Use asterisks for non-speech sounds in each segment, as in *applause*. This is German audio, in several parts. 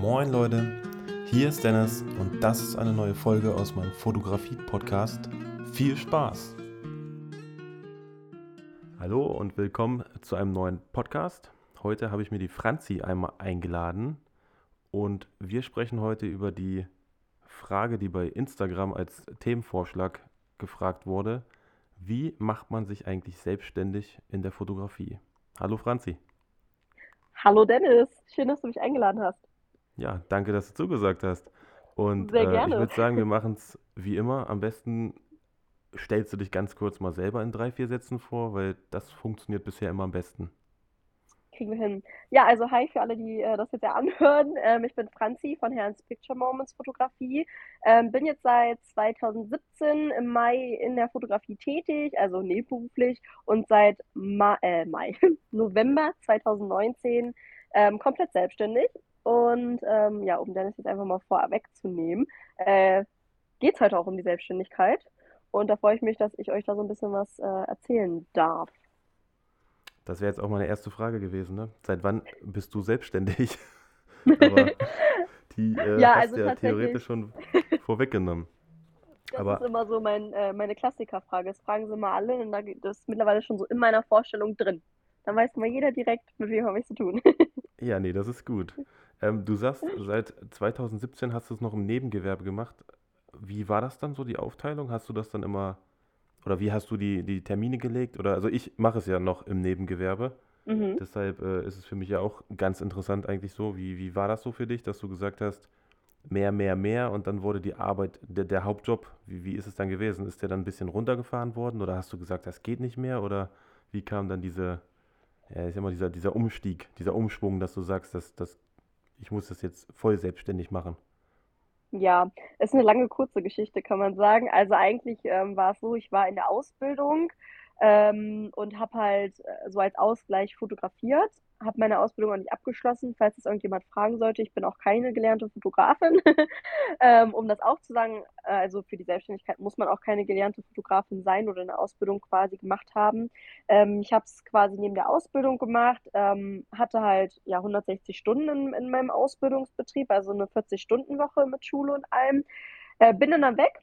Moin Leute, hier ist Dennis und das ist eine neue Folge aus meinem Fotografie-Podcast. Viel Spaß! Hallo und willkommen zu einem neuen Podcast. Heute habe ich mir die Franzi einmal eingeladen und wir sprechen heute über die Frage, die bei Instagram als Themenvorschlag gefragt wurde. Wie macht man sich eigentlich selbstständig in der Fotografie? Hallo Franzi. Hallo Dennis, schön, dass du mich eingeladen hast. Ja, danke, dass du zugesagt hast. Und Sehr äh, ich gerne. würde sagen, wir *laughs* machen es wie immer. Am besten stellst du dich ganz kurz mal selber in drei, vier Sätzen vor, weil das funktioniert bisher immer am besten. Kriegen wir hin. Ja, also hi für alle, die äh, das jetzt ja anhören. Ähm, ich bin Franzi von Herrns Picture Moments Fotografie. Ähm, bin jetzt seit 2017 im Mai in der Fotografie tätig, also nebenberuflich und seit Ma äh, Mai, *laughs* November 2019 ähm, komplett selbstständig. Und ähm, ja, um Dennis jetzt einfach mal vorwegzunehmen, äh, geht es heute auch um die Selbstständigkeit. Und da freue ich mich, dass ich euch da so ein bisschen was äh, erzählen darf. Das wäre jetzt auch meine erste Frage gewesen, ne? Seit wann bist du selbstständig? *laughs* Aber die äh, Ja, hast also ja theoretisch schon vorweggenommen. das ist Aber immer so mein, äh, meine Klassikerfrage. Das fragen sie mal alle und da das ist mittlerweile schon so in meiner Vorstellung drin. Dann weiß mal jeder direkt, mit wem habe ich zu tun. *laughs* ja, nee, das ist gut. Ähm, du sagst, seit 2017 hast du es noch im Nebengewerbe gemacht. Wie war das dann so, die Aufteilung? Hast du das dann immer, oder wie hast du die, die Termine gelegt? Oder, also ich mache es ja noch im Nebengewerbe. Mhm. Deshalb äh, ist es für mich ja auch ganz interessant eigentlich so. Wie, wie war das so für dich, dass du gesagt hast, mehr, mehr, mehr und dann wurde die Arbeit, der, der Hauptjob, wie, wie ist es dann gewesen? Ist der dann ein bisschen runtergefahren worden oder hast du gesagt, das geht nicht mehr? Oder wie kam dann diese, ja, sag mal, dieser, dieser Umstieg, dieser Umschwung, dass du sagst, dass, dass ich muss das jetzt voll selbstständig machen? Ja, ist eine lange, kurze Geschichte, kann man sagen. Also eigentlich ähm, war es so, ich war in der Ausbildung ähm, und habe halt äh, so als Ausgleich fotografiert, habe meine Ausbildung auch nicht abgeschlossen, falls es irgendjemand fragen sollte. Ich bin auch keine gelernte Fotografin. *laughs* Ähm, um das auch zu sagen, äh, also für die Selbstständigkeit muss man auch keine gelernte Fotografin sein oder eine Ausbildung quasi gemacht haben. Ähm, ich habe es quasi neben der Ausbildung gemacht, ähm, hatte halt ja 160 Stunden in, in meinem Ausbildungsbetrieb, also eine 40-Stunden-Woche mit Schule und allem. Äh, bin dann, dann weg,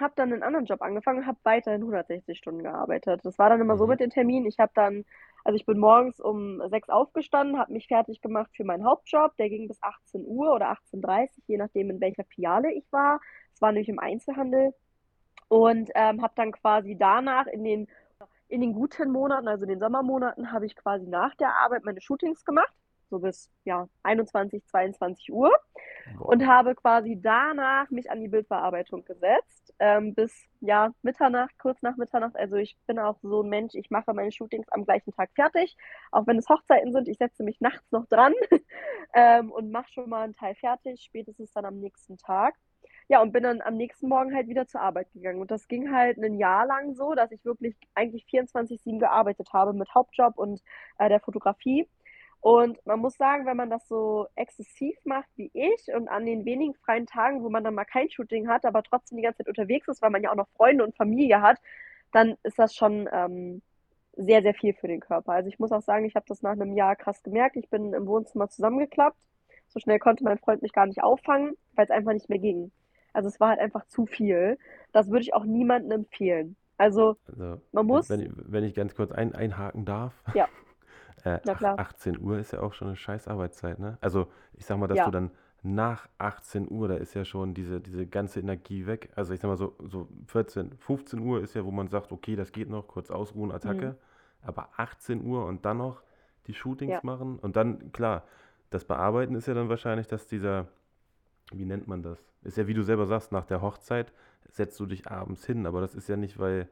habe dann einen anderen Job angefangen und habe weiterhin 160 Stunden gearbeitet. Das war dann immer so Mhm. mit den Terminen. Ich habe dann, also ich bin morgens um sechs aufgestanden, habe mich fertig gemacht für meinen Hauptjob. Der ging bis 18 Uhr oder 18.30 Uhr, je nachdem, in welcher Filiale ich war. Es war nämlich im Einzelhandel und ähm, habe dann quasi danach in den, in den guten Monaten, also in den Sommermonaten, habe ich quasi nach der Arbeit meine Shootings gemacht, so bis ja 21, 22 Uhr. Und habe quasi danach mich an die Bildbearbeitung gesetzt, ähm, bis ja Mitternacht, kurz nach Mitternacht. Also ich bin auch so ein Mensch, ich mache meine Shootings am gleichen Tag fertig, auch wenn es Hochzeiten sind. Ich setze mich nachts noch dran *laughs* ähm, und mache schon mal einen Teil fertig, spätestens dann am nächsten Tag. Ja, und bin dann am nächsten Morgen halt wieder zur Arbeit gegangen. Und das ging halt ein Jahr lang so, dass ich wirklich eigentlich 24/7 gearbeitet habe mit Hauptjob und äh, der Fotografie. Und man muss sagen, wenn man das so exzessiv macht wie ich und an den wenigen freien Tagen, wo man dann mal kein Shooting hat, aber trotzdem die ganze Zeit unterwegs ist, weil man ja auch noch Freunde und Familie hat, dann ist das schon ähm, sehr, sehr viel für den Körper. Also ich muss auch sagen, ich habe das nach einem Jahr krass gemerkt. Ich bin im Wohnzimmer zusammengeklappt. So schnell konnte mein Freund mich gar nicht auffangen, weil es einfach nicht mehr ging. Also es war halt einfach zu viel. Das würde ich auch niemandem empfehlen. Also Also, man muss, wenn, ich- wenn ich ganz kurz ein, einhaken darf. ja, *laughs* Äh, na ach- klar, 18 Uhr ist ja auch schon eine scheiß Arbeitszeit, ne? Also ich sag mal, dass du ja, dann nach 18 Uhr, da ist ja schon diese, diese ganze Energie weg. Also ich sag mal so, so 14, 15 Uhr ist ja, wo man sagt, okay, das geht noch, kurz ausruhen, mhm, Attacke. Aber 18 Uhr und dann noch die Shootings ja, machen und dann, klar, das Bearbeiten ist ja dann wahrscheinlich, dass dieser, wie nennt man das? Ist ja, wie du selber sagst, nach der Hochzeit setzt du dich abends hin, aber das ist ja nicht, weil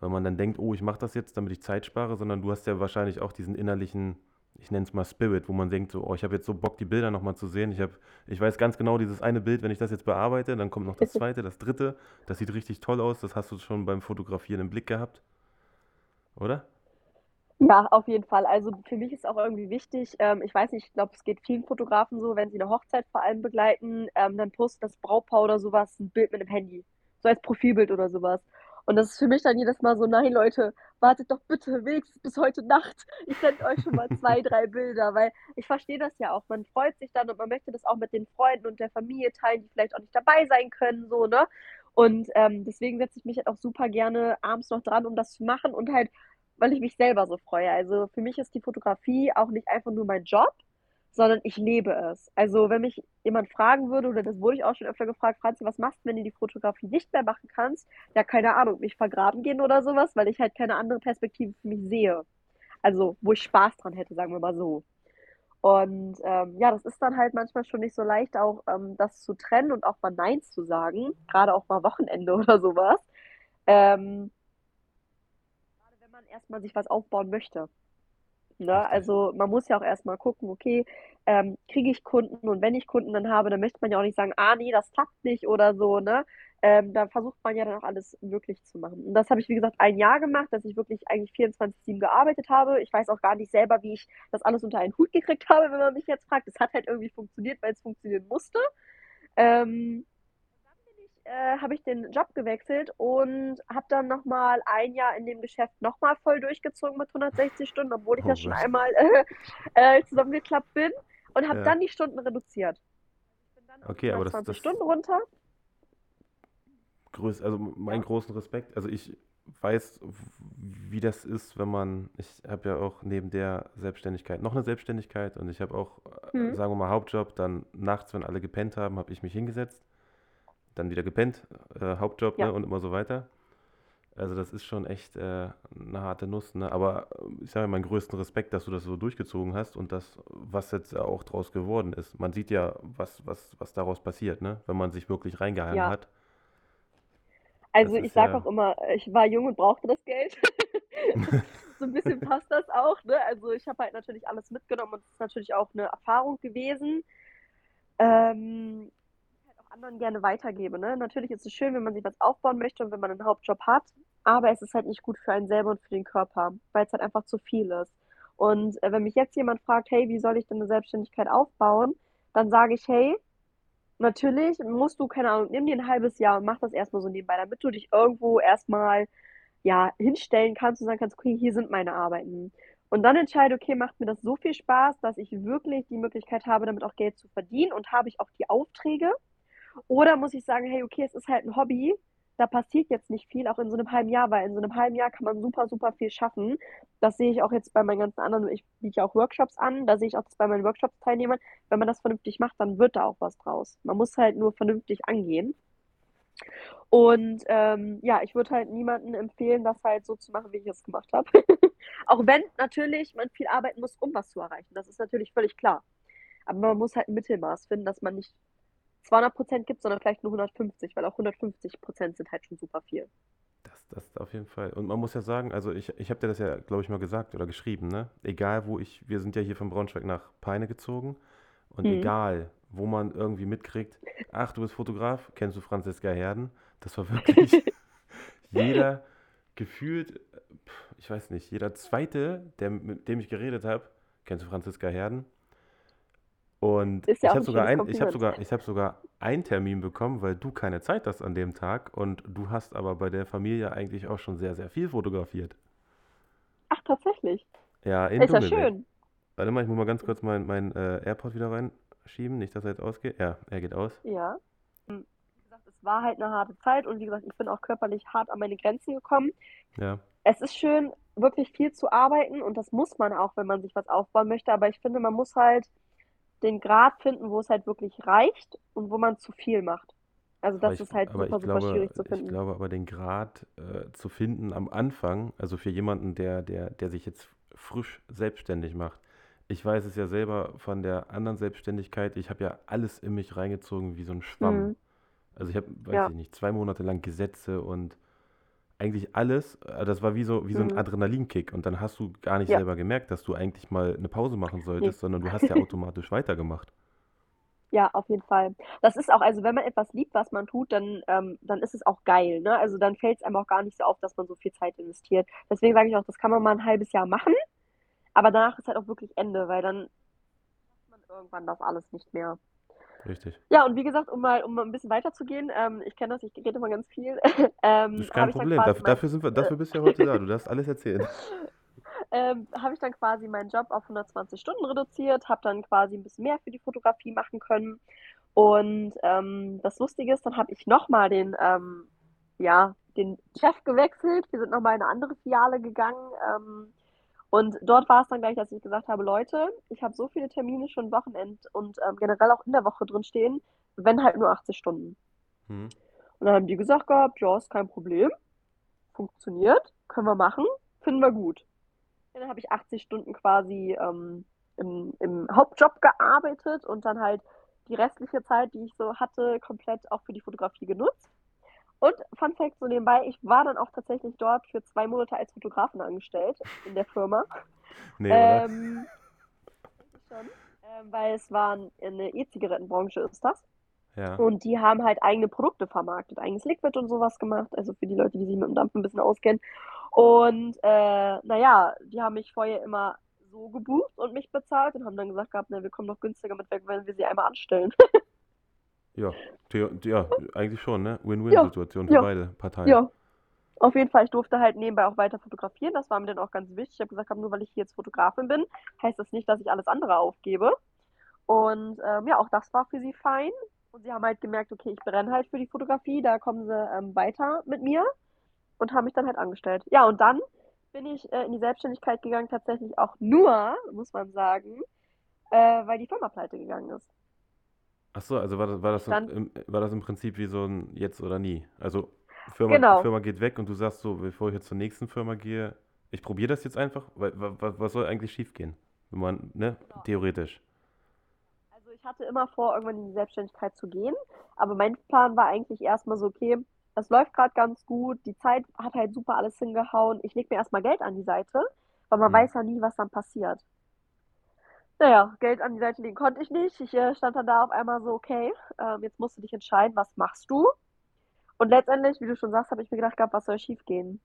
weil man dann denkt, oh, ich mache das jetzt, damit ich Zeit spare, sondern du hast ja wahrscheinlich auch diesen innerlichen, ich nenne es mal Spirit, wo man denkt, so, oh, ich habe jetzt so Bock, die Bilder nochmal zu sehen. Ich habe, ich weiß ganz genau, dieses eine Bild, wenn ich das jetzt bearbeite, dann kommt noch das *laughs* zweite, das dritte, das sieht richtig toll aus, das hast du schon beim Fotografieren im Blick gehabt, oder? Ja, auf jeden Fall. Also für mich ist auch irgendwie wichtig, ähm, ich weiß nicht, ich glaube, es geht vielen Fotografen so, wenn sie eine Hochzeit vor allem begleiten, ähm, dann postet das Brautpaar oder sowas ein Bild mit dem Handy, so als Profilbild oder sowas. Und das ist für mich dann jedes Mal so, nein, Leute, wartet doch bitte wenigstens bis heute Nacht. Ich sende euch schon mal zwei, *laughs* drei Bilder, weil ich verstehe das ja auch. Man freut sich dann und man möchte das auch mit den Freunden und der Familie teilen, die vielleicht auch nicht dabei sein können, so, ne? Und ähm, deswegen setze ich mich halt auch super gerne abends noch dran, um das zu machen und halt, weil ich mich selber so freue. Also für mich ist die Fotografie auch nicht einfach nur mein Job, sondern ich lebe es. Also wenn mich jemand fragen würde, oder das wurde ich auch schon öfter gefragt, Franzi, was machst du, wenn du die Fotografie nicht mehr machen kannst? Ja, keine Ahnung, mich vergraben gehen oder sowas, weil ich halt keine andere Perspektive für mich sehe. Also wo ich Spaß dran hätte, sagen wir mal so. Und ähm, ja, das ist dann halt manchmal schon nicht so leicht, auch ähm, das zu trennen und auch mal Nein zu sagen, gerade auch mal Wochenende *laughs* oder sowas. Ähm, gerade wenn man erstmal sich was aufbauen möchte. Ne? Also man muss ja auch erstmal gucken, okay, ähm, kriege ich Kunden und wenn ich Kunden dann habe, dann möchte man ja auch nicht sagen, ah nee, das klappt nicht oder so, ne? Ähm, da versucht man ja dann auch alles möglich zu machen. Und das habe ich, wie gesagt, ein Jahr gemacht, dass ich wirklich eigentlich 24-7 gearbeitet habe. Ich weiß auch gar nicht selber, wie ich das alles unter einen Hut gekriegt *laughs* habe, wenn man mich jetzt fragt. Es hat halt irgendwie funktioniert, weil es funktionieren musste. Ähm, äh, habe ich den Job gewechselt und habe dann nochmal ein Jahr in dem Geschäft nochmal voll durchgezogen mit 160 Stunden, obwohl ich oh, ja schon einmal äh, äh, zusammengeklappt bin und habe ja. dann die Stunden reduziert. Ich bin dann okay, aber das, 20 das Stunden runter. Größ, also meinen großen Respekt. Also ich weiß, wie das ist, wenn man, ich habe ja auch neben der Selbstständigkeit noch eine Selbstständigkeit und ich habe auch, hm. sagen wir mal, Hauptjob, dann nachts, wenn alle gepennt haben, habe ich mich hingesetzt dann wieder gepennt, äh, Hauptjob ja. ne, und immer so weiter. Also das ist schon echt äh, eine harte Nuss. Ne? Aber äh, ich sage meinen größten Respekt, dass du das so durchgezogen hast und das, was jetzt auch draus geworden ist. Man sieht ja, was, was, was daraus passiert, ne? wenn man sich wirklich reingehangen ja. hat. Also ich sage ja auch immer, ich war jung und brauchte das Geld. *laughs* so ein bisschen passt das auch. Ne? Also ich habe halt natürlich alles mitgenommen und es ist natürlich auch eine Erfahrung gewesen. Ähm, anderen gerne weitergebe. Ne? Natürlich ist es schön, wenn man sich was aufbauen möchte und wenn man einen Hauptjob hat, aber es ist halt nicht gut für einen selber und für den Körper, weil es halt einfach zu viel ist. Und äh, wenn mich jetzt jemand fragt, hey, wie soll ich denn eine Selbstständigkeit aufbauen, dann sage ich, hey, natürlich musst du, keine Ahnung, nimm dir ein halbes Jahr und mach das erstmal so nebenbei, damit du dich irgendwo erstmal ja, hinstellen kannst und sagen kannst, okay, hier sind meine Arbeiten. Und dann entscheide, okay, macht mir das so viel Spaß, dass ich wirklich die Möglichkeit habe, damit auch Geld zu verdienen und habe ich auch die Aufträge. Oder muss ich sagen, hey, okay, es ist halt ein Hobby, da passiert jetzt nicht viel, auch in so einem halben Jahr, weil in so einem halben Jahr kann man super, super viel schaffen. Das sehe ich auch jetzt bei meinen ganzen anderen, ich biete ja auch Workshops an, da sehe ich auch das bei meinen Workshops-Teilnehmern. Wenn man das vernünftig macht, dann wird da auch was draus. Man muss halt nur vernünftig angehen. Und ähm, ja, ich würde halt niemandem empfehlen, das halt so zu machen, wie ich es gemacht habe. *laughs* auch wenn natürlich man viel arbeiten muss, um was zu erreichen. Das ist natürlich völlig klar. Aber man muss halt ein Mittelmaß finden, dass man nicht 200 Prozent gibt, sondern vielleicht nur 150, weil auch 150 Prozent sind halt schon super viel. Das, das auf jeden Fall. Und man muss ja sagen, also ich, ich habe dir das ja, glaube ich, mal gesagt oder geschrieben, ne? Egal wo ich, wir sind ja hier von Braunschweig nach Peine gezogen und mhm. egal, wo man irgendwie mitkriegt, ach, du bist Fotograf, kennst du Franziska Herden? Das war wirklich *laughs* jeder gefühlt, ich weiß nicht, jeder zweite, der, mit dem ich geredet habe, kennst du Franziska Herden? Und ja ich habe sogar, ein, hab sogar, hab sogar einen Termin bekommen, weil du keine Zeit hast an dem Tag und du hast aber bei der Familie eigentlich auch schon sehr, sehr viel fotografiert. Ach, tatsächlich? Ja, in Ist ja schön. Warte mal, ich muss mal ganz kurz meinen mein, äh, AirPod wieder reinschieben, nicht, dass er jetzt ausgeht. Ja, er geht aus. Ja. Hm. Wie gesagt, es war halt eine harte Zeit und wie gesagt, ich bin auch körperlich hart an meine Grenzen gekommen. Ja. Es ist schön, wirklich viel zu arbeiten und das muss man auch, wenn man sich was aufbauen möchte, aber ich finde, man muss halt den Grad finden, wo es halt wirklich reicht und wo man zu viel macht. Also das ich, ist halt super, super schwierig zu finden. Ich glaube aber den Grad äh, zu finden am Anfang, also für jemanden, der, der, der sich jetzt frisch selbstständig macht. Ich weiß es ja selber von der anderen Selbstständigkeit, ich habe ja alles in mich reingezogen wie so ein Schwamm. Mhm. Also ich habe, weiß ja. ich nicht, zwei Monate lang Gesetze und eigentlich alles, äh, das war wie so, wie so ein mhm. Adrenalinkick und dann hast du gar nicht ja. selber gemerkt, dass du eigentlich mal eine Pause machen solltest, nee. sondern du *laughs* hast ja automatisch weitergemacht. Ja, auf jeden Fall. Das ist auch, also wenn man etwas liebt, was man tut, dann, ähm, dann ist es auch geil. Ne? Also dann fällt es einem auch gar nicht so auf, dass man so viel Zeit investiert. Deswegen sage ich auch, das kann man mal ein halbes Jahr machen, aber danach ist halt auch wirklich Ende, weil dann hat man irgendwann das alles nicht mehr. Richtig. Ja, und wie gesagt, um mal, um mal ein bisschen weiterzugehen, ähm, ich kenne das, ich rede immer ganz viel, *laughs* Das ähm, ist habe kein Problem. Dafür, dafür sind wir, dafür bist du ja heute da. Du darfst alles erzählen. *laughs* *laughs* ähm, habe ich dann quasi meinen Job auf 120 Stunden reduziert, habe dann quasi ein bisschen mehr für die Fotografie machen können. Und ähm, das Lustige ist, dann habe ich nochmal den, ähm, ja, den Chef gewechselt. Wir sind nochmal in eine andere Filiale gegangen. Und dort war es dann gleich, dass ich gesagt habe, Leute, ich habe so viele Termine schon Wochenend und ähm, generell auch in der Woche drin stehen, wenn halt nur 80 Stunden. Hm. Und dann haben die gesagt gehabt, ja, ist kein Problem, funktioniert, können wir machen, finden wir gut. Und dann habe ich 80 Stunden quasi ähm, im, im Hauptjob gearbeitet und dann halt die restliche Zeit, die ich so hatte, komplett auch für die Fotografie genutzt. Und Fun Fact so nebenbei, ich war dann auch tatsächlich dort für zwei Monate als Fotografin angestellt in der Firma. *laughs* Nee? Ähm, schon, ähm, weil es war eine E-Zigarettenbranche ist das. Ja. Und die haben halt eigene Produkte vermarktet, eigenes Liquid und sowas gemacht, also für die Leute, die sich mit dem Dampfen ein bisschen auskennen. Und äh, naja, die haben mich vorher immer so gebucht und mich bezahlt und haben dann gesagt gehabt, na, wir kommen noch günstiger mit weg, wenn wir sie einmal anstellen. *laughs* Ja, ja, eigentlich schon, ne? Ja, Win-Win-Situation für ja, beide Parteien. ja. Auf jeden Fall, ich durfte halt nebenbei auch weiter fotografieren. Das war mir dann auch ganz wichtig. Ich habe gesagt, nur weil ich hier jetzt Fotografin bin, heißt das nicht, dass ich alles andere aufgebe. Und ähm, ja, auch das war für sie fein. Und sie haben halt gemerkt, okay, ich brenne halt für die Fotografie, da kommen sie ähm, weiter mit mir und haben mich dann halt angestellt. Ja, und dann bin ich äh, in die Selbstständigkeit gegangen, tatsächlich auch nur, muss man sagen, äh, weil die Firma pleite gegangen ist. Ach so, also war das, war das, stand, im, war das im Prinzip wie so ein Jetzt oder Nie? Also Firma, genau, Firma geht weg und du sagst so, bevor ich jetzt zur nächsten Firma gehe, ich probiere das jetzt einfach, weil wa- wa- was soll eigentlich schiefgehen? Wenn man, ne, genau. theoretisch. Also ich hatte immer vor, irgendwann in die Selbstständigkeit zu gehen, aber mein Plan war eigentlich erstmal so, okay, das läuft gerade ganz gut, die Zeit hat halt super alles hingehauen, ich lege mir erstmal Geld an die Seite, weil man Hm. weiß ja nie, was dann passiert. Naja, Geld an die Seite legen konnte ich nicht. Ich äh, stand dann da auf einmal so, okay, ähm, jetzt musst du dich entscheiden, was machst du? Und letztendlich, wie du schon sagst, habe ich mir gedacht gehabt, was soll schief gehen?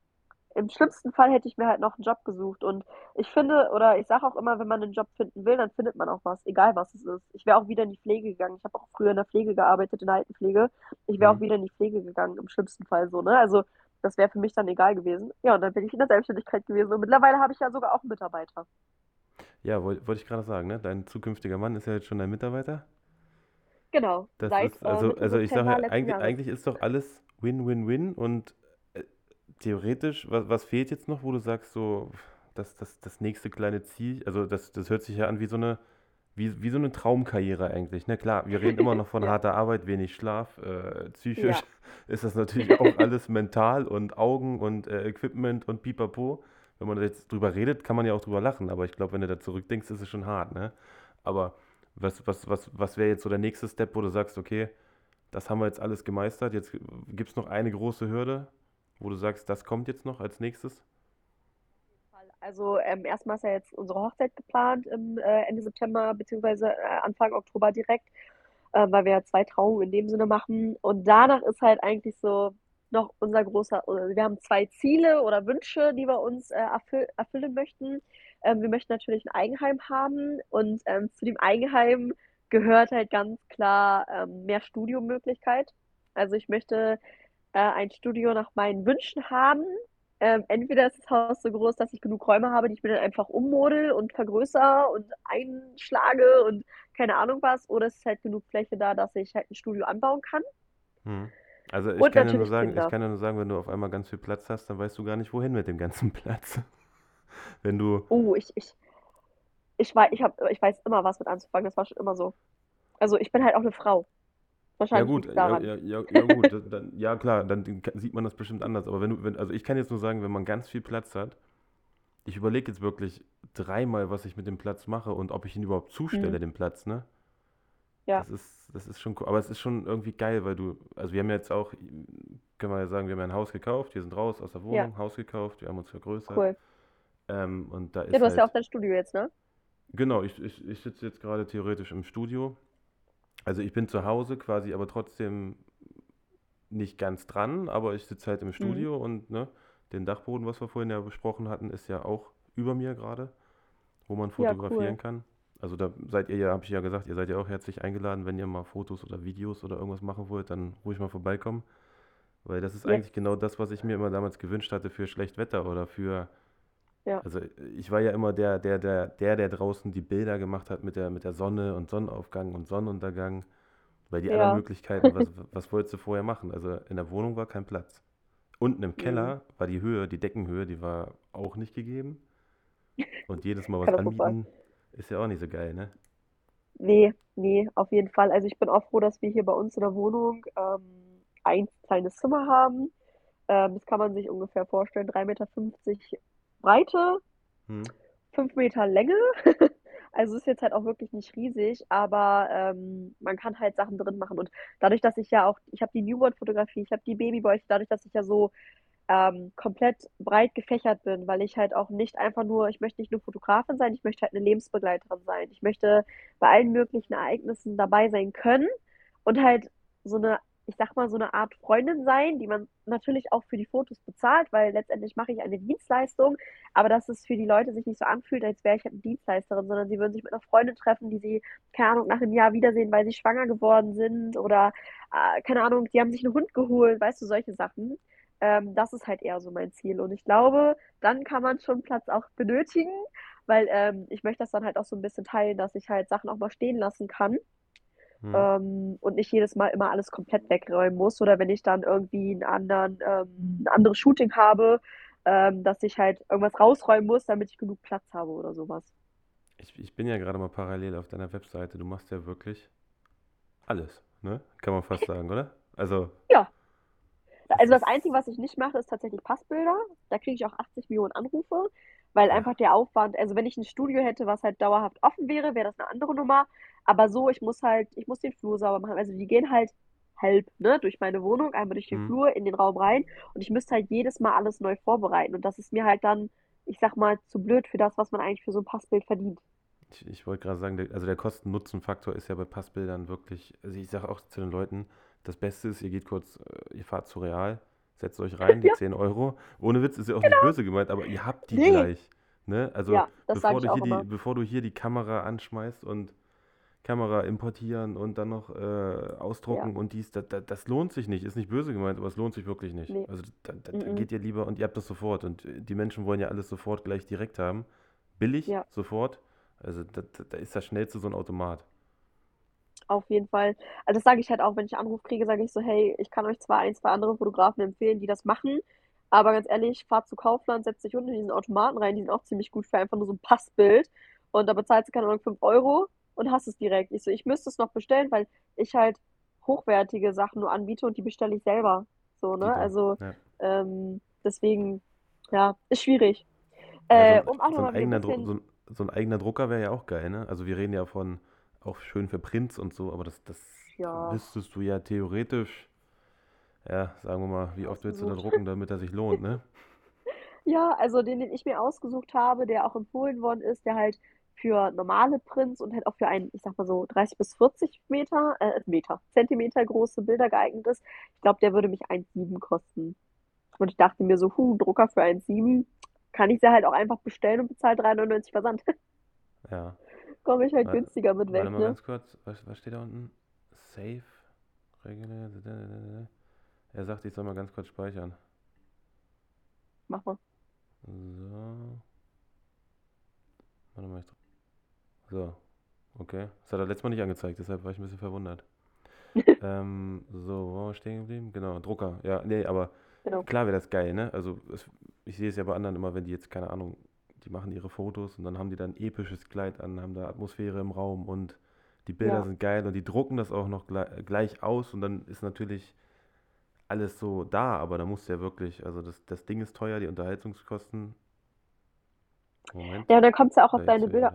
Im schlimmsten Fall hätte ich mir halt noch einen Job gesucht. Und ich finde, oder ich sage auch immer, wenn man einen Job finden will, dann findet man auch was, egal was es ist. Ich wäre auch wieder in die Pflege gegangen. Ich habe auch früher in der Pflege gearbeitet, in der Altenpflege. Ich wäre auch Hm. wieder in die Pflege gegangen, im schlimmsten Fall so, ne? Also, das wäre für mich dann egal gewesen. Ja, und dann bin ich in der Selbstständigkeit gewesen. Und mittlerweile habe ich ja sogar auch einen Mitarbeiter. Ja, wollte wollt ich gerade sagen, ne? Dein zukünftiger Mann ist ja jetzt schon dein Mitarbeiter. Genau, Das seit ist, äh, also, Mitte also ich sage ja, eigentlich, eigentlich ist doch alles Win-Win-Win und äh, theoretisch, was, was fehlt jetzt noch, wo du sagst, so, das, das, das nächste kleine Ziel, also das, das hört sich ja an wie so eine, wie, wie so eine Traumkarriere eigentlich, ne? Klar, wir reden immer noch von *laughs* Ja, harter Arbeit, wenig Schlaf, äh, psychisch ja, *laughs* ist das natürlich auch alles mental und Augen und äh, Equipment und Pipapo. Wenn man jetzt drüber redet, kann man ja auch drüber lachen, aber ich glaube, wenn du da zurückdenkst, ist es schon hart, ne? Aber was, was, was, was wäre jetzt so der nächste Step, wo du sagst, okay, das haben wir jetzt alles gemeistert, jetzt gibt es noch eine große Hürde, wo du sagst, das kommt jetzt noch als nächstes? Also ähm, erstmal ist ja jetzt unsere Hochzeit geplant im äh, Ende September beziehungsweise äh, Anfang Oktober direkt, äh, weil wir ja zwei Trauungen in dem Sinne machen. Und danach ist halt eigentlich so noch unser großer, wir haben zwei Ziele oder Wünsche, die wir uns äh, erfüll erfüllen möchten. Ähm, wir möchten natürlich ein Eigenheim haben und ähm, zu dem Eigenheim gehört halt ganz klar ähm, mehr Studiomöglichkeit. Also ich möchte äh, ein Studio nach meinen Wünschen haben. Ähm, entweder ist das Haus so groß, dass ich genug Räume habe, die ich mir dann einfach ummodel und vergrößere und einschlage und keine Ahnung was, oder es ist halt genug Fläche da, dass ich halt ein Studio anbauen kann. Hm. Also ich kann ja nur sagen, ich Kinder. kann ja nur sagen, wenn du auf einmal ganz viel Platz hast, dann weißt du gar nicht, wohin mit dem ganzen *laughs* Platz. Wenn du, Oh, ich, ich, ich weiß, ich hab, ich weiß immer, was mit anzufangen. Das war schon immer so. Also ich bin halt auch eine Frau. ja Wahrscheinlich gut, liegt es ja, daran. ja, ja, ja gut, dann- ja klar, dann sieht man das bestimmt anders. Aber wenn du, wenn, also ich kann jetzt nur sagen, wenn man ganz viel Platz hat, ich überlege jetzt wirklich dreimal, was ich mit dem Platz mache und ob ich ihn überhaupt zustelle, Mhm. den Platz, ne? Ja, Das ist, das ist schon cool. Aber es ist schon irgendwie geil, weil du, also wir haben jetzt auch, können wir ja sagen, wir haben ja ein Haus gekauft, wir sind raus aus der ja, Wohnung, Haus gekauft, wir haben uns vergrößert. cool. Ähm, und da Ja, ist du hast ja auch halt, dein Studio jetzt, ne? genau, ich, ich, ich sitze jetzt gerade theoretisch im Studio. Also ich bin zu Hause quasi, aber trotzdem nicht ganz dran, aber ich sitze halt im Mhm. Studio und ne, den Dachboden, was wir vorhin ja besprochen hatten, ist ja auch über mir gerade, wo man Ja, fotografieren cool. kann. Also da seid ihr ja, habe ich ja gesagt, ihr seid ja auch herzlich eingeladen, wenn ihr mal Fotos oder Videos oder irgendwas machen wollt, dann ruhig mal vorbeikommen. Weil das ist Ja, eigentlich genau das, was ich mir immer damals gewünscht hatte für Schlechtwetter oder für, ja, also ich war ja immer der, der, der, der, der draußen die Bilder gemacht hat mit der, mit der Sonne und Sonnenaufgang und Sonnenuntergang. Weil die anderen ja, Möglichkeiten, was, *laughs* was wolltest du vorher machen? Also in der Wohnung war kein Platz. Unten im mhm. Keller war die Höhe, die Deckenhöhe, die war auch nicht gegeben. Und jedes Mal was Katastrophal. Ist ja auch nicht so geil, ne? Nee, nee, auf jeden Fall. Also ich bin auch froh, dass wir hier bei uns in der Wohnung ähm, ein kleines Zimmer haben. Ähm, das kann man sich ungefähr vorstellen, 3,50 Meter fünfzig Breite, Hm. 5 Meter Länge. *laughs* Also ist jetzt halt auch wirklich nicht riesig, aber ähm, man kann halt Sachen drin machen. Und dadurch, dass ich ja auch, ich habe die Newborn-Fotografie, ich habe die Babyboys, dadurch, dass ich ja so ähm, komplett breit gefächert bin, weil ich halt auch nicht einfach nur, ich möchte nicht nur Fotografin sein, ich möchte halt eine Lebensbegleiterin sein. Ich möchte bei allen möglichen Ereignissen dabei sein können und halt so eine, ich sag mal, so eine Art Freundin sein, die man natürlich auch für die Fotos bezahlt, weil letztendlich mache ich eine Dienstleistung, aber dass es für die Leute sich nicht so anfühlt, als wäre ich halt eine Dienstleisterin, sondern sie würden sich mit einer Freundin treffen, die sie, keine Ahnung, nach einem Jahr wiedersehen, weil sie schwanger geworden sind oder, äh, keine Ahnung, die haben sich einen Hund geholt, weißt du, solche Sachen. Ähm, das ist halt eher so mein Ziel. Und ich glaube, dann kann man schon Platz auch benötigen, weil ähm, ich möchte das dann halt auch so ein bisschen teilen, dass ich halt Sachen auch mal stehen lassen kann Hm. ähm, und nicht jedes Mal immer alles komplett wegräumen muss. Oder wenn ich dann irgendwie einen anderen, ähm, ein anderes Shooting habe, ähm, dass ich halt irgendwas rausräumen muss, damit ich genug Platz habe oder sowas. Ich, ich bin ja gerade mal parallel auf deiner Webseite. Du machst ja wirklich alles, ne? Kann man fast *laughs* sagen, oder? Also, Ja, also das Einzige, was ich nicht mache, ist tatsächlich Passbilder. Da kriege ich auch 80 Millionen Anrufe, weil einfach der Aufwand, also wenn ich ein Studio hätte, was halt dauerhaft offen wäre, wäre das eine andere Nummer. Aber so, ich muss halt, ich muss den Flur sauber machen. Also die gehen halt halb, ne, durch meine Wohnung, einmal durch den hm. Flur in den Raum rein und ich müsste halt jedes Mal alles neu vorbereiten. Und das ist mir halt dann, ich sag mal, zu blöd für das, was man eigentlich für so ein Passbild verdient. Ich, ich wollte gerade sagen, der, also der Kosten-Nutzen-Faktor ist ja bei Passbildern wirklich, also ich sage auch zu den Leuten, das Beste ist, ihr geht kurz, äh, ihr fahrt zu Real, setzt euch rein, die Ja, 10 Euro. Ohne Witz ist ja auch nicht böse gemeint, aber ihr habt die nee. gleich. Ne? Also Ja, bevor du hier die, bevor du hier die Kamera anschmeißt und Kamera importieren und dann noch äh, Ja, ausdrucken und dies, das, das, das lohnt sich nicht. Ist nicht böse gemeint, aber es lohnt sich wirklich nicht. nee. Also da, da, da Mm-mm. geht ihr lieber und ihr habt das sofort. Und äh, die Menschen wollen ja alles sofort gleich direkt haben. Billig, Ja. sofort. Also da, da, da ist das schnellste so ein Automat. Auf jeden Fall. Also das sage ich halt auch, wenn ich einen Anruf kriege, sage ich so, hey, ich kann euch zwar ein, zwei andere Fotografen empfehlen, die das machen, aber ganz ehrlich, fahrt zu Kaufland, setzt dich unten in diesen Automaten rein, die sind auch ziemlich gut für einfach nur so ein Passbild und da bezahlst du, keine Ahnung, 5 Euro und hast es direkt. Ich so, ich müsste es noch bestellen, weil ich halt hochwertige Sachen nur anbiete und die bestelle ich selber. So, ne? Also Ja. ähm, deswegen, ja, ist schwierig. Ja, so Äh, ein, um auch so ein eigener so ein, so ein eigener Drucker wäre ja auch geil, ne? Also wir reden ja von auch schön für Prints und so, aber das, das ja, müsstest du ja theoretisch, ja, sagen wir mal, wie oft willst du da drucken, damit er sich lohnt, ne? *laughs* Ja, also den, den ich mir ausgesucht habe, der auch empfohlen worden ist, der halt für normale Prints und halt auch für ein, ich sag mal so 30 bis 40 Meter, äh, Meter, Zentimeter große Bilder geeignet ist. Ich glaube, der würde mich 1,7 kosten. Und ich dachte mir so, huh, Drucker für 1,7, kann ich sie halt auch einfach bestellen und bezahle 3,99 Versand. *laughs* Ja. Komme ich halt Wa- günstiger mit Warte weg, mal ne? ganz kurz, was, was steht da unten? Save, regulär, er sagt, ich soll mal ganz kurz speichern. Mach mal. So, warte mal, ich So, okay. Das hat er letztes Mal nicht angezeigt, deshalb war ich ein bisschen verwundert. *laughs* Ähm, so, wo stehen geblieben? Genau, Drucker. Ja, nee, aber Genau. klar wäre das geil, ne? Also es, ich sehe es ja bei anderen immer, wenn die jetzt, keine Ahnung, die machen ihre Fotos und dann haben die dann episches Kleid an, haben da Atmosphäre im Raum und die Bilder Ja, sind geil und die drucken das auch noch gleich, aus und dann ist natürlich alles so da, aber da musst du ja wirklich, also das, das Ding ist teuer, die Unterhaltungskosten. Moment, ja, dann kommt es ja auch auf jetzt deine Bilder.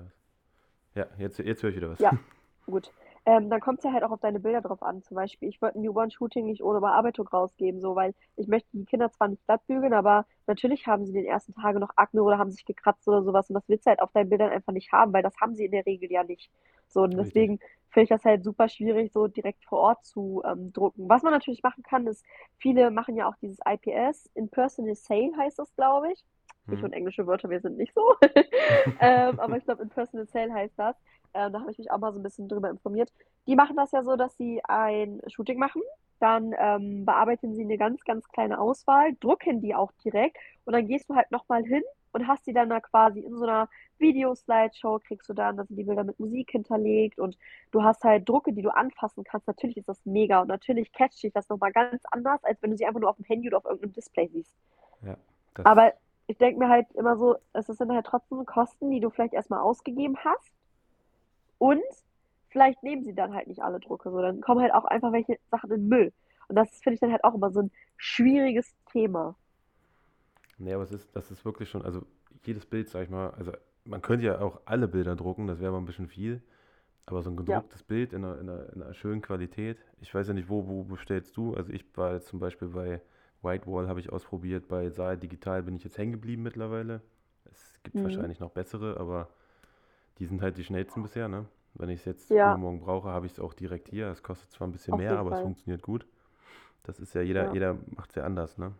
Ja, jetzt, jetzt höre ich wieder was. Ja, *laughs* gut. Ähm, dann kommt es ja halt auch auf deine Bilder drauf an. Zum Beispiel, ich wollte ein Newborn-Shooting nicht ohne Bearbeitung rausgeben, so, weil ich möchte die Kinder zwar nicht glatt bügeln, aber natürlich haben sie den ersten Tagen noch Akne oder haben sich gekratzt oder sowas und das willst du halt auf deinen Bildern einfach nicht haben, weil das haben sie in der Regel ja nicht. So, und Richtig. deswegen finde ich das halt super schwierig, so direkt vor Ort zu ähm, drucken. Was man natürlich machen kann, ist, viele machen ja auch dieses IPS, In-Personal Sale heißt das, glaube ich. Ich Hm. und englische Wörter, wir sind nicht so. *laughs* *laughs* Ähm, aber ich glaube, In-Personal Sale heißt das. Äh, da habe ich mich auch mal so ein bisschen drüber informiert. Die machen das ja so, dass sie ein Shooting machen, dann ähm, bearbeiten sie eine ganz, ganz kleine Auswahl, drucken die auch direkt und dann gehst du halt nochmal hin und hast die dann da quasi in so einer Video-Slideshow, kriegst du dann, da sind die Bilder mit Musik hinterlegt und du hast halt Drucke, die du anfassen kannst. Natürlich ist das mega und natürlich catcht dich das nochmal ganz anders, als wenn du sie einfach nur auf dem Handy oder auf irgendeinem Display siehst. Ja, Aber ich denke mir halt immer so, es sind halt trotzdem Kosten, die du vielleicht erstmal ausgegeben hast. Und vielleicht nehmen sie dann halt nicht alle Drucke. So, dann kommen halt auch einfach welche Sachen in Müll. Und das finde ich dann halt auch immer so ein schwieriges Thema. Nee, aber es ist, das ist wirklich schon, also jedes Bild, sag ich mal, also man könnte ja auch alle Bilder drucken, das wäre aber ein bisschen viel. Aber so ein Ja. gedrucktes Bild in einer, in, einer, in einer schönen Qualität, ich weiß ja nicht, wo, wo bestellst du? Also ich war jetzt zum Beispiel bei Whitewall, habe ich ausprobiert, bei Saal Digital bin ich jetzt hängen geblieben mittlerweile. Es gibt Mhm. wahrscheinlich noch bessere, aber die sind halt die schnellsten bisher, ne? Wenn ich es jetzt Ja. übermorgen brauche, habe ich es auch direkt hier. Es kostet zwar ein bisschen Auf mehr, aber es Fall. funktioniert gut. Das ist ja jeder, Ja. jeder macht es ja anders, ne?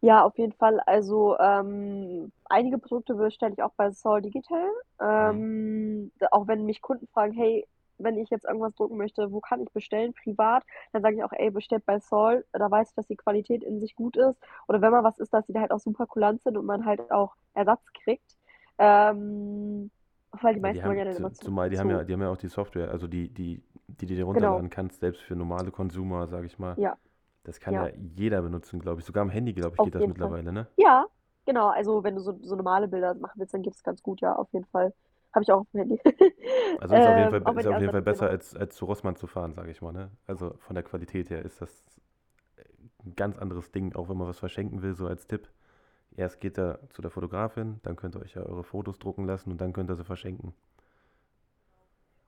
Ja, auf jeden Fall. Also ähm, einige Produkte bestelle ich auch bei Sol Digital. Mhm. Ähm, auch wenn mich Kunden fragen, hey, wenn ich jetzt irgendwas drucken möchte, wo kann ich bestellen, privat, dann sage ich auch, ey, bestellt bei Sol, da weiß ich, dass die Qualität in sich gut ist. Oder wenn mal was ist, dass die da halt auch super kulant sind und man halt auch Ersatz kriegt. Ähm, weil die Ja, die meisten wollen ja haben, dann zu, immer zu, zumal die haben ja, zu die haben ja auch die Software, also die, die, die du dir genau, runterladen kannst, selbst für normale Consumer, sage ich mal. ja, Das kann ja, ja jeder benutzen, glaube ich. Sogar am Handy, glaube ich, auf geht das jeden Fall. mittlerweile, ne? Ja, genau. Also wenn du so, so normale Bilder machen willst, dann geht es ganz gut, ja, auf jeden Fall. Habe ich auch auf dem Handy. *laughs* Also ist auf jeden Ähm, Fall, ist auf jeden Fall besser als, als zu Rossmann zu fahren, sage ich mal, ne? Also von der Qualität her ist das ein ganz anderes Ding, auch wenn man was verschenken will, so als Tipp. Erst geht er zu der Fotografin, dann könnt ihr euch ja eure Fotos drucken lassen und dann könnt ihr sie verschenken.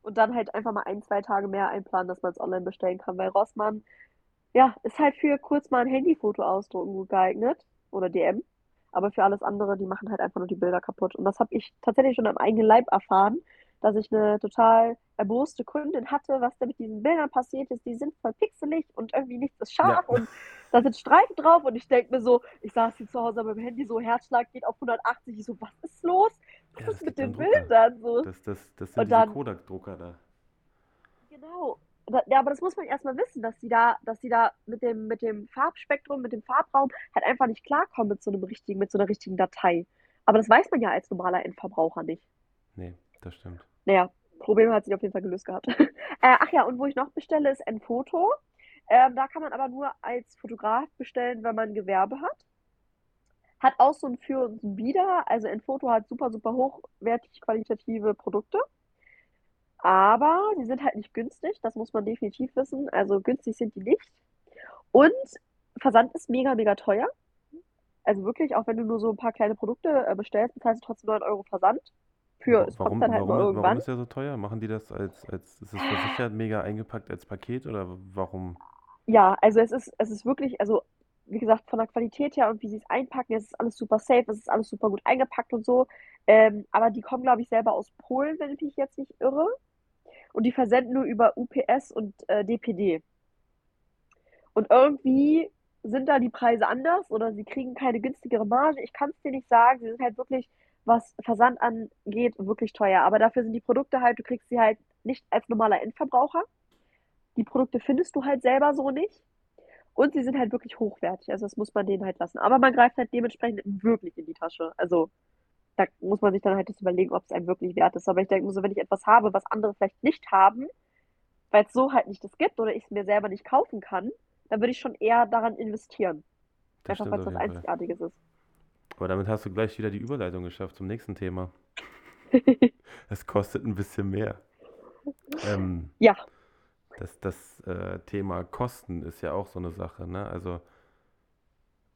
Und dann halt einfach mal ein, zwei Tage mehr einplanen, dass man es online bestellen kann, weil Rossmann, ja, ist halt für kurz mal ein Handyfoto ausdrucken gut geeignet oder DM. Aber für alles andere, die machen halt einfach nur die Bilder kaputt. Und das habe ich tatsächlich schon am eigenen Leib erfahren, dass ich eine total erboste Kundin hatte, was da mit diesen Bildern passiert ist. Die sind voll pixelig und irgendwie nichts ist Ja, scharf und da sind Streifen drauf. Und ich denke mir so, ich saß hier zu Hause mit dem Handy, so Herzschlag geht auf 180. Ich so, was ist los? Was ja, ist mit den. Bildern? So. Das, das, das sind Und diese Kodak-Drucker da. Genau. Ja, aber das muss man erstmal wissen, dass die da, dass die da mit dem, mit dem Farbspektrum, mit dem Farbraum halt einfach nicht klarkommen mit so einem richtigen, mit so einer richtigen Datei. Aber das weiß man ja als normaler Endverbraucher nicht. Nee, das stimmt. Naja, Problem hat sich auf jeden Fall gelöst gehabt. *laughs* äh, ach ja, und wo ich noch bestelle, ist ein Foto. Ähm, da kann man aber nur als Fotograf bestellen, wenn man Gewerbe hat. Hat auch so ein Für und ein Wider. Also ein Foto hat super, super hochwertig qualitative Produkte. Aber sie sind halt nicht günstig, das muss man definitiv wissen. Also günstig sind die nicht. Und Versand ist mega, mega teuer. Also wirklich, auch wenn du nur so ein paar kleine Produkte äh, bestellst, bezahlst du trotzdem 9 Euro Versand. Für, es Warum, dann halt nur warum, warum irgendwann. ist der so teuer? Machen die das als, als, ist es versichert, mega eingepackt als Paket oder warum? Ja, also es ist, es ist wirklich, also wie gesagt, von der Qualität her und wie sie es einpacken, es ist alles super safe, es ist alles super gut eingepackt und so. Ähm, aber die kommen, glaube ich, selber aus Polen, wenn ich mich jetzt nicht irre. Und die versenden nur über UPS und äh, DPD. Und irgendwie sind da die Preise anders oder sie kriegen keine günstigere Marge. Ich kann es dir nicht sagen. Sie sind halt wirklich, was Versand angeht, wirklich teuer. Aber dafür sind die Produkte halt, du kriegst sie halt nicht als normaler Endverbraucher. Die Produkte findest du halt selber so nicht. Und sie sind halt wirklich hochwertig. Also das muss man denen halt lassen. Aber man greift halt dementsprechend wirklich in die Tasche. Also da muss man sich dann halt das überlegen, ob es einem wirklich wert ist. Aber ich denke so, wenn ich etwas habe, was andere vielleicht nicht haben, weil es so halt nicht das gibt oder ich es mir selber nicht kaufen kann, dann würde ich schon eher daran investieren. Das Einfach weil es was. Einzigartiges ist. Aber damit hast du gleich wieder die Überleitung geschafft zum nächsten Thema. *laughs* Es kostet ein bisschen mehr. Ähm, Ja, das das äh, Thema Kosten ist ja auch so eine Sache, ne? Also,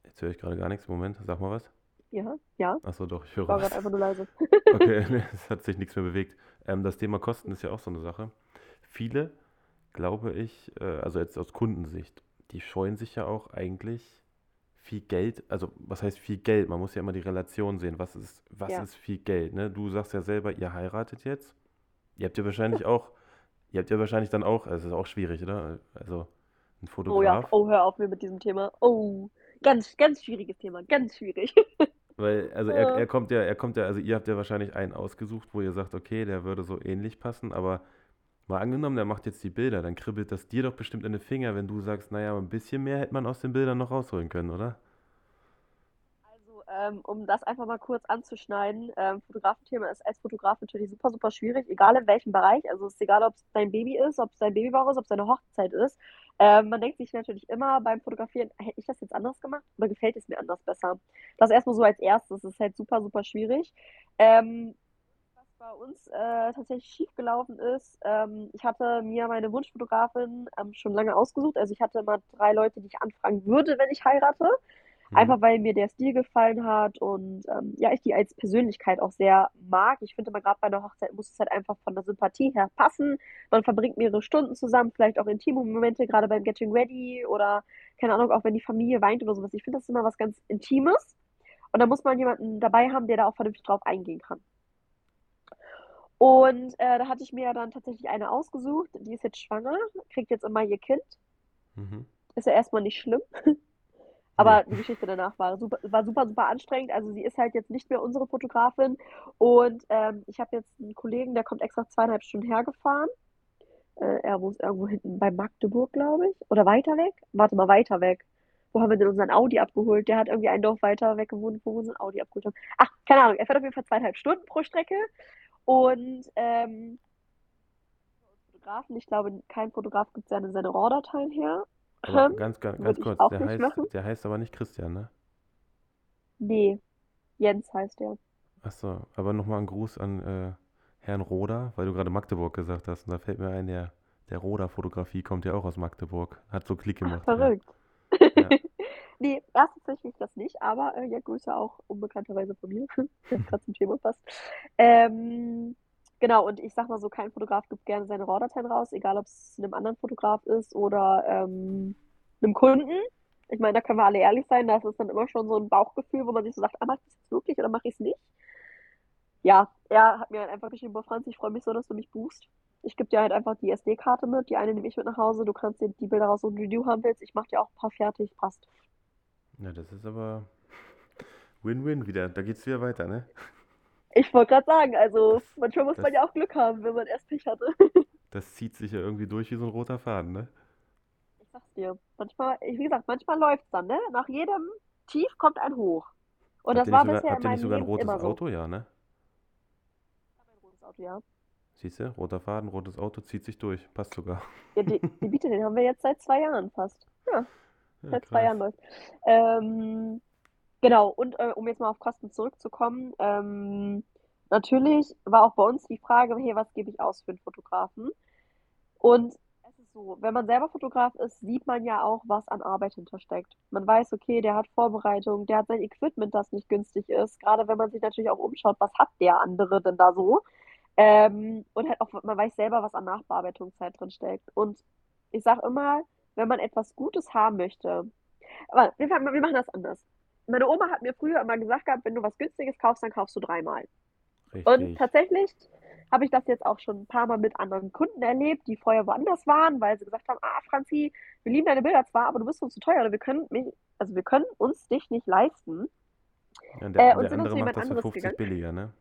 jetzt höre ich gerade gar nichts. Moment, sag mal was. ja, ja. Achso, doch, ich Ich höre war gerade einfach nur leise. *laughs* Okay, *laughs* es hat sich nichts mehr bewegt. Ähm, das Thema Kosten ist ja auch so eine Sache. Viele, glaube ich, äh, also jetzt aus Kundensicht, die scheuen sich ja auch eigentlich viel Geld, also was heißt viel Geld? Man muss ja immer die Relation sehen. Was ist, was Ja. ist viel Geld? Ne? Du sagst ja selber, ihr heiratet jetzt. Ihr habt ja wahrscheinlich *laughs* auch, ihr habt ja wahrscheinlich dann auch, also ist auch schwierig, oder? Also ein Oh ja, Fotograf. oh, hör auf mir mit diesem Thema. Oh, ganz, ganz schwieriges Thema, ganz schwierig. *laughs* Weil, also er, er kommt ja, er kommt ja, also ihr habt ja wahrscheinlich einen ausgesucht, wo ihr sagt, okay, der würde so ähnlich passen, aber mal angenommen, der macht jetzt die Bilder, dann kribbelt das dir doch bestimmt in den Finger, wenn du sagst, naja, ein bisschen mehr hätte man aus den Bildern noch rausholen können, oder? Also, ähm, um das einfach mal kurz anzuschneiden, ähm, Fotografenthema ist als Fotograf natürlich super, super schwierig, egal in welchem Bereich. Also es ist egal, ob es dein Baby ist, ob es dein Babybauch ist, ob es deine Hochzeit ist. Ähm, man denkt sich natürlich immer beim Fotografieren, hätte ich das jetzt anders gemacht oder gefällt es mir anders besser? Das erstmal so als erstes, das ist halt super, super schwierig. Ähm, bei uns äh, tatsächlich schief gelaufen ist, ähm, ich hatte mir meine Wunschfotografin ähm, schon lange ausgesucht. Also ich hatte immer drei Leute, die ich anfragen würde, wenn ich heirate. Mhm. Einfach weil mir der Stil gefallen hat und ähm, ja, ich die als Persönlichkeit auch sehr mag. Ich finde mal gerade bei einer Hochzeit muss es halt einfach von der Sympathie her passen. Man verbringt mehrere Stunden zusammen, vielleicht auch intime Momente, gerade beim Getting Ready oder keine Ahnung, auch wenn die Familie weint oder sowas. Ich finde das ist immer was ganz Intimes. Und da muss man jemanden dabei haben, der da auch vernünftig drauf eingehen kann. Und äh, da hatte ich mir ja dann tatsächlich eine ausgesucht, die ist jetzt schwanger, kriegt jetzt immer ihr Kind. Mhm. Ist ja erstmal nicht schlimm. *laughs* Aber die Geschichte danach war super, war super, super anstrengend. Also sie ist halt jetzt nicht mehr unsere Fotografin. Und ähm, ich habe jetzt einen Kollegen, der kommt extra zweieinhalb Stunden hergefahren. Äh, er wohnt irgendwo hinten bei Magdeburg, glaube ich. Oder weiter weg? Warte mal, weiter weg. Wo haben wir denn unseren Audi abgeholt? Der hat irgendwie ein Dorf weiter weg gewohnt, wo wir unseren Audi abgeholt haben. Ach, keine Ahnung. Er fährt auf jeden Fall zweieinhalb Stunden pro Strecke. Und ähm, Fotografen, ich glaube, kein Fotograf gibt seine, seine RAW-Dateien her. Aber Ähm, ganz, ganz, ganz kurz, der heißt, machen. der heißt aber nicht Christian, ne? Nee, Jens heißt der. Ach so, aber nochmal ein Gruß an äh, Herrn Roder, weil du gerade Magdeburg gesagt hast. Und da fällt mir ein, der, der Roder-Fotografie kommt ja auch aus Magdeburg. Hat so Klick Ach, gemacht, ja. verrückt. Ja, Nee, erst tatsächlich das nicht, aber äh, ja, Grüße auch unbekannterweise von mir, *laughs* wenn gerade zum Thema passt. Ähm, genau, und ich sag mal so, kein Fotograf gibt gerne seine RAW-Dateien raus, egal ob es einem anderen Fotograf ist oder ähm, einem Kunden. Ich meine, da können wir alle ehrlich sein, das ist dann immer schon so ein Bauchgefühl, wo man sich so sagt, ah, mach ich das jetzt wirklich oder mache ich es nicht? Ja, er hat mir halt einfach geschrieben, boah, Franz, ich freue mich so, dass du mich buchst. Ich gebe dir halt einfach die SD-Karte mit, die eine nehme ich mit nach Hause, du kannst dir die Bilder raussuchen, die du haben willst, ich mache dir auch ein paar fertig, passt. Ja, das ist aber Win-Win wieder. Da geht's wieder weiter, ne? Ich wollte gerade sagen, also Das, manchmal muss das, man ja auch Glück haben, wenn man erst Pech hatte. *laughs* das zieht sich ja irgendwie durch wie so ein roter Faden, ne? Ich sag's dir. Manchmal, wie gesagt, manchmal läuft's dann, ne? Nach jedem Tief kommt ein Hoch. Und Habt das war sogar, bisher habt ihr nicht meinem sogar ein Leben rotes immer so. Auto? Ja, ne? Ich habe ein rotes Auto, ja. Siehst du? Roter Faden, rotes Auto, zieht sich durch. Passt sogar. Ja, die, die Biete, den haben wir jetzt seit zwei Jahren fast. Ja, Ja, seit zwei. Jahren läuft. Ähm, genau, und äh, um jetzt mal auf Kosten zurückzukommen, ähm, natürlich war auch bei uns die Frage, hey, was gebe ich aus für einen Fotografen? Und es ist so, wenn man selber Fotograf ist, sieht man ja auch, was an Arbeit hintersteckt. Man weiß, okay, der hat Vorbereitung, der hat sein Equipment, das nicht günstig ist. Gerade wenn man sich natürlich auch umschaut, was hat der andere denn da so? Ähm, und halt auch, man weiß selber, was an Nachbearbeitungszeit drin steckt. Und ich sage immer, wenn man etwas Gutes haben möchte, aber wir, wir machen das anders. Meine Oma hat mir früher immer gesagt gehabt, wenn du was Günstiges kaufst, dann kaufst du dreimal. Und Richtig. tatsächlich habe ich das jetzt auch schon ein paar Mal mit anderen Kunden erlebt, die vorher woanders waren, weil sie gesagt haben, ah, Franzi, wir lieben deine Bilder zwar, aber du bist uns zu teuer oder wir können mich, also wir können uns dich nicht leisten. Ja, der, Äh, und der sind uns andere zu macht das für anderes 50 gegangen. billiger, ne?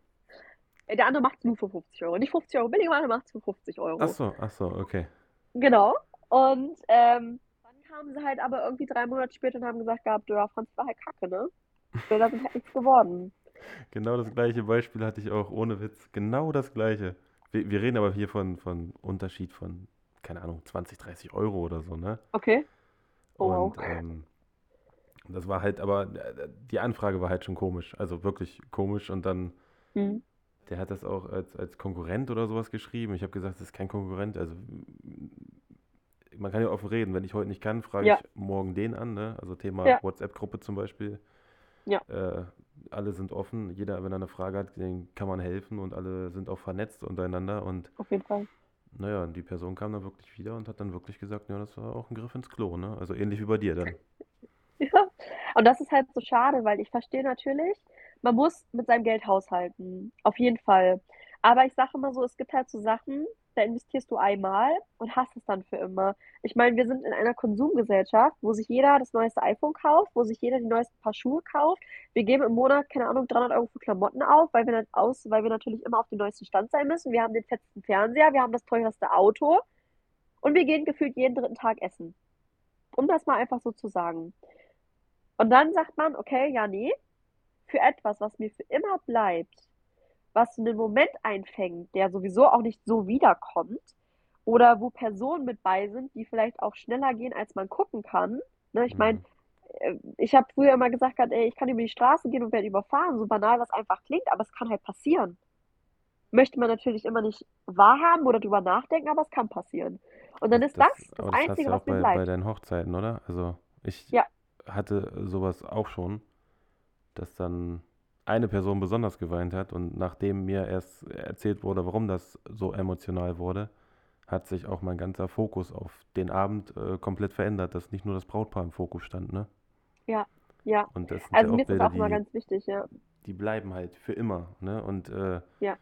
Äh, Der andere macht es nur für 50 Euro. Nicht 50 Euro billiger, der macht es für 50 Ach Euro. so, ach so, okay. Genau. Und ähm, dann kamen sie halt aber irgendwie drei Monate später und haben gesagt gehabt, ja, Franz war halt kacke, ne? Bilder sind halt nichts geworden. Genau das gleiche Beispiel hatte ich auch, ohne Witz. Genau das gleiche. Wir, wir reden aber hier von, von Unterschied von, keine Ahnung, 20, 30 Euro oder so, ne? Okay. Oh, Und wow. ähm, das war halt, aber äh, die Anfrage war halt schon komisch. Also wirklich komisch. Und dann, Hm. der hat das auch als, als Konkurrent oder sowas geschrieben. Ich habe gesagt, das ist kein Konkurrent. Also man kann ja offen reden. Wenn ich heute nicht kann, frage Ja, ich morgen den an, ne? Also Thema ja, WhatsApp-Gruppe zum Beispiel. ja. Äh, alle sind offen. Jeder, wenn er eine Frage hat, den kann man helfen und alle sind auch vernetzt untereinander. Und Auf jeden Fall. naja, und die Person kam dann wirklich wieder und hat dann wirklich gesagt, ja, das war auch ein Griff ins Klo, ne? Also ähnlich wie bei dir dann. *laughs* Ja. Und das ist halt so schade, weil ich verstehe natürlich, man muss mit seinem Geld haushalten. Auf jeden Fall. Aber ich sage immer so, es gibt halt so Sachen, da investierst du einmal und hast es dann für immer. Ich meine, wir sind in einer Konsumgesellschaft, wo sich jeder das neueste iPhone kauft, wo sich jeder die neuesten Paar Schuhe kauft. Wir geben im Monat, keine Ahnung, 300 Euro für Klamotten auf, weil wir, aus, weil wir natürlich immer auf dem neuesten Stand sein müssen. Wir haben den fetzten Fernseher, wir haben das teuerste Auto und wir gehen gefühlt jeden dritten Tag essen. Um das mal einfach so zu sagen. Und dann sagt man, okay, ja, nee, für etwas, was mir für immer bleibt, was einen Moment einfängt, der sowieso auch nicht so wiederkommt, oder wo Personen mit bei sind, die vielleicht auch schneller gehen, als man gucken kann. Ne, ich meine, äh, ich habe früher immer gesagt, ey, ich kann über die Straße gehen und werde überfahren, so banal das einfach klingt, aber es kann halt passieren. Möchte man natürlich immer nicht wahrhaben oder drüber nachdenken, aber es kann passieren. Und dann ist das das, das Einzige, was mir bei, bleibt. bei deinen Hochzeiten, oder? Also ich Ja, hatte sowas auch schon, dass dann eine Person besonders geweint hat und nachdem mir erst erzählt wurde, warum das so emotional wurde, hat sich auch mein ganzer Fokus auf den Abend äh, komplett verändert, dass nicht nur das Brautpaar im Fokus stand, ne? ja, ja. Und das sind ja Also auch mir ist das auch immer die, ganz wichtig, ja. die bleiben halt für immer, ne? Und äh, Ja,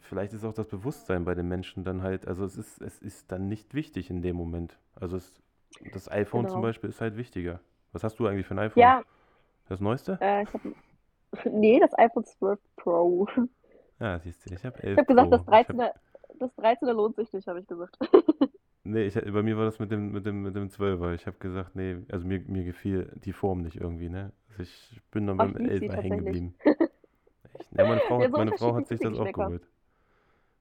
vielleicht ist auch das Bewusstsein bei den Menschen dann halt, also es ist, es ist dann nicht wichtig in dem Moment. Also es, das iPhone zum genau. Beispiel ist halt wichtiger. Was hast du eigentlich für ein iPhone? Ja, Das neueste? äh, ich habe, *laughs* nee, das iPhone 12 Pro. Ja, siehst du, ich habe Ich 11 habe gesagt, das Pro. Ich habe 13er, das 13er lohnt sich nicht, habe ich gesagt. *laughs* Nee, ich, bei mir war das mit dem, mit dem, mit dem 12er. Ich habe gesagt, nee, also mir, mir gefiel die Form nicht irgendwie, ne? Also ich bin dann beim ich liebe sie 11er hängen geblieben. *laughs* Echt? Ja, meine Frau Ja, hat, so meine Frau hat sich das auch geholt.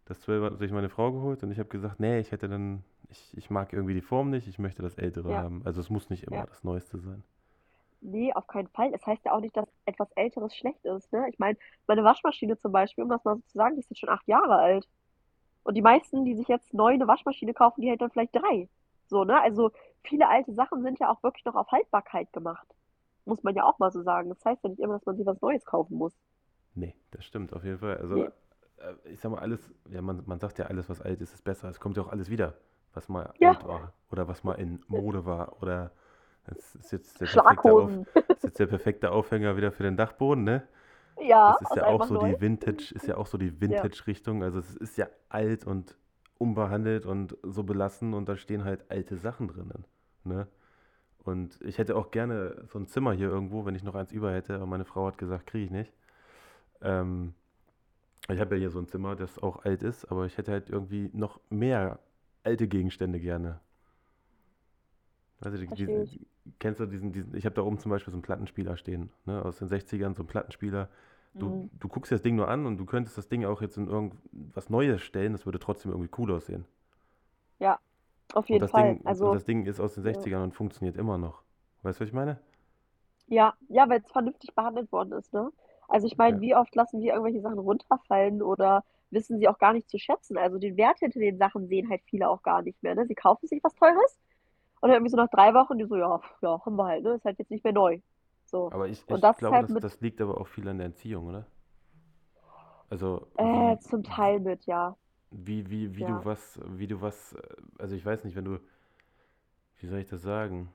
Das 12er hat sich meine Frau geholt und ich habe gesagt, nee, ich hätte dann, ich, ich mag irgendwie die Form nicht, ich möchte das Ältere Ja, haben. Also es muss nicht immer das Neueste sein. Nee, auf keinen Fall. Es heißt ja auch nicht, dass etwas Älteres schlecht ist, ne? Ich meine, meine Waschmaschine zum Beispiel, um das mal so zu sagen, die ist jetzt schon acht Jahre alt. Und die meisten, die sich jetzt neu eine Waschmaschine kaufen, die hält dann vielleicht drei. So, ne? Also viele alte Sachen sind ja auch wirklich noch auf Haltbarkeit gemacht. Muss man ja auch mal so sagen. Das heißt ja nicht immer, dass man sich was Neues kaufen muss. Nee, das stimmt auf jeden Fall. Also Nee. äh, ich sag mal, alles, ja, man, man sagt ja, alles, was alt ist, ist besser. Es kommt ja auch alles wieder, was mal Ja, alt war oder was mal in Mode war oder das ist jetzt der perfekte Auf, ist jetzt der perfekte Aufhänger wieder für den Dachboden, ne? Ja, Das ist ja auch so neu. die Vintage, ist ja auch so die Vintage-Richtung. Also es ist ja alt und unbehandelt und so belassen und da stehen halt alte Sachen drinnen, ne? Und ich hätte auch gerne so ein Zimmer hier irgendwo, wenn ich noch eins über hätte, aber meine Frau hat gesagt, kriege ich nicht. Ähm, ich habe ja hier so ein Zimmer, das auch alt ist, aber ich hätte halt irgendwie noch mehr alte Gegenstände gerne. Also die, verstehe diese, ich. kennst du diesen, diesen, ich habe da oben zum Beispiel so einen Plattenspieler stehen, ne, aus den 60ern, so einen Plattenspieler. Du, Mhm. du guckst dir das Ding nur an und du könntest das Ding auch jetzt in irgendwas Neues stellen, das würde trotzdem irgendwie cool aussehen. Ja, auf jeden das Fall. Ding, Also, das Ding ist aus den ja. 60ern und funktioniert immer noch. Weißt du, was ich meine? Ja, ja, weil es vernünftig behandelt worden ist, ne? Also ich meine, Ja. wie oft lassen wir irgendwelche Sachen runterfallen oder wissen sie auch gar nicht zu schätzen? Also den Wert hinter den Sachen sehen halt viele auch gar nicht mehr, ne? Sie kaufen sich was Teures und dann irgendwie so nach drei Wochen, die so, ja, ja, haben wir halt, ne? Ist halt jetzt nicht mehr neu. So. Aber ich, Und ich das glaube, halt das, das liegt aber auch viel an der Erziehung, oder? Also äh, wie, zum Teil mit, ja. wie, wie, wie du Ja. was, wie du was, äh, also ich weiß nicht, wenn du, wie soll ich das sagen?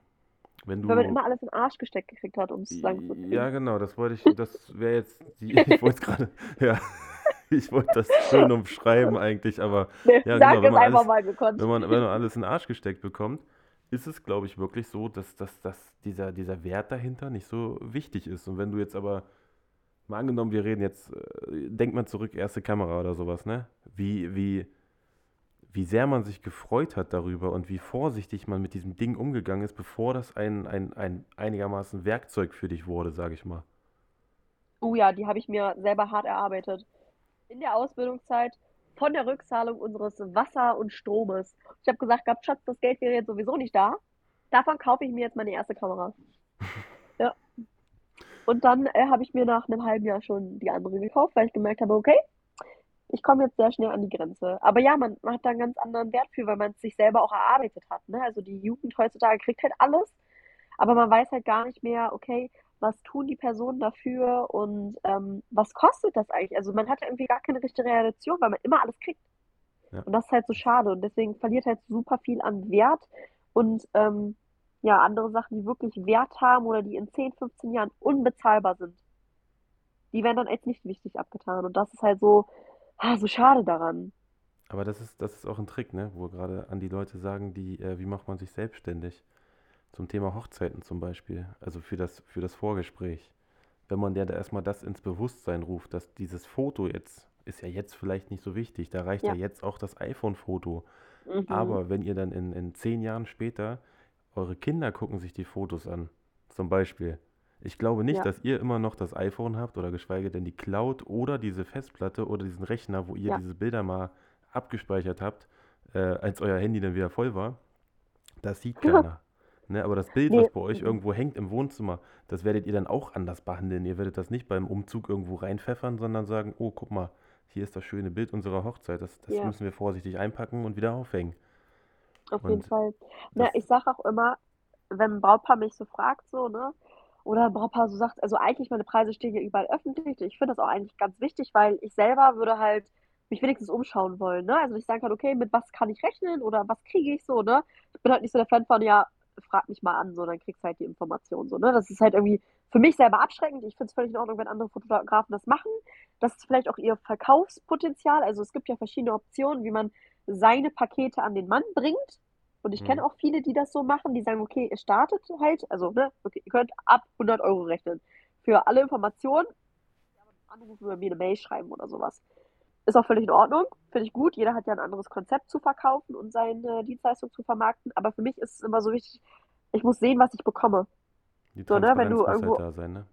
Wenn Wenn man du immer alles in den Arsch gesteckt gekriegt hat, um es lang zu Ja, kriegen. genau, das wollte ich, *laughs* das wäre jetzt die, *laughs* ich wollte es gerade, ja, *laughs* ich wollte das schön umschreiben eigentlich, aber Ne, ja, sag genau, wenn es man einfach alles, wenn man, wenn man alles in den Arsch gesteckt bekommt, ist es, glaube ich, wirklich so, dass, dass, dass dieser, dieser Wert dahinter nicht so wichtig ist. Und wenn du jetzt aber, mal angenommen, wir reden jetzt, äh, denk mal zurück, erste Kamera oder sowas, ne? Wie, wie, wie sehr man sich gefreut hat darüber und wie vorsichtig man mit diesem Ding umgegangen ist, bevor das ein, ein, ein einigermaßen Werkzeug für dich wurde, sage ich mal. Oh ja, die habe ich mir selber hart erarbeitet. In der Ausbildungszeit von der Rückzahlung unseres Wasser und Stromes. Ich habe gesagt, gehabt, Schatz, das Geld wäre jetzt sowieso nicht da. Davon kaufe ich mir jetzt meine erste Kamera. *laughs* Ja. Und dann äh, habe ich mir nach einem halben Jahr schon die andere gekauft, weil ich gemerkt habe, okay, ich komme jetzt sehr schnell an die Grenze. Aber ja, man, man hat da einen ganz anderen Wert für, weil man es sich selber auch erarbeitet hat. Ne? Also die Jugend heutzutage kriegt halt alles, aber man weiß halt gar nicht mehr, okay, was tun die Personen dafür und ähm, was kostet das eigentlich? Also man hat ja irgendwie gar keine richtige Relation, weil man immer alles kriegt. Ja. Und das ist halt so schade und deswegen verliert halt super viel an Wert und ähm, ja, andere Sachen, die wirklich Wert haben oder die in 10, 15 Jahren unbezahlbar sind, die werden dann als nicht wichtig abgetan und das ist halt so, ah, so schade daran. Aber das ist, das ist auch ein Trick, ne? Wo gerade an die Leute sagen, die, äh, wie macht man sich selbstständig? Zum Thema Hochzeiten zum Beispiel, also für das, für das Vorgespräch. Wenn man der da erstmal das ins Bewusstsein ruft, dass dieses Foto jetzt, ist ja jetzt vielleicht nicht so wichtig, da reicht ja, Ja. jetzt auch das iPhone-Foto. Mhm. Aber wenn ihr dann in, in zehn Jahren später, eure Kinder gucken sich die Fotos an, zum Beispiel. Ich glaube nicht, Ja, dass ihr immer noch das iPhone habt oder geschweige denn die Cloud oder diese Festplatte oder diesen Rechner, wo ihr ja, diese Bilder mal abgespeichert habt, äh, als euer Handy dann wieder voll war. Das sieht keiner. Ne, aber das Bild, was nee, bei euch irgendwo hängt im Wohnzimmer, das werdet ihr dann auch anders behandeln. Ihr werdet das nicht beim Umzug irgendwo reinpfeffern, sondern sagen, oh, guck mal, hier ist das schöne Bild unserer Hochzeit. Das, das ja, müssen wir vorsichtig einpacken und wieder aufhängen. auf jeden Und Fall. Na, ich sage auch immer, wenn ein Brautpaar mich so fragt, so, ne? Oder ein Brautpaar so sagt, also eigentlich meine Preise stehen ja überall öffentlich. Ich finde das auch eigentlich ganz wichtig, weil ich selber würde halt mich wenigstens umschauen wollen, ne? Also ich sagen kann, okay, mit was kann ich rechnen oder was kriege ich so, ne? Ich bin halt nicht so der Fan von, ja, frag mich mal an, so, dann kriegst du halt die Information, so, ne? Das ist halt irgendwie für mich selber abschreckend. Ich finde es völlig in Ordnung, wenn andere Fotografen das machen. Das ist vielleicht auch ihr Verkaufspotenzial. Also es gibt ja verschiedene Optionen, wie man seine Pakete an den Mann bringt. Und ich kenne auch viele, die das so machen, die sagen, okay, ihr startet halt, also, ne, okay, ihr könnt ab 100 Euro rechnen. Für alle Informationen anrufen oder mir eine Mail schreiben oder sowas. Ist auch völlig in Ordnung, finde ich gut. Jeder hat ja ein anderes Konzept zu verkaufen und seine Dienstleistung zu vermarkten. Aber für mich ist es immer so wichtig, ich muss sehen, was ich bekomme. die So, ne, wenn du muss halt irgendwo, da sein, ne?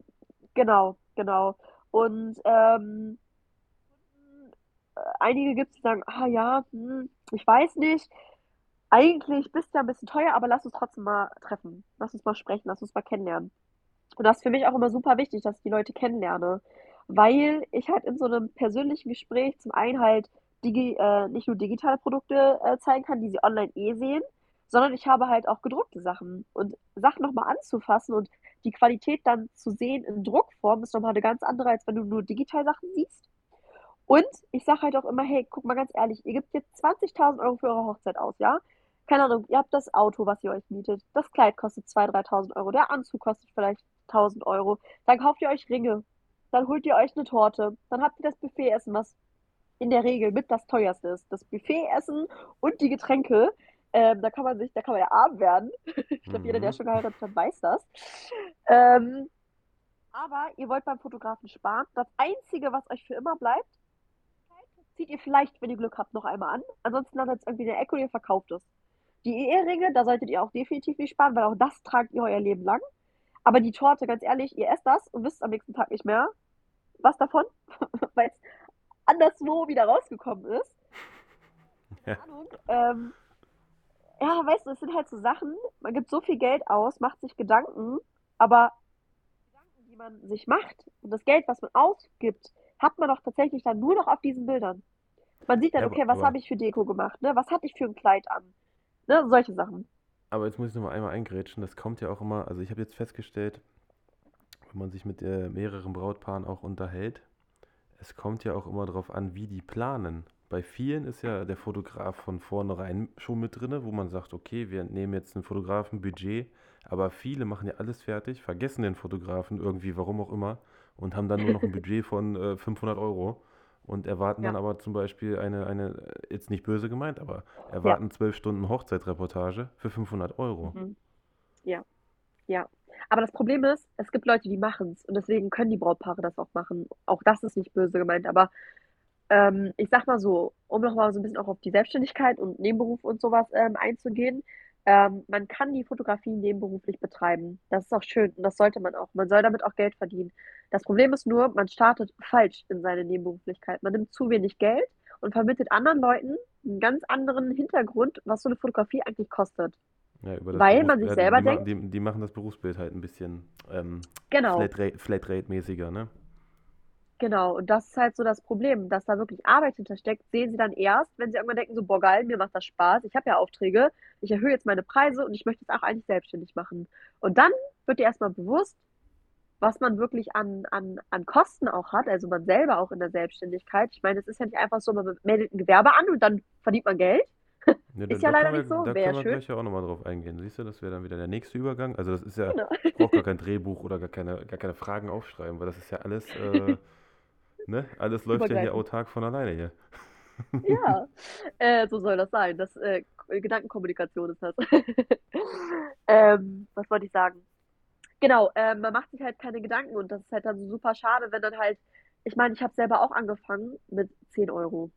genau, genau. Und ähm, einige gibt es, die sagen, ah ja, hm, ich weiß nicht. Eigentlich bist du ja ein bisschen teuer, aber lass uns trotzdem mal treffen. Lass uns mal sprechen, lass uns mal kennenlernen. Und das ist für mich auch immer super wichtig, dass ich die Leute kennenlerne, weil ich halt in so einem persönlichen Gespräch zum einen halt digi äh, nicht nur digitale Produkte äh, zeigen kann, die sie online eh sehen, sondern ich habe halt auch gedruckte Sachen. Und Sachen nochmal anzufassen und die Qualität dann zu sehen in Druckform ist nochmal eine ganz andere, als wenn du nur digital Sachen siehst. Und ich sage halt auch immer, hey, guck mal ganz ehrlich, ihr gebt jetzt 20.000 Euro für eure Hochzeit aus, ja? Keine Ahnung, ihr habt das Auto, was ihr euch mietet. Das Kleid kostet 2.000, 3.000 Euro. Der Anzug kostet vielleicht 1.000 Euro. Dann kauft ihr euch Ringe. Dann holt ihr euch eine Torte. Dann habt ihr das Buffetessen, was in der Regel mit das teuerste ist. Das Buffetessen und die Getränke. Ähm, da kann man sich, da kann man ja arm werden. *laughs* Ich glaube, jeder, der Mhm. schon geheiratet hat, weiß das. Ähm, aber ihr wollt beim Fotografen sparen. Das Einzige, was euch für immer bleibt, zieht ihr vielleicht, wenn ihr Glück habt, noch einmal an. Ansonsten landet es irgendwie in der Ecke und ihr verkauft es. Die Eheringe, da solltet ihr auch definitiv nicht sparen, weil auch das tragt ihr euer Leben lang. Aber die Torte, ganz ehrlich, ihr esst das und wisst am nächsten Tag nicht mehr, was davon, *laughs* weil es anderswo wieder rausgekommen ist. Ja. Keine Ahnung. Ähm, ja, weißt du, es sind halt so Sachen, man gibt so viel Geld aus, macht sich Gedanken, aber Gedanken, die man sich macht und das Geld, was man ausgibt, hat man doch tatsächlich dann nur noch auf diesen Bildern. Man sieht dann, Ja, aber, okay, was aber, habe ich für Deko gemacht, ne? Was hatte ich für ein Kleid an? Ne? Solche Sachen. aber jetzt muss ich noch mal einmal eingrätschen. Das kommt ja auch immer, also ich habe jetzt festgestellt, wenn man sich mit äh, mehreren Brautpaaren auch unterhält, es kommt ja auch immer darauf an, wie die planen. Bei vielen ist ja der Fotograf von vornherein schon mit drinne, wo man sagt, okay, wir nehmen jetzt ein Fotografenbudget, aber viele machen ja alles fertig, vergessen den Fotografen irgendwie, warum auch immer, und haben dann nur noch ein *laughs* Budget von äh, 500 Euro und erwarten dann Ja, aber zum Beispiel eine, eine, äh, jetzt nicht böse gemeint, aber ja, erwarten 12 Stunden Hochzeitreportage für 500 Euro. mhm. ja, ja. Aber das Problem ist, es gibt Leute, die machen es und deswegen können die Brautpaare das auch machen. Auch das ist nicht böse gemeint, aber ähm, ich sag mal so, um nochmal so ein bisschen auch auf die Selbstständigkeit und Nebenberuf und sowas ähm, einzugehen, ähm, man kann die Fotografie nebenberuflich betreiben. Das ist auch schön und das sollte man auch. Man soll damit auch Geld verdienen. Das Problem ist nur, man startet falsch in seine Nebenberuflichkeit. Man nimmt zu wenig Geld und vermittelt anderen Leuten einen ganz anderen Hintergrund, was so eine Fotografie eigentlich kostet. Ja, Weil man sich die, selber die, denkt, die, die machen das Berufsbild halt ein bisschen ähm, genau, Flatrate, Flatrate-mäßiger, ne? Genau, und das ist halt so das Problem, dass da wirklich Arbeit hintersteckt, sehen sie dann erst, wenn sie irgendwann denken, so, boah, geil, mir macht das Spaß, ich habe ja Aufträge, ich erhöhe jetzt meine Preise und ich möchte es auch eigentlich selbstständig machen. Und dann wird dir erstmal bewusst, was man wirklich an, an, an Kosten auch hat, also man selber auch in der Selbstständigkeit. Ich meine, es ist ja nicht einfach so, man meldet ein Gewerbe an und dann verdient man Geld. Ja, da, Ist ja leider können nicht wir, so, da können wir schön. gleich ja auch nochmal drauf eingehen. Siehst du, das wäre dann wieder der nächste Übergang. Also das ist ja, Genau. ich brauche gar kein *laughs* Drehbuch oder gar keine, gar keine Fragen aufschreiben, weil das ist ja alles, äh, ne? Alles läuft ja hier autark von alleine hier. *laughs* Ja, äh, so soll das sein. Das, äh, Gedankenkommunikation ist das. *laughs* Ähm, was wollte ich sagen? Genau, ähm, man macht sich halt keine Gedanken und das ist halt dann super schade, wenn dann halt, ich meine, ich habe selber auch angefangen mit 10 Euro.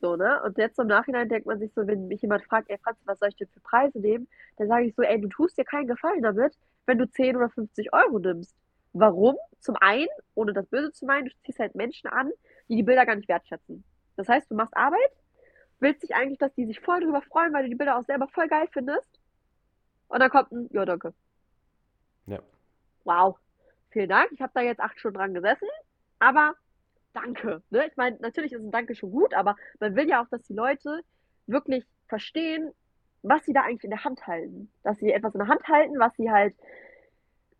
So, ne? Und jetzt im Nachhinein denkt man sich so, wenn mich jemand fragt, ey Franz, was soll ich denn für Preise nehmen? Dann sage ich so, ey, du tust dir keinen Gefallen damit, wenn du 10 oder 50 Euro nimmst. Warum? Zum einen, ohne das Böse zu meinen, du ziehst halt Menschen an, die die Bilder gar nicht wertschätzen. Das heißt, du machst Arbeit, willst dich eigentlich, dass die sich voll drüber freuen, weil du die Bilder auch selber voll geil findest. Und dann kommt ein, ja, danke. Ja. Wow, vielen Dank. Ich habe da jetzt acht Stunden dran gesessen, aber danke. Ne? Ich meine, natürlich ist ein Danke schon gut, aber man will ja auch, dass die Leute wirklich verstehen, was sie da eigentlich in der Hand halten. Dass sie etwas in der Hand halten, was sie halt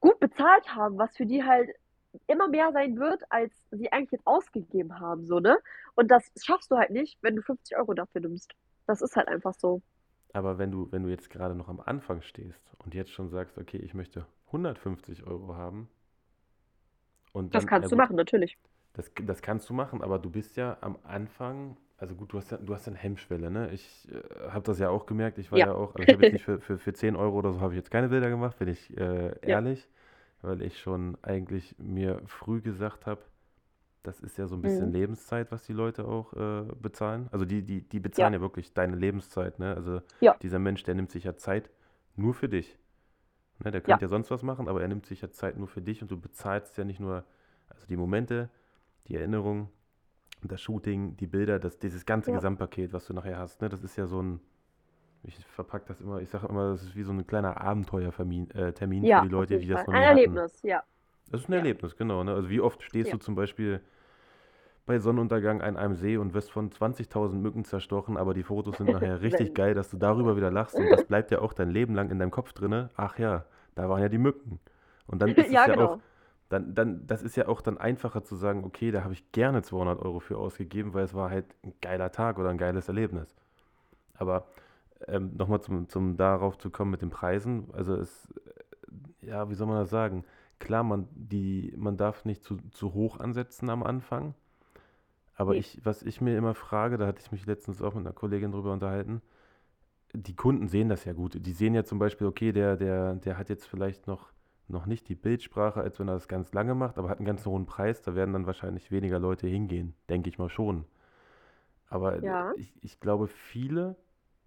gut bezahlt haben, was für die halt immer mehr sein wird, als sie eigentlich jetzt ausgegeben haben, so, ne? Und das schaffst du halt nicht, wenn du 50 Euro dafür nimmst. Das ist halt einfach so. Aber wenn du, wenn du jetzt gerade noch am Anfang stehst und jetzt schon sagst, okay, ich möchte 150 Euro haben und Das kannst du machen, natürlich. Das, das kannst du machen, aber du bist ja am Anfang, also gut, du hast ja, du hast ja eine Hemmschwelle, ne? Ich äh, habe das ja auch gemerkt, ich war Ja. ja auch, also ich habe jetzt nicht für, für, für 10 Euro oder so, habe ich jetzt keine Bilder gemacht, bin ich äh, Ja. ehrlich, weil ich schon eigentlich mir früh gesagt habe, das ist ja so ein bisschen Mhm. Lebenszeit, was die Leute auch äh, bezahlen. Also die, die, die Ja. bezahlen ja wirklich deine Lebenszeit, ne? Also Ja. dieser Mensch, der nimmt sich ja Zeit nur für dich. Ne? Der Ja. könnte ja sonst was machen, aber er nimmt sich ja Zeit nur für dich und du bezahlst ja nicht nur, also die Momente, die Erinnerung, das Shooting, die Bilder, das, dieses ganze Ja. Gesamtpaket, was du nachher hast, ne? Das ist ja so ein, ich verpack das immer, ich sage immer, das ist wie so ein kleiner Abenteuertermin äh, Termin für Ja, die Leute, die das noch Ein nie hatten. Erlebnis, ja. Das ist ein Ja. Erlebnis, genau. Ne? Also wie oft stehst Ja. du zum Beispiel bei Sonnenuntergang an einem See und wirst von 20.000 Mücken zerstochen, aber die Fotos sind nachher *laughs* richtig geil, dass du darüber wieder lachst und das bleibt ja auch dein Leben lang in deinem Kopf drinne. Ach ja, da waren ja die Mücken. Und dann *laughs* ist es Ja, ja auch, genau. Dann, dann, das ist ja auch dann einfacher zu sagen, okay, da habe ich gerne 200 Euro für ausgegeben, weil es war halt ein geiler Tag oder ein geiles Erlebnis. Aber ähm, nochmal zum, zum darauf zu kommen mit den Preisen, also es, äh, ja, wie soll man das sagen? Klar, man, die, man darf nicht zu, zu hoch ansetzen am Anfang, aber Nee. ich, was ich mir immer frage, da hatte ich mich letztens auch mit einer Kollegin drüber unterhalten, die Kunden sehen das ja gut. Die sehen ja zum Beispiel, okay, der, der, der hat jetzt vielleicht noch, noch nicht die Bildsprache, als wenn er das ganz lange macht, aber hat einen ganz hohen Preis, da werden dann wahrscheinlich weniger Leute hingehen, denke ich mal schon. Aber Ja. ich, ich glaube, viele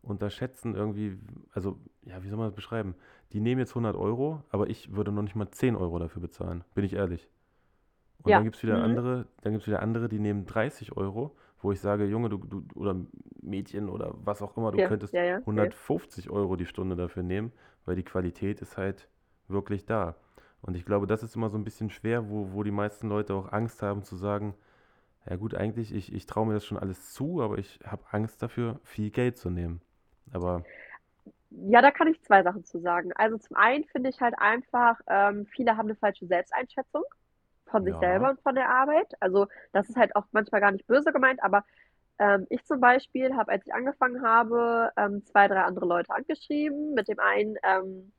unterschätzen irgendwie, also, ja, wie soll man das beschreiben? Die nehmen jetzt 100 Euro, aber ich würde noch nicht mal 10 Euro dafür bezahlen, bin ich ehrlich. Und dann Ja. gibt es wieder Mhm. andere, dann gibt es wieder andere, die nehmen 30 Euro, wo ich sage, Junge, du, du, oder Mädchen oder was auch immer, du Ja, könntest ja, ja. safe. 150 Euro die Stunde dafür nehmen, weil die Qualität ist halt wirklich da. Und ich glaube, das ist immer so ein bisschen schwer, wo, wo die meisten Leute auch Angst haben zu sagen, ja gut, eigentlich, ich, ich traue mir das schon alles zu, aber ich habe Angst dafür, viel Geld zu nehmen. Aber Ja, da kann ich zwei Sachen zu sagen. Also zum einen finde ich halt einfach, ähm, viele haben eine falsche Selbsteinschätzung von sich selber ja, und von der Arbeit. Also das ist halt auch manchmal gar nicht böse gemeint, aber ähm, ich zum Beispiel habe, als ich angefangen habe, ähm, zwei, drei andere Leute angeschrieben. Mit dem einen, ähm,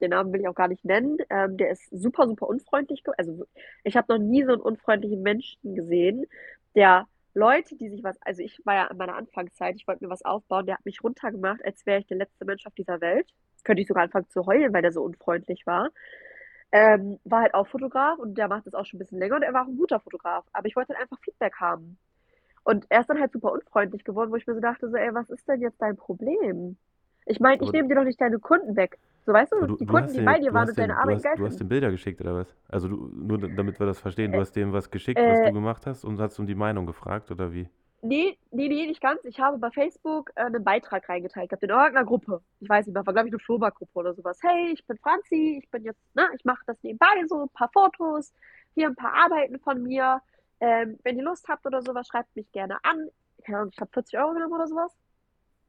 den Namen will ich auch gar nicht nennen, ähm, der ist super, super unfreundlich. Also ich habe noch nie so einen unfreundlichen Menschen gesehen, der Leute, die sich was, also ich war ja in meiner Anfangszeit, ich wollte mir was aufbauen, der hat mich runtergemacht, als wäre ich der letzte Mensch auf dieser Welt. Könnte ich sogar anfangen zu heulen, weil der so unfreundlich war. Ähm, war halt auch Fotograf und der macht das auch schon ein bisschen länger und er war auch ein guter Fotograf. Aber ich wollte halt einfach Feedback haben. Und er ist dann halt super unfreundlich geworden, wo ich mir so dachte, so, ey, was ist denn jetzt dein Problem? Ich meine, ich nehme dir doch nicht deine Kunden weg. So, weißt du, du, die Kunden, hast die den bei dir waren und deine Arbeit geil du hast den Bilder geschickt oder was? Also du, nur damit wir das verstehen, du Äh, hast dem was geschickt, was äh, du gemacht hast und hast um die Meinung gefragt oder wie? Nee, nee, nee, nicht ganz. Ich habe bei Facebook äh, einen Beitrag reingeteilt gehabt in irgendeiner Gruppe. Ich weiß nicht mehr, war glaube ich eine Flohmarktgruppe oder sowas. Hey, ich bin Franzi, ich bin jetzt, ne, ich mache das nebenbei so, ein paar Fotos, hier ein paar Arbeiten von mir. Ähm, wenn ihr Lust habt oder sowas, schreibt mich gerne an. Keine Ahnung, ich habe 40 Euro genommen oder sowas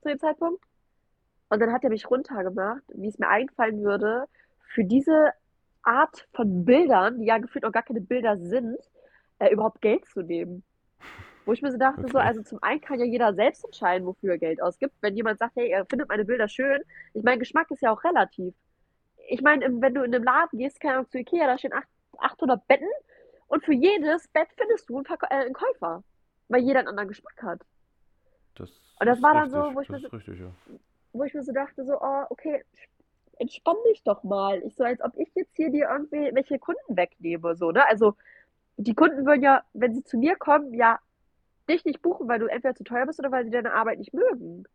zu dem Zeitpunkt. Und dann hat er mich runtergemacht, wie es mir einfallen würde, für diese Art von Bildern, die ja gefühlt auch gar keine Bilder sind, äh, überhaupt Geld zu nehmen. Wo ich mir so dachte, so, Okay. also zum einen kann ja jeder selbst entscheiden, wofür er Geld ausgibt. Wenn jemand sagt, hey, er findet meine Bilder schön, ich meine, Geschmack ist ja auch relativ. Ich meine, wenn du in einem Laden gehst, keine Ahnung, zu Ikea, da stehen acht- 800 Betten und für jedes Bett findest du einen, Verkäu äh, einen Käufer, weil jeder einen anderen Geschmack hat. Das Und das war dann so, richtig. wo ich mir so, richtig, ja. Wo ich mir so dachte, so, oh, okay, entspann dich doch mal. Ich so, als ob ich jetzt hier dir irgendwie welche Kunden wegnehme, so, ne? Also, die Kunden würden ja, wenn sie zu mir kommen, ja dich nicht buchen, weil du entweder zu teuer bist oder weil sie deine Arbeit nicht mögen.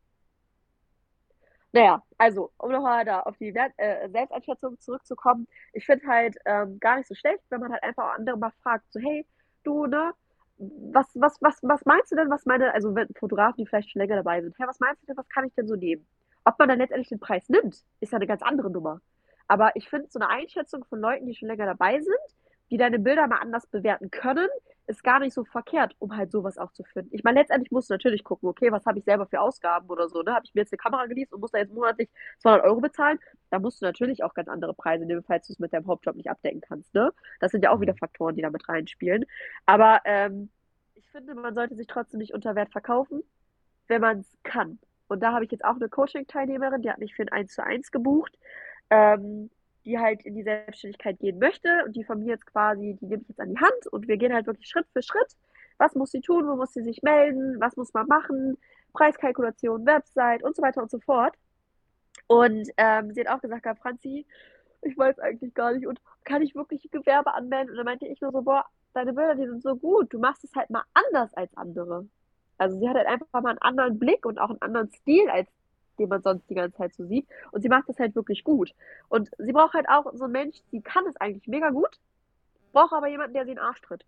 Naja, also, um nochmal da auf die Wert, äh, Selbsteinschätzung zurückzukommen, ich finde halt ähm, gar nicht so schlecht, wenn man halt einfach andere mal fragt, so, hey, du, ne, was, was, was, was meinst du denn, was meine, also wenn Fotografen, die vielleicht schon länger dabei sind, hey, was meinst du denn, was kann ich denn so nehmen? Ob man dann letztendlich den Preis nimmt, ist ja eine ganz andere Nummer. Aber ich finde, so eine Einschätzung von Leuten, die schon länger dabei sind, die deine Bilder mal anders bewerten können, ist gar nicht so verkehrt, um halt sowas auch zu finden. Ich meine, letztendlich musst du natürlich gucken, okay, was habe ich selber für Ausgaben oder so, ne? Habe ich mir jetzt eine Kamera geleast und muss da jetzt monatlich 200 Euro bezahlen? Da musst du natürlich auch ganz andere Preise nehmen, falls du es mit deinem Hauptjob nicht abdecken kannst, ne? Das sind ja auch wieder Mhm. Faktoren, die da mit reinspielen. Aber ähm, ich finde, man sollte sich trotzdem nicht unter Wert verkaufen, wenn man es kann. Und da habe ich jetzt auch eine Coaching-Teilnehmerin, die hat mich für ein 1 zu 1 gebucht, ähm, die halt in die Selbstständigkeit gehen möchte und die von mir jetzt quasi, die nehme ich jetzt an die Hand und wir gehen halt wirklich Schritt für Schritt. Was muss sie tun? Wo muss sie sich melden? Was muss man machen? Preiskalkulation, Website und so weiter und so fort. Und ähm, sie hat auch gesagt, Franzi, ich weiß eigentlich gar nicht und kann ich wirklich Gewerbe anmelden? Und dann meinte ich nur so, boah, deine Bilder, die sind so gut, du machst es halt mal anders als andere. Also sie hat halt einfach mal einen anderen Blick und auch einen anderen Stil, als den man sonst die ganze Zeit so sieht. Und sie macht das halt wirklich gut. Und sie braucht halt auch so einen Mensch, sie kann es eigentlich mega gut, braucht aber jemanden, der sie in den Arsch tritt.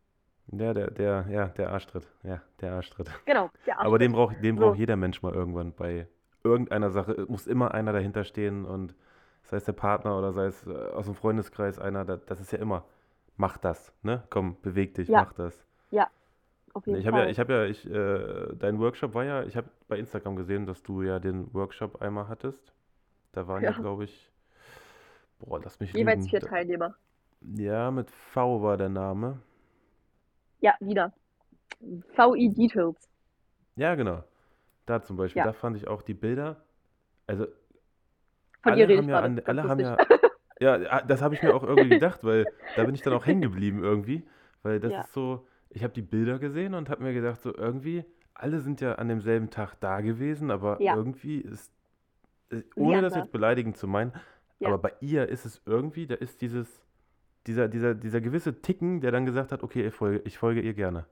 Ja, der, der, ja, der Arschtritt. Ja, der Arschtritt. Genau, der Aber den Arschtritt. braucht, den So. braucht jeder Mensch mal irgendwann bei irgendeiner Sache. Es muss immer einer dahinter stehen und sei es der Partner oder sei es äh, aus dem Freundeskreis einer, das, das ist ja immer, mach das, ne? Komm, beweg dich, Ja, mach das. Auf jeden Ich habe ja, ich habe ja, ich, äh, dein Workshop war ja, ich habe bei Instagram gesehen, dass du ja den Workshop einmal hattest. Da waren ja, Ja, glaube ich, boah, lass mich jeweils lügen. vier Teilnehmer. ja, mit V war der Name. Ja, wieder. VI Details. Ja, genau. Da zum Beispiel, Ja, da fand ich auch die Bilder, also von alle haben ja an, alle haben ja, ja, das habe ich mir auch irgendwie gedacht, weil da bin ich dann auch *laughs* hängen geblieben irgendwie, weil das Ja, ist so, ich habe die Bilder gesehen und habe mir gedacht, so irgendwie, alle sind ja an demselben Tag da gewesen, aber ja, irgendwie ist, äh, ohne das anders. jetzt beleidigend zu meinen, Ja, aber bei ihr ist es irgendwie, da ist dieses, dieser, dieser, dieser gewisse Ticken, der dann gesagt hat, okay, ich folge, ich folge ihr gerne.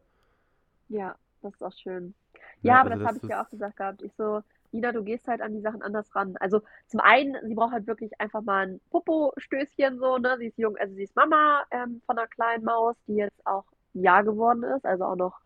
ja, das ist auch schön. Ne? Ja, aber Also das habe das ich ja auch gesagt gehabt. Ich so, Nina, du gehst halt an die Sachen anders ran. Also zum einen, sie braucht halt wirklich einfach mal ein Popo-Stößchen so, ne? Sie ist jung, also sie ist Mama ähm, von einer kleinen Maus, die jetzt auch Jahr geworden ist, also auch noch,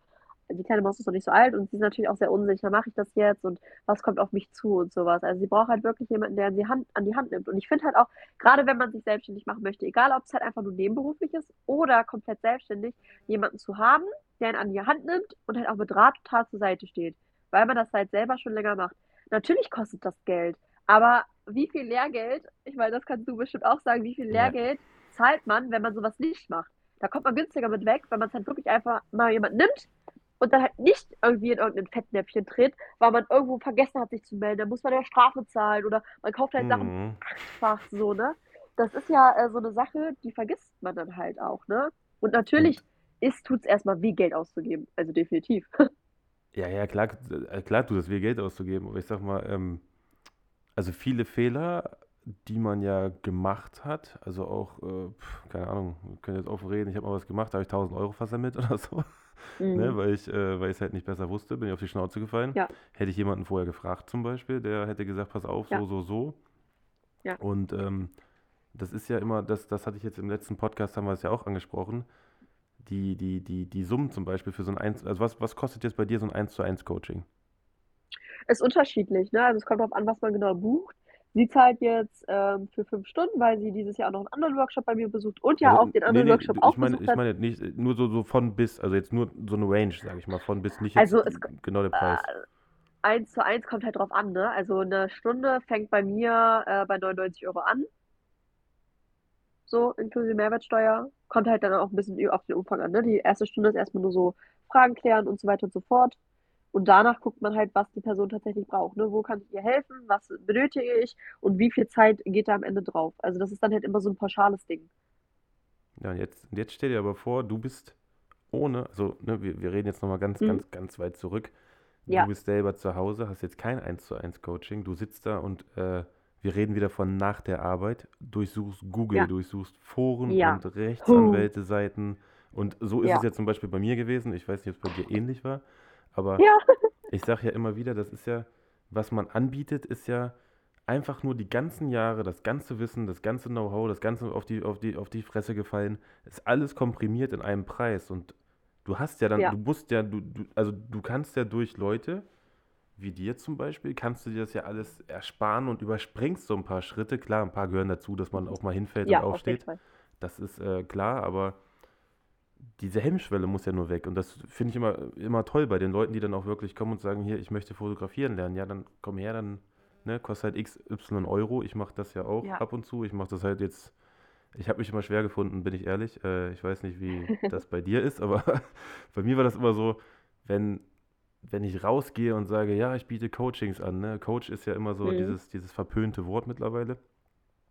die kleine Maus ist noch nicht so alt und sie ist natürlich auch sehr unsicher, mache ich das jetzt und was kommt auf mich zu und sowas. Also sie braucht halt wirklich jemanden, der sie Hand, an die Hand nimmt. Und ich finde halt auch, gerade wenn man sich selbstständig machen möchte, egal ob es halt einfach nur nebenberuflich ist oder komplett selbstständig, jemanden zu haben, der ihn an die Hand nimmt und halt auch mit Rat und Tat zur Seite steht, weil man das halt selber schon länger macht. Natürlich kostet das Geld, aber wie viel Lehrgeld, ich meine, das kannst du bestimmt auch sagen, wie viel ja, Lehrgeld zahlt man, wenn man sowas nicht macht? Da kommt man günstiger mit weg, wenn man es halt wirklich einfach mal jemand nimmt und dann halt nicht irgendwie in irgendein Fettnäpfchen tritt, weil man irgendwo vergessen hat, sich zu melden. Dann muss man ja Strafe zahlen oder man kauft halt Sachen mhm. achtfach so, ne? Das ist ja äh, so eine Sache, die vergisst man dann halt auch, ne? Und Und natürlich ist, tut es erstmal weh, Geld auszugeben. Also definitiv. *laughs* ja, ja, klar, äh, klar tut es weh, Geld auszugeben, aber ich sag mal, ähm, also viele Fehler, die man ja gemacht hat, also auch, äh, keine Ahnung, wir können jetzt offen reden, ich habe mal was gemacht, da habe ich 1000 Euro versammelt oder so, ne, Mhm. weil ich äh, weil ich es halt nicht besser wusste, bin ich auf die Schnauze gefallen. Ja, Hätte ich jemanden vorher gefragt zum Beispiel, der hätte gesagt, pass auf, ja, so, so, so. ja. Und ähm, das ist ja immer, das, das hatte ich jetzt im letzten Podcast, haben wir es ja auch angesprochen, die, die, die, die Summen zum Beispiel für so ein 1, also was, was kostet jetzt bei dir so ein 1 zu 1 Coaching? Ist unterschiedlich, ne? Also es kommt darauf an, was man genau bucht. Sie zahlt jetzt ähm, für fünf Stunden, weil sie dieses Jahr noch einen anderen Workshop bei mir besucht und ja Also, auch den nee, anderen nee, Workshop ich auch meine, besucht ich meine nicht, äh, nur so, so von bis, also jetzt nur so eine Range, sage ich mal, von bis, nicht jetzt Also es genau der äh, Preis. eins zu eins kommt halt drauf an, ne? Also eine Stunde fängt bei mir äh, bei 99 Euro an, so inklusive Mehrwertsteuer. Kommt halt dann auch ein bisschen auf den Umfang an, ne? Die erste Stunde ist erstmal nur so Fragen klären und so weiter und so fort. Und danach guckt man halt, was die Person tatsächlich braucht, ne? Wo kann ich ihr helfen? Was benötige ich? Und wie viel Zeit geht da am Ende drauf? Also das ist dann halt immer so ein pauschales Ding. Ja, und jetzt, jetzt stell dir aber vor, du bist ohne, also ne, wir, wir reden jetzt nochmal ganz, Mhm. ganz, ganz weit zurück. Ja, du bist selber zu Hause, hast jetzt kein eins zu eins Coaching, du sitzt da und äh, wir reden wieder von nach der Arbeit, durchsuchst Google, ja, durchsuchst Foren ja. und. Rechtsanwälte-Seiten und so ist es Ja, zum Beispiel bei mir gewesen, ich weiß nicht, ob es bei dir ähnlich war, aber ja, *laughs* ich sage ja immer wieder, das ist ja, was man anbietet, ist ja einfach nur die ganzen Jahre, das ganze Wissen, das ganze Know-how, das ganze auf die, auf die, auf die Fresse gefallen, ist alles komprimiert in einem Preis. Und du hast ja dann, ja, du musst ja, du, du, also du kannst ja durch Leute, wie dir zum Beispiel, kannst du dir das ja alles ersparen und überspringst so ein paar Schritte. Klar, ein paar gehören dazu, dass man auch mal hinfällt und ja, auf jeden aufsteht. Fall. Das ist äh, klar, aber diese Hemmschwelle muss ja nur weg. Und das finde ich immer, immer toll bei den Leuten, die dann auch wirklich kommen und sagen, hier, ich möchte fotografieren lernen. Ja, dann komm her, dann ne, kostet halt x y Euro. Ich mache das ja auch Ja, ab und zu. Ich mache das halt jetzt, ich habe mich immer schwer gefunden, bin ich ehrlich. Äh, ich weiß nicht, wie *laughs* das bei dir ist, aber *laughs* bei mir war das immer so, wenn, wenn ich rausgehe und sage, ja, ich biete Coachings an. Ne? Coach ist ja immer so mhm. dieses, dieses verpönte Wort mittlerweile.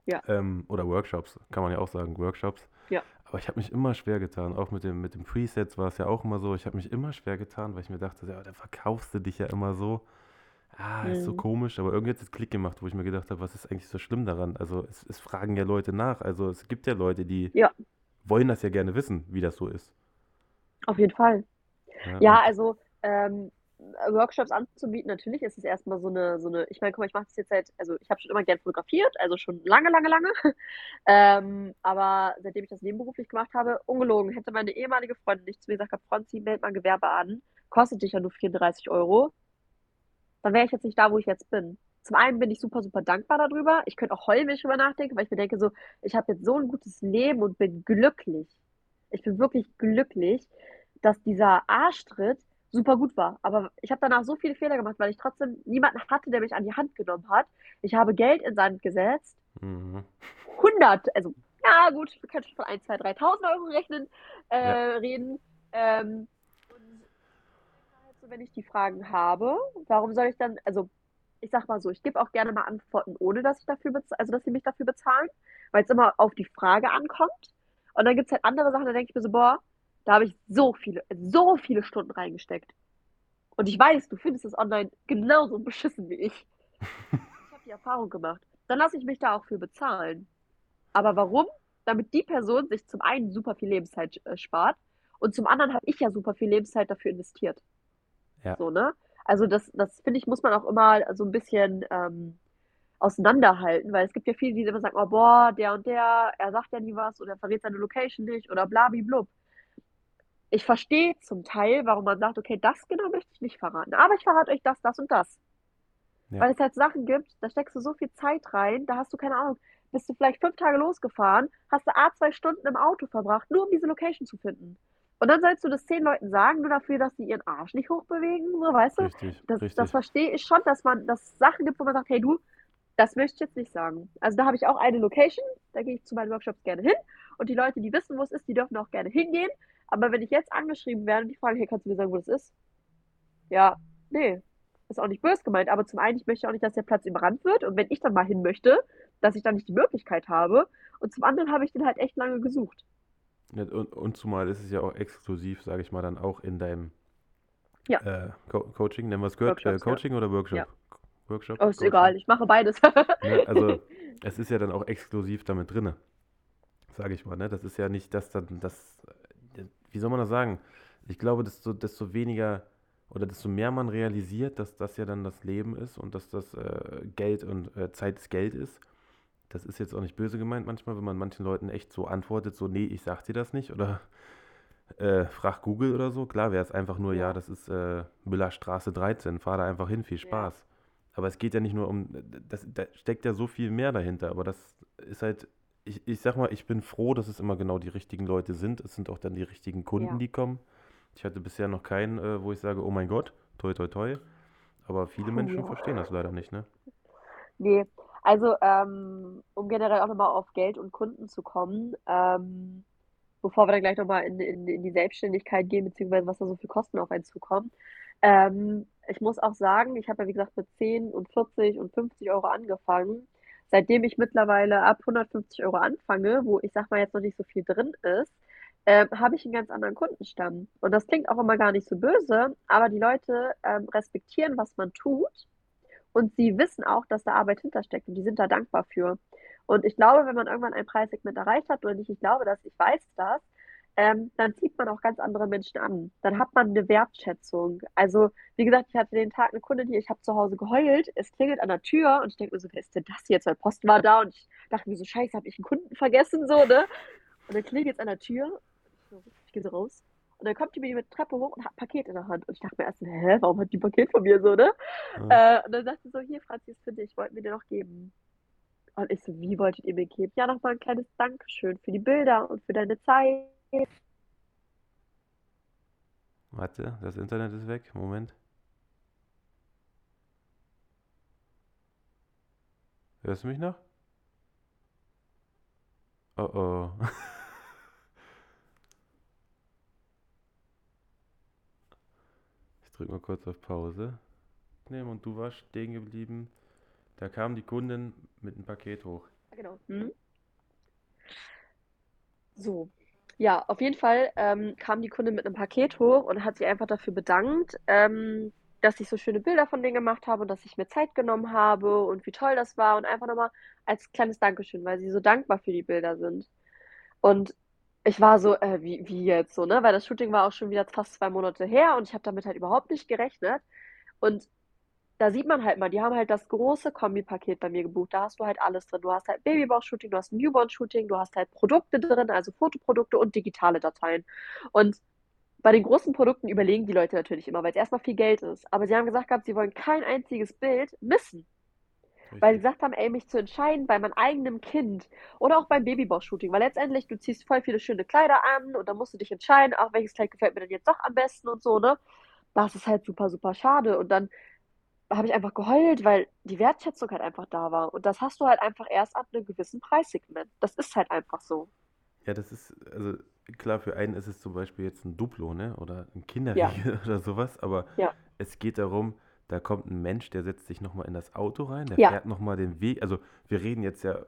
Ja, Ähm, oder Workshops, kann man ja auch sagen, Workshops. ja, Aber ich habe mich immer schwer getan. Auch mit dem, mit dem Presets war es ja auch immer so. Ich habe mich immer schwer getan, weil ich mir dachte, ja, da verkaufst du dich ja immer so. Ah, ist so mhm. komisch. Aber irgendwie hat es Klick gemacht, wo ich mir gedacht habe, was ist eigentlich so schlimm daran? Also es, es fragen ja Leute nach. Also es gibt ja Leute, die Ja, wollen das ja gerne wissen, wie das so ist. auf jeden Fall. Ja, Ja, also ähm, Workshops anzubieten, natürlich ist es erstmal so eine, so eine, ich meine, guck mal, ich mache das jetzt seit, also ich habe schon immer gern fotografiert, also schon lange, lange, lange. *laughs* Ähm, aber seitdem ich das nebenberuflich gemacht habe, ungelogen, hätte meine ehemalige Freundin nicht zu mir gesagt, Franzi, meld mal Gewerbe an, kostet dich ja nur 34 Euro, dann wäre ich jetzt nicht da, wo ich jetzt bin. Zum einen bin ich super, super dankbar darüber. Ich könnte auch heulen, wenn ich drüber nachdenke, weil ich mir denke, so, ich habe jetzt so ein gutes Leben und bin glücklich. Ich bin wirklich glücklich, dass dieser Arschtritt super gut war. Aber ich habe danach so viele Fehler gemacht, weil ich trotzdem niemanden hatte, der mich an die Hand genommen hat. Ich habe Geld in Sand gesetzt. mhm. hundert, also, ja gut, wir können schon von 1, 2, 3.000 Euro rechnen, äh, Ja, reden. Ähm, und halt so, wenn ich die Fragen habe, warum soll ich dann, also ich sag mal so, ich gebe auch gerne mal Antworten, ohne dass ich dafür bezahle, also dass sie mich dafür bezahlen, weil es immer auf die Frage ankommt. Und dann gibt es halt andere Sachen, da denke ich mir so, boah, da habe ich so viele, so viele Stunden reingesteckt. Und ich weiß, du findest es online genauso beschissen wie ich. Ich habe die Erfahrung gemacht. Dann lasse ich mich da auch für bezahlen. Aber warum? Damit die Person sich zum einen super viel Lebenszeit äh, spart und zum anderen habe ich ja super viel Lebenszeit dafür investiert. ja, So, ne? Also das, das finde ich, muss man auch immer so ein bisschen ähm, auseinanderhalten, weil es gibt ja viele, die immer sagen, oh boah, der und der, er sagt ja nie was oder er verrät seine Location nicht oder blablablub. Ich verstehe zum Teil, warum man sagt, okay, das genau möchte ich nicht verraten, aber ich verrate euch das, das und das. ja, Weil es halt Sachen gibt, da steckst du so viel Zeit rein, da hast du keine Ahnung, bist du vielleicht fünf Tage losgefahren, hast du A zwei Stunden im Auto verbracht, nur um diese Location zu finden. Und dann sollst du das zehn Leuten sagen, nur dafür, dass sie ihren Arsch nicht hochbewegen, so, weißt du? richtig, Das, das verstehe ich schon, dass man, dass es Sachen gibt, wo man sagt, hey du, das möchte ich jetzt nicht sagen. Also da habe ich auch eine Location, da gehe ich zu meinen Workshops gerne hin. Und die Leute, die wissen, wo es ist, die dürfen auch gerne hingehen. Aber wenn ich jetzt angeschrieben werde und die fragen, hey, kannst du mir sagen, wo das ist? Ja, nee, ist auch nicht böse gemeint. Aber zum einen, ich möchte auch nicht, dass der Platz überrannt wird. Und wenn ich dann mal hin möchte, dass ich dann nicht die Möglichkeit habe. Und zum anderen habe ich den halt echt lange gesucht. Und, und zumal ist es ja auch exklusiv, sage ich mal, dann auch in deinem Ja, äh, Co Coaching, nennen wir es gehört, äh, Workshops, ja. Coaching oder Ja. Workshop? Workshop, Oh, ist Coaching. egal, ich mache beides. Ne? *laughs* Also es ist ja dann auch exklusiv damit drinne, sage ich mal. Ne? Das ist ja nicht das dann, das, wie soll man das sagen? Ich glaube, desto, desto weniger oder desto mehr man realisiert, dass das ja dann das Leben ist und dass das äh, Geld und äh, Zeit ist Geld ist. Das ist jetzt auch nicht böse gemeint manchmal, wenn man manchen Leuten echt so antwortet, so, nee, ich sag dir das nicht oder *laughs* äh, frag Google oder so. Klar wäre es einfach nur, ja, Ja, das ist äh, Müllerstraße 13, fahr da einfach hin, viel ja, Spaß. Aber es geht ja nicht nur um, das, da steckt ja so viel mehr dahinter. Aber das ist halt, ich, ich sag mal, ich bin froh, dass es immer genau die richtigen Leute sind. Es sind auch dann die richtigen Kunden, ja. die kommen. Ich hatte bisher noch keinen, äh, wo ich sage, oh mein Gott, toi toi toi. Aber viele Menschen ja. verstehen das leider nicht, ne? Nee, also ähm, um generell auch nochmal auf Geld und Kunden zu kommen, ähm, bevor wir dann gleich nochmal in, in, in die Selbstständigkeit gehen, beziehungsweise was da so für Kosten auf einen zukommen. Ähm, ich muss auch sagen, ich habe ja wie gesagt mit 10 und 40 und 50 Euro angefangen. Seitdem ich mittlerweile ab 150 Euro anfange, wo ich sag mal jetzt noch nicht so viel drin ist, ähm, habe ich einen ganz anderen Kundenstamm. Und das klingt auch immer gar nicht so böse, aber die Leute ähm, respektieren, was man tut und sie wissen auch, dass da Arbeit hintersteckt und die sind da dankbar für. Und ich glaube, wenn man irgendwann ein Preissegment erreicht hat, oder nicht, ich glaube das, ich weiß das, ähm, dann zieht man auch ganz andere Menschen an. Dann hat man eine Wertschätzung. Also, wie gesagt, ich hatte den Tag eine Kundin hier, ich habe zu Hause geheult, es klingelt an der Tür und ich denke mir so, wer ist denn das jetzt? Weil Post war da und ich dachte mir so, scheiße, habe ich einen Kunden vergessen, so, ne? Und dann klingelt es an der Tür, ich gehe so raus und dann kommt die mir die Treppe hoch und hat ein Paket in der Hand. Und ich dachte mir erst, hä, warum hat die ein Paket von mir so, ne? Ja. Äh, und dann sagt sie so, hier, Franzi, ist für dich, wollten wir dir noch geben. Und ich so, wie wolltet ihr mir geben? Ja, nochmal ein kleines Dankeschön für die Bilder und für deine Zeit. Warte, das Internet ist weg. Moment. Hörst du mich noch? Oh oh. *laughs* ich drück mal kurz auf Pause. Nehmen und du warst stehen geblieben. Da kam die Kundin mit einem Paket hoch. Genau. Hm? So, ja, auf jeden Fall ähm, kam die Kundin mit einem Paket hoch und hat sich einfach dafür bedankt, ähm, dass ich so schöne Bilder von denen gemacht habe und dass ich mir Zeit genommen habe und wie toll das war und einfach nochmal als kleines Dankeschön, weil sie so dankbar für die Bilder sind. Und ich war so, äh, wie, wie jetzt so, ne? Weil das Shooting war auch schon wieder fast zwei Monate her und ich habe damit halt überhaupt nicht gerechnet. Und da sieht man halt mal, die haben halt das große Kombipaket bei mir gebucht. Da hast du halt alles drin. Du hast halt Babybauch-Shooting, du hast Newborn-Shooting, du hast halt Produkte drin, also Fotoprodukte und digitale Dateien. Und bei den großen Produkten überlegen die Leute natürlich immer, weil es erstmal viel Geld ist. Aber sie haben gesagt gehabt, sie wollen kein einziges Bild missen. Richtig. Weil sie gesagt haben, ey, mich zu entscheiden bei meinem eigenen Kind oder auch beim Babybauch-Shooting, weil letztendlich du ziehst voll viele schöne Kleider an und dann musst du dich entscheiden, auch welches Kleid gefällt mir denn jetzt doch am besten und so, ne? Das ist halt super, super schade. Und dann habe ich einfach geheult, weil die Wertschätzung halt einfach da war. Und das hast du halt einfach erst ab einem gewissen Preissegment. Das ist halt einfach so. Ja, das ist, also klar, für einen ist es zum Beispiel jetzt ein Duplo, ne? Oder ein Kinderriegel ja. *laughs* oder sowas, aber ja. es geht darum, da kommt ein Mensch, der setzt sich nochmal in das Auto rein, der ja. fährt nochmal den Weg. Also wir reden jetzt ja,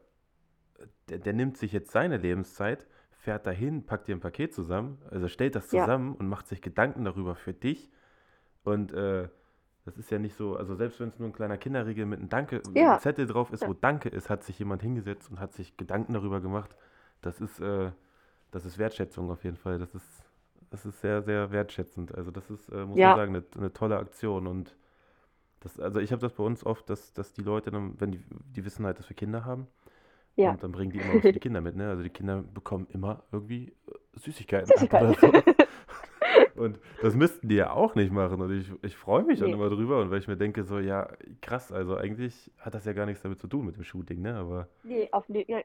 der, der, nimmt sich jetzt seine Lebenszeit, fährt dahin, packt dir ein Paket zusammen, also stellt das zusammen und macht sich Gedanken darüber für dich. Und äh, das ist ja nicht so, also selbst wenn es nur ein kleiner Kinderriegel mit einem Danke, ja. ein Zettel drauf ist, wo Danke ist, hat sich jemand hingesetzt und hat sich Gedanken darüber gemacht. Das ist, äh, das ist Wertschätzung auf jeden Fall. Das ist, das ist sehr, sehr wertschätzend. Also das ist, äh, muss ja. man sagen, eine, eine, tolle Aktion. Und das, also ich habe das bei uns oft, dass, dass die Leute dann, wenn die, die wissen halt, dass wir Kinder haben, ja. und dann bringen die immer was für die Kinder mit, ne? Also die Kinder bekommen immer irgendwie äh, Süßigkeiten, Süßigkeiten. oder so. Und das müssten die ja auch nicht machen. Und ich, ich freue mich dann immer drüber. Und weil ich mir denke, so, ja, krass, also eigentlich hat das ja gar nichts damit zu tun mit dem Shooting, ne? Aber. Nee, auf nee, ja.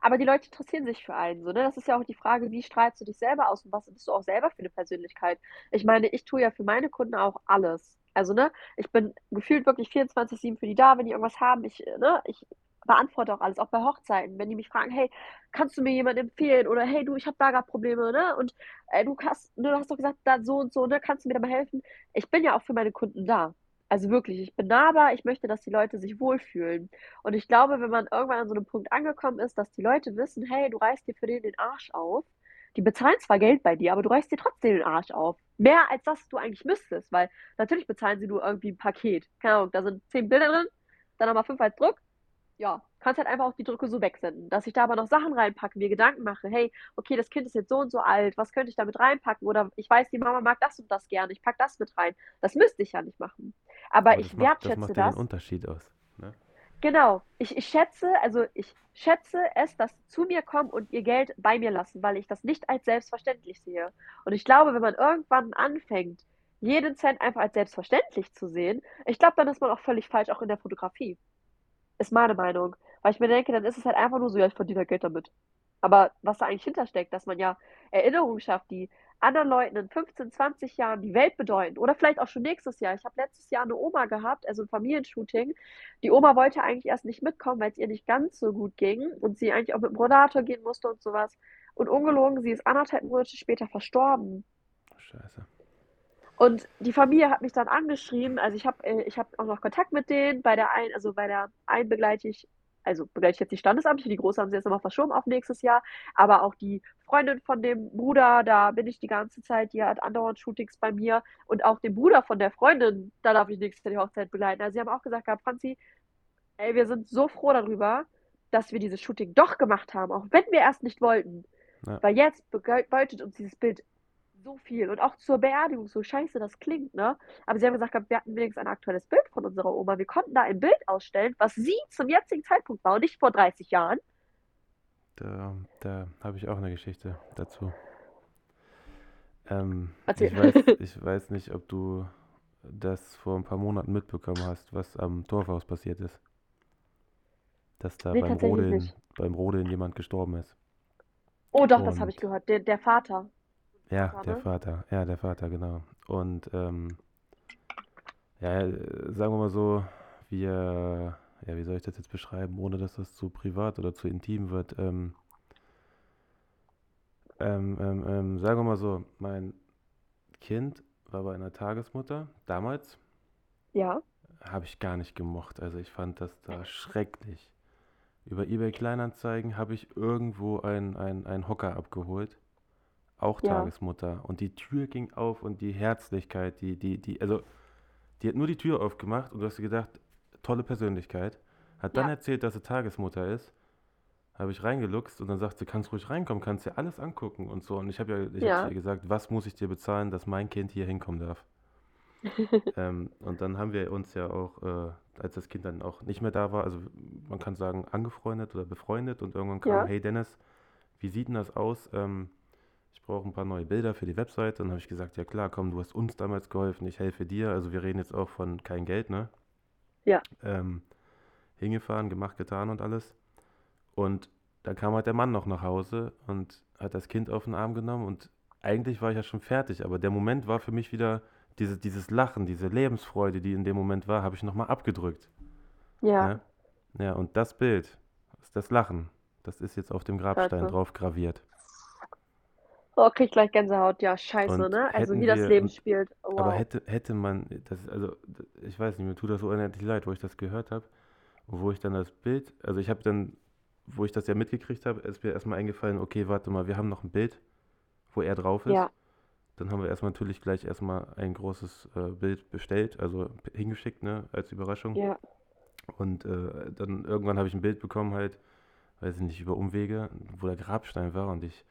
Aber die Leute interessieren sich für einen, so, ne? Das ist ja auch die Frage, wie strahlst du dich selber aus und was bist du auch selber für eine Persönlichkeit? Ich meine, ich tue ja für meine Kunden auch alles. Also, ne, ich bin gefühlt wirklich 24-7 für die da, wenn die irgendwas haben. Ich, ne, ich beantworte auch alles, auch bei Hochzeiten, wenn die mich fragen, hey, kannst du mir jemanden empfehlen? Oder hey, du, ich habe da gerade Probleme, ne? Und äh, du, hast, du hast doch gesagt, da so und so, ne? Kannst du mir da mal helfen? Ich bin ja auch für meine Kunden da. Also wirklich, ich bin nahbar, ich möchte, dass die Leute sich wohlfühlen. Und ich glaube, wenn man irgendwann an so einem Punkt angekommen ist, dass die Leute wissen, hey, du reißt dir für den den Arsch auf, die bezahlen zwar Geld bei dir, aber du reißt dir trotzdem den Arsch auf. Mehr als das du eigentlich müsstest, weil natürlich bezahlen sie nur irgendwie ein Paket. Keine Ahnung, da sind zehn Bilder drin, dann nochmal fünf als Druck, ja, kannst halt einfach auch die Drücke so wegsenden. Dass ich da aber noch Sachen reinpacke, mir Gedanken mache, hey, okay, das Kind ist jetzt so und so alt, was könnte ich damit reinpacken? Oder ich weiß, die Mama mag das und das gerne, ich packe das mit rein. Das müsste ich ja nicht machen. Aber, aber ich das wertschätze macht, das. Macht das den Unterschied aus. Ne? Genau. Ich, ich schätze, also ich schätze es, dass sie zu mir kommen und ihr Geld bei mir lassen, weil ich das nicht als selbstverständlich sehe. Und ich glaube, wenn man irgendwann anfängt, jeden Cent einfach als selbstverständlich zu sehen, ich glaube, dann ist man auch völlig falsch, auch in der Fotografie. Ist meine Meinung. Weil ich mir denke, dann ist es halt einfach nur so, ja, ich verdiene halt Geld damit. Aber was da eigentlich hintersteckt, dass man ja Erinnerungen schafft, die anderen Leuten in 15, 20 Jahren die Welt bedeuten. Oder vielleicht auch schon nächstes Jahr. Ich habe letztes Jahr eine Oma gehabt, also ein Familienshooting. Die Oma wollte eigentlich erst nicht mitkommen, weil es ihr nicht ganz so gut ging und sie eigentlich auch mit dem Rollator gehen musste und sowas. Und ungelogen, sie ist anderthalb Monate später verstorben. Scheiße. Und die Familie hat mich dann angeschrieben, also ich habe äh, ich hab auch noch Kontakt mit denen, bei der einen, also bei der einen begleite ich also begleite ich jetzt die Standesamtliche, die Große haben sie jetzt nochmal verschoben auf nächstes Jahr, aber auch die Freundin von dem Bruder, da bin ich die ganze Zeit, die hat andauernd Shootings bei mir und auch den Bruder von der Freundin, da darf ich nächstes Jahr die Hochzeit begleiten. Also sie haben auch gesagt, Franzi, ey, wir sind so froh darüber, dass wir dieses Shooting doch gemacht haben, auch wenn wir erst nicht wollten. Ja. Weil jetzt bedeutet uns dieses Bild so viel. Und auch zur Beerdigung, so scheiße das klingt, ne? Aber sie haben gesagt, wir hatten wenigstens ein aktuelles Bild von unserer Oma. Wir konnten da ein Bild ausstellen, was sie zum jetzigen Zeitpunkt war und nicht vor 30 Jahren. Da, da habe ich auch eine Geschichte dazu. Ähm, ich, weiß, ich weiß nicht, ob du das vor ein paar Monaten mitbekommen hast, was am Dorfhaus passiert ist. Dass da nee, beim, Rodeln, beim Rodeln jemand gestorben ist. Oh doch, Und das habe ich gehört. Der, der Vater. Ja, Vater, der? Vater. Ja, der Vater, genau. Und ähm, ja, sagen wir mal so, wir, ja, wie soll ich das jetzt beschreiben, ohne dass das zu privat oder zu intim wird? Ähm, ähm, ähm, ähm sagen wir mal so, mein Kind war bei einer Tagesmutter damals. Ja. Habe ich gar nicht gemocht. Also ich fand das da schrecklich. Über eBay Kleinanzeigen habe ich irgendwo einen Hocker abgeholt auch Ja. Tagesmutter. Und die Tür ging auf und die Herzlichkeit, die, die, die, also die hat nur die Tür aufgemacht und du hast dir gedacht, tolle Persönlichkeit. Hat dann Ja. erzählt, dass sie Tagesmutter ist. Habe ich reingeluchst und dann sagt sie, kannst ruhig reinkommen, kannst dir alles angucken und so. Und ich habe ja, ich habe ihr gesagt, was muss ich dir bezahlen, dass mein Kind hier hinkommen darf. *laughs* ähm, und dann haben wir uns ja auch, äh, als das Kind dann auch nicht mehr da war, also man kann sagen, angefreundet oder befreundet und irgendwann kam, Ja. hey Dennis, wie sieht denn das aus? Ähm, ich brauche ein paar neue Bilder für die Webseite. Dann habe ich gesagt, ja klar, komm, du hast uns damals geholfen, ich helfe dir. Also wir reden jetzt auch von kein Geld, ne? Ja. Ähm, hingefahren, gemacht, getan und alles. Und dann kam halt der Mann noch nach Hause und hat das Kind auf den Arm genommen und eigentlich war ich ja schon fertig, aber der Moment war für mich wieder diese, dieses Lachen, diese Lebensfreude, die in dem Moment war, habe ich nochmal abgedrückt. Ja. ja. Ne? Ja, und das Bild, das Lachen, das ist jetzt auf dem Grabstein drauf graviert. Oh, krieg gleich Gänsehaut. Ja, scheiße, Und ne? Also wie das Leben spielt. Wow. aber hätte, hätte man, das, also ich weiß nicht, mir tut das so unendlich leid, wo ich das gehört habe und wo ich dann das Bild, also ich habe dann, wo ich das ja mitgekriegt habe, ist mir erstmal eingefallen, okay, warte mal, wir haben noch ein Bild, wo er drauf ist. Ja. Dann haben wir erstmal natürlich gleich erstmal ein großes äh, Bild bestellt, also hingeschickt, ne, als Überraschung. Ja. Und äh, dann irgendwann habe ich ein Bild bekommen, halt, weiß ich nicht, über Umwege, wo der Grabstein war und ich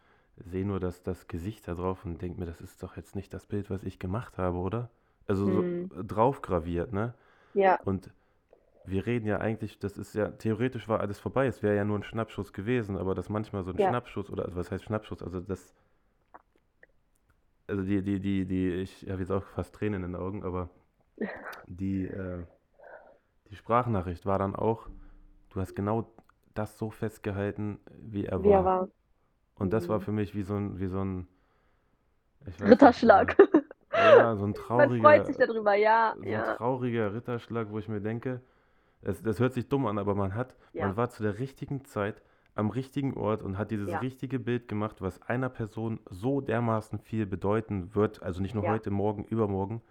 sehe nur das, das Gesicht da drauf und denke mir, das ist doch jetzt nicht das Bild, was ich gemacht habe, oder? Also hm. so drauf graviert, ne? Ja. Und wir reden ja eigentlich, das ist ja, theoretisch war alles vorbei, es wäre ja nur ein Schnappschuss gewesen, aber dass manchmal so ein ja. Schnappschuss oder, was heißt Schnappschuss, also das, also die, die, die, die, ich habe jetzt auch fast Tränen in den Augen, aber *laughs* die, äh, die Sprachnachricht war dann auch, du hast genau das so festgehalten, wie er wie war. Er war. Und das war mhm. für mich wie so ein, wie so ein Ritterschlag. Nicht, ja, so ein trauriger. *laughs* Man freut sich darüber, ja. So ja. ein trauriger Ritterschlag, wo ich mir denke, es, das hört sich dumm an, aber man hat, ja. man war zu der richtigen Zeit am richtigen Ort und hat dieses ja. richtige Bild gemacht, was einer Person so dermaßen viel bedeuten wird, also nicht nur ja. heute, morgen, übermorgen.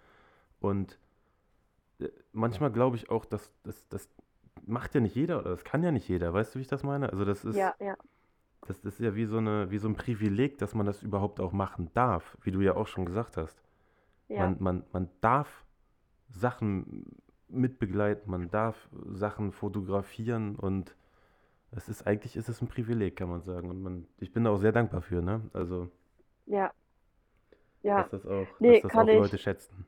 Und äh, manchmal glaube ich auch, dass das, das macht ja nicht jeder oder das kann ja nicht jeder, weißt du, wie ich das meine? Also das ist, ja, ja. Das ist ja wie so, eine, wie so ein Privileg, dass man das überhaupt auch machen darf, wie du ja auch schon gesagt hast. Ja. Man, man, man darf Sachen mitbegleiten, man darf Sachen fotografieren und es ist eigentlich ist es ein Privileg, kann man sagen. Und man, ich bin da auch sehr dankbar für, ne? Also ja. Ja. Dass das auch, nee, dass das auch Leute schätzen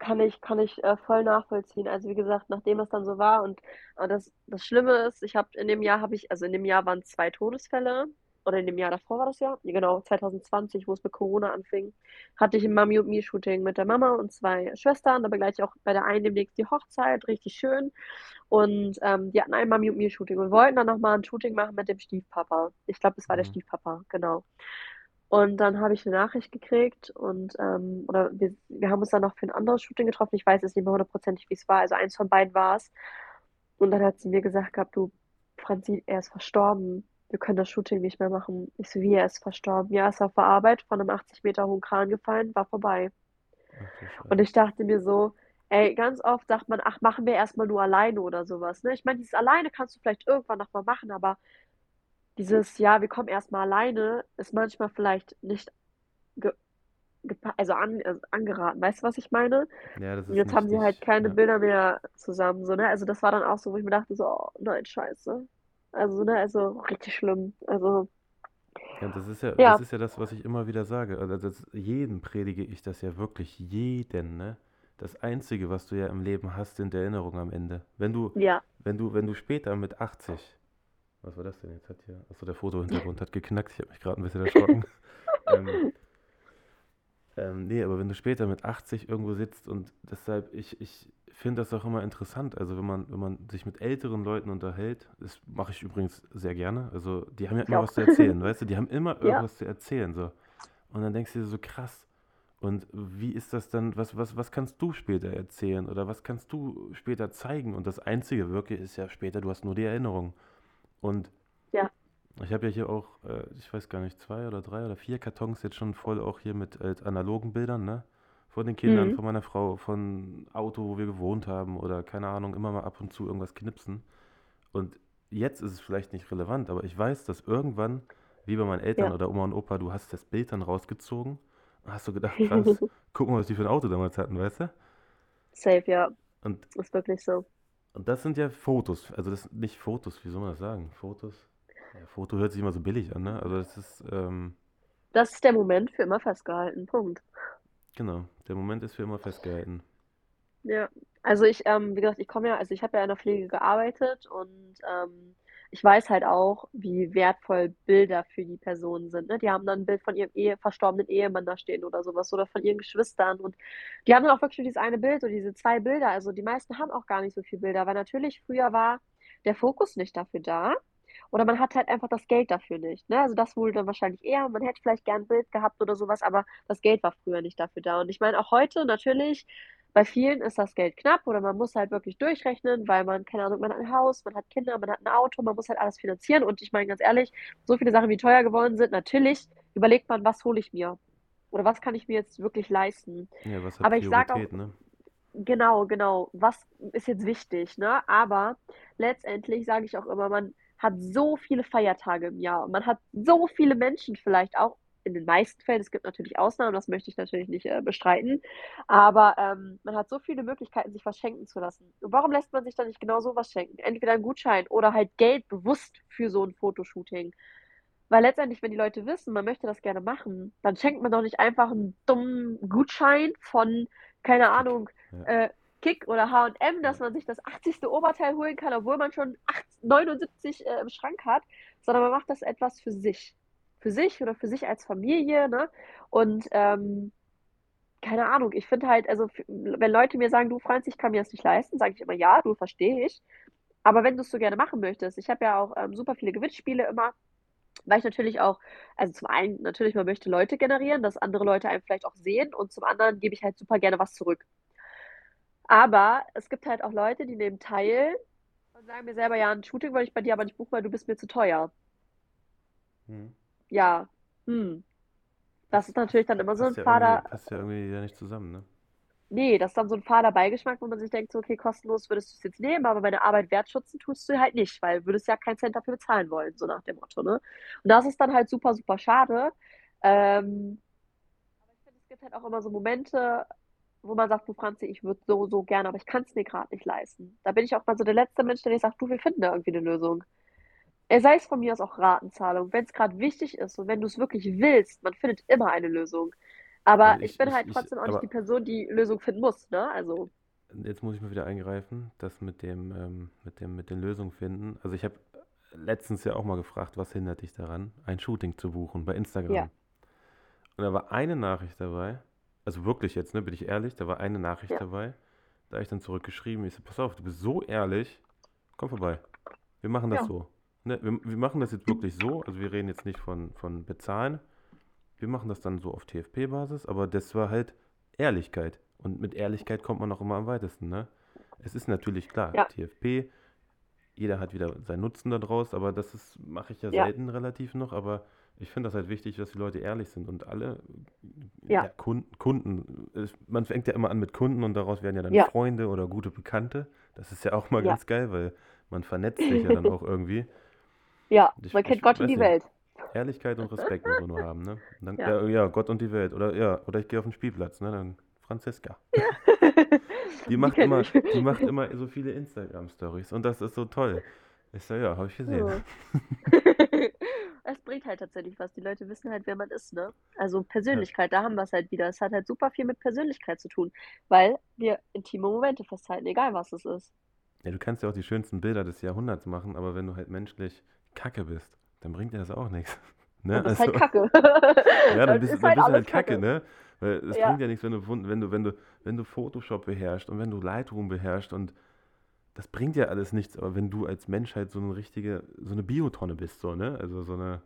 kann ich, kann ich äh, voll nachvollziehen. Also wie gesagt, nachdem es dann so war und äh, das, das Schlimme ist, ich habe in dem Jahr habe ich, also in dem Jahr waren zwei Todesfälle oder in dem Jahr davor war das ja, genau, 2020, wo es mit Corona anfing, hatte ich ein Mami und Me Shooting mit der Mama und zwei Schwestern. Da begleite ich auch bei der einen demnächst die Hochzeit, richtig schön. Und ähm, die hatten ein Mami und Me Shooting und wollten dann nochmal ein Shooting machen mit dem Stiefpapa. Ich glaube, es war mhm. der Stiefpapa, genau. Und dann habe ich eine Nachricht gekriegt und ähm, oder wir, wir haben uns dann noch für ein anderes Shooting getroffen. Ich weiß jetzt nicht mehr hundertprozentig, wie es war. Also eins von beiden war es. Und dann hat sie mir gesagt gehabt, du, Franzi, er ist verstorben. Wir können das Shooting nicht mehr machen. Ich so, wie, er ist verstorben? Ja, er ist auf der Arbeit von einem 80 Meter hohen Kran gefallen, war vorbei. und ich dachte mir so, Ey, ganz oft sagt man, ach, machen wir erstmal nur alleine oder sowas, ne? Ich meine, dieses alleine kannst du vielleicht irgendwann noch mal machen, aber dieses, ja, wir kommen erstmal alleine, ist manchmal vielleicht nicht ge gepa also an also angeraten. Weißt du, was ich meine? Ja, das Und ist jetzt haben sie halt keine ja. Bilder mehr zusammen, so, ne? Also das war dann auch so, wo ich mir dachte, so, oh, nein, scheiße. Also, ne, also richtig schlimm. Also, Ja, das ist ja, das ja, ist ja das, was ich immer wieder sage. Also das, jedem predige ich das ja wirklich, jeden, ne? Das Einzige, was du ja im Leben hast, sind Erinnerungen am Ende. Wenn du, ja. wenn du, wenn du später mit 80, was war das denn jetzt? Hat hier, achso, der Fotohintergrund *laughs* hat geknackt, ich habe mich gerade ein bisschen erschrocken. *laughs* ähm, ähm, nee, aber wenn du später mit 80 irgendwo sitzt und deshalb, ich, ich finde das auch immer interessant. Also wenn man, wenn man sich mit älteren Leuten unterhält, das mache ich übrigens sehr gerne. Also die haben ja immer was zu erzählen, *laughs* weißt du, die haben immer Ja, irgendwas zu erzählen, so. Und dann denkst du dir so krass. Und wie ist das dann, was, was, was kannst du später erzählen oder was kannst du später zeigen? Und das Einzige wirklich ist ja später, du hast nur die Erinnerung. Und ja. ich habe ja hier auch, äh, ich weiß gar nicht, zwei oder drei oder vier Kartons jetzt schon voll auch hier mit äh, analogen Bildern, ne? Von den Kindern, Mhm. von meiner Frau, von Auto, wo wir gewohnt haben oder keine Ahnung, immer mal ab und zu irgendwas knipsen. Und jetzt ist es vielleicht nicht relevant, aber ich weiß, dass irgendwann, wie bei meinen Eltern Ja. oder Oma und Opa, du hast das Bild dann rausgezogen und hast so gedacht, krass, *laughs* guck mal, was die für ein Auto damals hatten, weißt du? Safe, ja. Und, Ist wirklich so. Und das sind ja Fotos, also das nicht Fotos, wie soll man das sagen? Fotos? Ja, Foto hört sich immer so billig an, ne? Also das ist, ähm, Das ist der Moment für immer festgehalten. Punkt. genau, der Moment ist für immer festgehalten. Ja, also ich, ähm, wie gesagt, ich komme ja, also ich habe ja in der Pflege gearbeitet und ähm, ich weiß halt auch, wie wertvoll Bilder für die Personen sind. Ne? Die haben dann ein Bild von ihrem Ehe, verstorbenen Ehemann da stehen oder sowas oder von ihren Geschwistern und die haben dann auch wirklich nur dieses eine Bild oder diese zwei Bilder. Also die meisten haben auch gar nicht so viele Bilder, weil natürlich früher war der Fokus nicht dafür da oder man hat halt einfach das Geld dafür nicht. Ne? Also das wohl dann wahrscheinlich eher. Man hätte vielleicht gern ein Bild gehabt oder sowas, aber das Geld war früher nicht dafür da. Und ich meine, auch heute natürlich. Bei vielen ist das Geld knapp oder man muss halt wirklich durchrechnen, weil man, keine Ahnung, man hat ein Haus, man hat Kinder, man hat ein Auto, man muss halt alles finanzieren. Und ich meine ganz ehrlich, so viele Sachen, wie teuer geworden sind, natürlich überlegt man, was hole ich mir? Oder was kann ich mir jetzt wirklich leisten? Ja, was hat Aber ich sage auch, ne? genau, genau, was ist jetzt wichtig, ne? Aber letztendlich sage ich auch immer, man hat so viele Feiertage im Jahr und man hat so viele Menschen vielleicht auch in den meisten Fällen, es gibt natürlich Ausnahmen, das möchte ich natürlich nicht äh, bestreiten, aber ähm, man hat so viele Möglichkeiten, sich was schenken zu lassen. Und warum lässt man sich dann nicht genau sowas schenken? Entweder einen Gutschein oder halt Geld bewusst für so ein Fotoshooting. Weil letztendlich, wenn die Leute wissen, man möchte das gerne machen, dann schenkt man doch nicht einfach einen dummen Gutschein von, keine. Ahnung, Ja, äh, Kick oder H&M, dass man sich das 80. Oberteil holen kann, obwohl man schon 8, 79 äh, im Schrank hat, sondern man macht das etwas für sich. Für sich oder für sich als Familie, ne? Und ähm, keine Ahnung, ich finde halt, also wenn Leute mir sagen, du Franz, ich kann mir das nicht leisten, sage ich immer, ja, du verstehe ich. Aber wenn du es so gerne machen möchtest, ich habe ja auch ähm, super viele Gewinnspiele immer, weil ich natürlich auch, also zum einen natürlich, man möchte Leute generieren, dass andere Leute einen vielleicht auch sehen und zum anderen gebe ich halt super gerne was zurück. Aber es gibt halt auch Leute, die nehmen teil und sagen mir selber, ja, ein Shooting wollte ich bei dir aber nicht buchen, weil du bist mir zu teuer. Hm. Ja, hm, das ist natürlich dann immer so ein passt ja irgendwie, passt ja irgendwie ja nicht zusammen, ne? nee, das ist dann so ein fader Beigeschmack, wo man sich denkt, so, okay, kostenlos würdest du es jetzt nehmen, aber meine Arbeit wertschätzen tust du halt nicht, weil du würdest ja keinen Cent dafür bezahlen wollen, so nach dem Motto, ne? Und das ist dann halt super, super schade. Ähm, aber ich finde, es gibt halt auch immer so Momente, wo man sagt, du Franzi, ich würde so, so gerne, aber ich kann es mir gerade nicht leisten. Da bin ich auch mal so der letzte Mensch, der dir sagt, du, wir finden da irgendwie eine Lösung. Er sei es von mir aus auch Ratenzahlung, wenn es gerade wichtig ist und wenn du es wirklich willst, man findet immer eine Lösung. Aber Also ich ich, bin ich, halt ich, trotzdem auch nicht die Person, die Lösung finden muss, ne? Also, jetzt muss ich mal wieder eingreifen, das mit dem, ähm, mit dem, mit den Lösungen finden. Also ich habe letztens ja auch mal gefragt, was hindert dich daran, ein Shooting zu buchen bei Instagram. ja, Und da war eine Nachricht dabei, also wirklich jetzt, ne, bin ich ehrlich, da war eine Nachricht ja, dabei, da habe ich dann zurückgeschrieben, ich so, pass auf, du bist so ehrlich, komm vorbei. Wir machen das ja, so. Ne, wir, wir machen das jetzt wirklich so, also wir reden jetzt nicht von, von bezahlen, wir machen das dann so auf TFP-Basis, aber das war halt Ehrlichkeit. Und mit Ehrlichkeit kommt man auch immer am weitesten, ne? Es ist natürlich klar, ja, TFP, jeder hat wieder seinen Nutzen daraus, aber das ist, mache ich ja ja, selten relativ noch, aber Ich finde das halt wichtig, dass die Leute ehrlich sind und alle Ja. Kunden, Kunden man fängt ja immer an mit Kunden und daraus werden ja dann. Freunde oder gute Bekannte. Das ist ja auch mal ganz geil, weil man vernetzt sich ja dann auch *laughs* irgendwie. Ja, Ich, man kennt Gott und die nicht, Welt. Ehrlichkeit und Respekt muss man nur haben, ne? Dann, Ja. ja, ja, Gott und die Welt. Oder ja, oder ich gehe auf den Spielplatz, ne? Dann Franziska. *laughs* Die macht kenn immer, ich. die macht immer so viele Instagram-Stories und das ist so toll. Ich so, ja, habe ich gesehen. Ja. *laughs* Es bringt halt tatsächlich was. Die Leute wissen halt, wer man ist, ne? Also Persönlichkeit, da haben wir es halt wieder. Es hat halt super viel mit Persönlichkeit zu tun, weil wir intime Momente festhalten, egal was es ist. Ja, du kannst ja auch die schönsten Bilder des Jahrhunderts machen, aber wenn du halt menschlich Kacke bist, dann bringt dir das auch nichts. *laughs* Ne? Das ist halt Also, Kacke. *laughs* ja, dann Das *laughs* bist, ist dann halt bist du halt Kacke, Kacke. ne? Weil es Ja. bringt ja nichts, wenn du, wenn du, wenn du, wenn du Photoshop beherrschst und wenn du Lightroom beherrschst und das bringt ja alles nichts, aber wenn du als Mensch halt so eine richtige, so eine Biotonne bist, so, ne? Also so eine,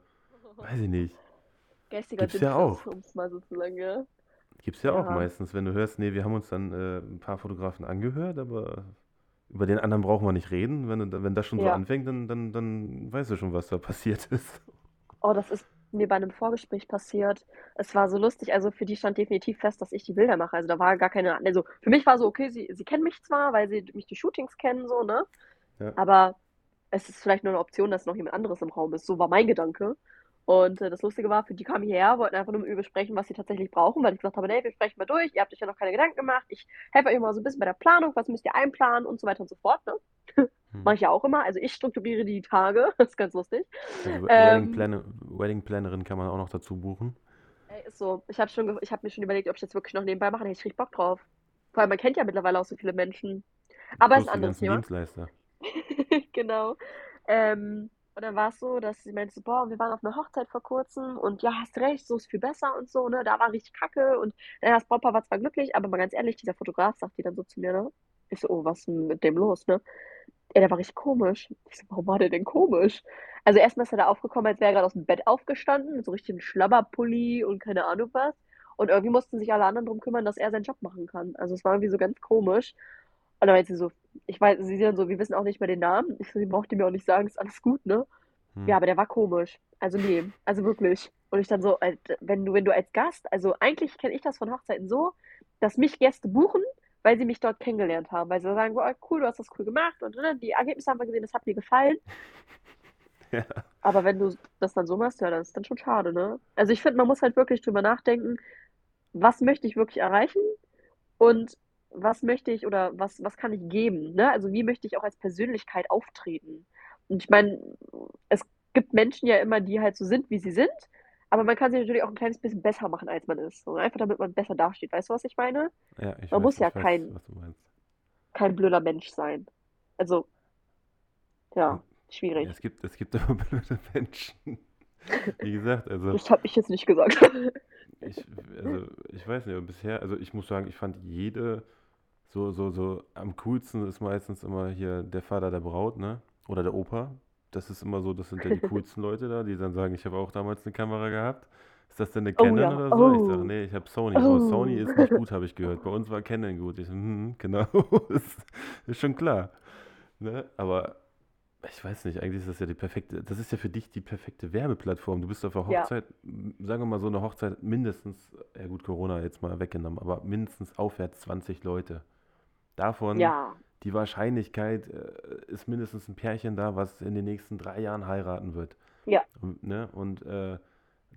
weiß ich nicht. Geistiger Gibt's ja auch. mal so zu sagen, ja. Gibt's ja auch Ja. meistens, wenn du hörst, nee, wir haben uns dann äh, ein paar Fotografen angehört, aber über den anderen brauchen wir nicht reden. Wenn, wenn das schon so Ja. anfängt, dann, dann, dann weißt du schon, was da passiert *laughs* ist. Oh, das ist mir bei einem Vorgespräch passiert. Es war so lustig. Also für die stand definitiv fest, dass ich die Bilder mache. Also da war gar keine. Also für mich war so, okay, sie, sie kennen mich zwar, weil sie mich die Shootings kennen, so, ne? Ja. Aber es ist vielleicht nur eine Option, dass noch jemand anderes im Raum ist. So war mein Gedanke. Und äh, das Lustige war, für die kamen hierher, wollten einfach nur mit mir besprechen, was sie tatsächlich brauchen, weil ich gesagt habe, nee, wir sprechen mal durch, ihr habt euch ja noch keine Gedanken gemacht, ich helfe euch mal so ein bisschen bei der Planung, was müsst ihr einplanen und so weiter und so fort, ne? Hm. Mache ich ja auch immer. Also ich strukturiere die Tage, *laughs* das ist ganz lustig. Also Ähm. Wedding, Plannerin kann man auch noch dazu buchen. Ey, ist so. Ich habe habe mir schon überlegt, ob ich das wirklich noch nebenbei mache. Ich krieg Bock drauf. Vor allem, man kennt ja mittlerweile auch so viele Menschen. Aber ist Plus ein anderes Thema. Dienstleister. *laughs* Genau. Ähm, und dann war es so, dass sie meinte boah, wir waren auf einer Hochzeit vor kurzem und ja, hast recht, so ist viel besser und so, ne? Da war richtig kacke und äh, das Brautpaar war zwar glücklich, aber mal ganz ehrlich, dieser Fotograf sagt die dann so zu mir, ne? Ich so, oh, was ist denn mit dem los, ne? Ey, der war richtig komisch. Ich so, warum war der denn komisch? Also erstmal ist er da aufgekommen, als wäre er gerade aus dem Bett aufgestanden, mit so richtigen Schlabberpulli und keine Ahnung was. Und irgendwie mussten sich alle anderen drum kümmern, dass er seinen Job machen kann. Also es war irgendwie so ganz komisch. Und dann meinte sie so, ich weiß, sie dann so, wir wissen auch nicht mehr den Namen. Ich so, die braucht ihr mir auch nicht sagen, ist alles gut, ne? Hm. Ja, aber der war komisch. Also nee, also wirklich. Und ich dann so, äh, wenn du, wenn du als Gast, also eigentlich kenne ich das von Hochzeiten so, dass mich Gäste buchen, weil sie mich dort kennengelernt haben, weil sie sagen, boah, cool, du hast das cool gemacht und ne, die Ergebnisse haben wir gesehen, das hat mir gefallen. *laughs* Ja. Aber wenn du das dann so machst, ja, das ist dann schon schade, ne? Also ich finde, man muss halt wirklich drüber nachdenken, was möchte ich wirklich erreichen und was möchte ich oder was, was kann ich geben, ne? Also wie möchte ich auch als Persönlichkeit auftreten? Und ich meine, es gibt Menschen ja immer, die halt so sind, wie sie sind, aber man kann sich natürlich auch ein kleines bisschen besser machen, als man ist. So, einfach damit man besser dasteht. Weißt du, was ich meine? Ja, ich Man weiß, muss ja weiß, kein-. Kein blöder Mensch sein. Also, ja, Ja, schwierig. es gibt, es gibt *laughs* aber blöde Menschen. Wie gesagt, also Das habe ich jetzt nicht gesagt. ich, also ich weiß nicht, aber bisher, also ich muss sagen, ich fand jede so, so, so am coolsten ist meistens immer hier der Vater der Braut, ne? Oder der Opa. Das ist immer so, das sind ja die *laughs* coolsten Leute da, die dann sagen, ich habe auch damals eine Kamera gehabt. Ist das denn eine Oh Canon ja, oder so? Ich oh. sage, nee, ich habe Sony. Oh, Sony Oh. ist nicht gut, habe ich gehört. Bei uns war Canon gut. Ich so, hm, genau, *laughs* ist, ist schon klar. Ne? Aber ich weiß nicht, eigentlich ist das ja die perfekte, das ist ja für dich die perfekte Werbeplattform. Du bist auf einer Ja. Hochzeit, m, sagen wir mal so eine Hochzeit, mindestens, ja gut, Corona jetzt mal weggenommen, aber mindestens aufwärts 20 Leute. Davon Ja, die Wahrscheinlichkeit äh, ist mindestens ein Pärchen da, was in den nächsten drei Jahren heiraten wird. Ja. Und, ne? Und äh,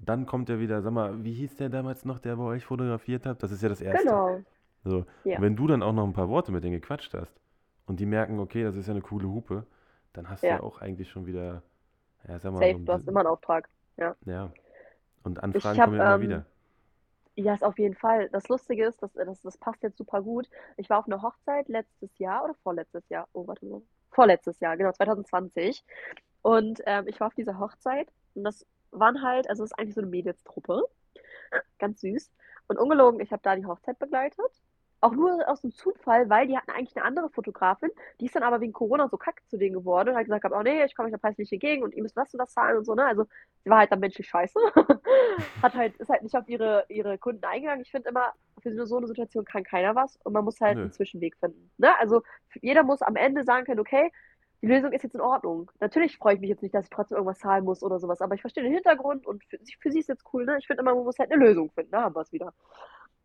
dann kommt er wieder, sag mal, wie hieß der damals noch, der bei euch fotografiert hat? Das ist ja das Erste. genau. So. Ja. Wenn du dann auch noch ein paar Worte mit denen gequatscht hast und die merken, okay, das ist ja eine coole Hupe, dann hast du Ja. ja auch eigentlich schon wieder, ja, sag mal, Safe, so du hast immer einen Auftrag. ja. Und Anfragen hab, kommen ja immer ähm, wieder. Ja, ist auf jeden Fall. Das Lustige ist, dass, das, das passt jetzt super gut. Ich war auf einer Hochzeit letztes Jahr oder vorletztes Jahr. Oh, warte mal. Vorletztes Jahr, genau, 2020. Und ähm, ich war auf dieser Hochzeit und das waren halt, also es ist eigentlich so eine Mädelstruppe. Ganz süß. Und ungelogen, ich habe da die Hochzeit begleitet. Auch nur aus dem Zufall, weil die hatten eigentlich eine andere Fotografin, die ist dann aber wegen Corona so kacke zu denen geworden und hat gesagt, oh nee, ich komme euch da preislich entgegen und ihr müsst das und das zahlen und so, ne? Also sie war halt dann menschlich scheiße. *laughs* Hat halt, ist halt nicht auf ihre, ihre Kunden eingegangen. Ich finde immer, für so eine Situation kann keiner was und man muss halt Nö. einen Zwischenweg finden. Ne? Also jeder muss am Ende sagen können, okay, die Lösung ist jetzt in Ordnung. Natürlich freue ich mich jetzt nicht, dass ich trotzdem irgendwas zahlen muss oder sowas, aber ich verstehe den Hintergrund und für, für sie ist jetzt cool, ne? Ich finde immer, man muss halt eine Lösung finden, da haben wir es wieder.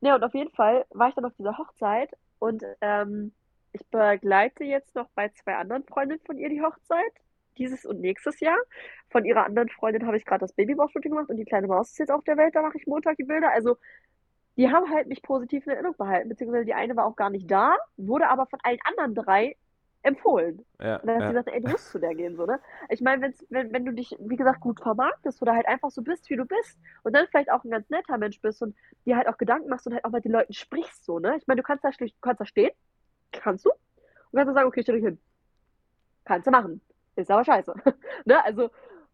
Ja, und auf jeden Fall war ich dann auf dieser Hochzeit und ähm, ich begleite jetzt noch bei zwei anderen Freundinnen von ihr die Hochzeit. Dieses und nächstes Jahr. Von ihrer anderen Freundin habe ich gerade das Babybauchshooting gemacht und die kleine Maus ist jetzt auf der Welt, da mache ich Montag die Bilder. Also die haben halt mich positiv in Erinnerung behalten, beziehungsweise die eine war auch gar nicht da, wurde aber von allen anderen drei empfohlen. Ja, Und dann hat ja. sie gesagt, ey, du musst zu der gehen, so, ne? Ich meine, wenn, wenn du dich, wie gesagt, gut vermarktest oder halt einfach so bist, wie du bist und dann vielleicht auch ein ganz netter Mensch bist und dir halt auch Gedanken machst und halt auch mit den Leuten sprichst, so, ne? Ich meine, du kannst da schlicht, kannst da stehen, kannst du, und kannst du sagen, okay, stell dich hin. Kannst du machen. Ist aber scheiße. *laughs* ne? Also,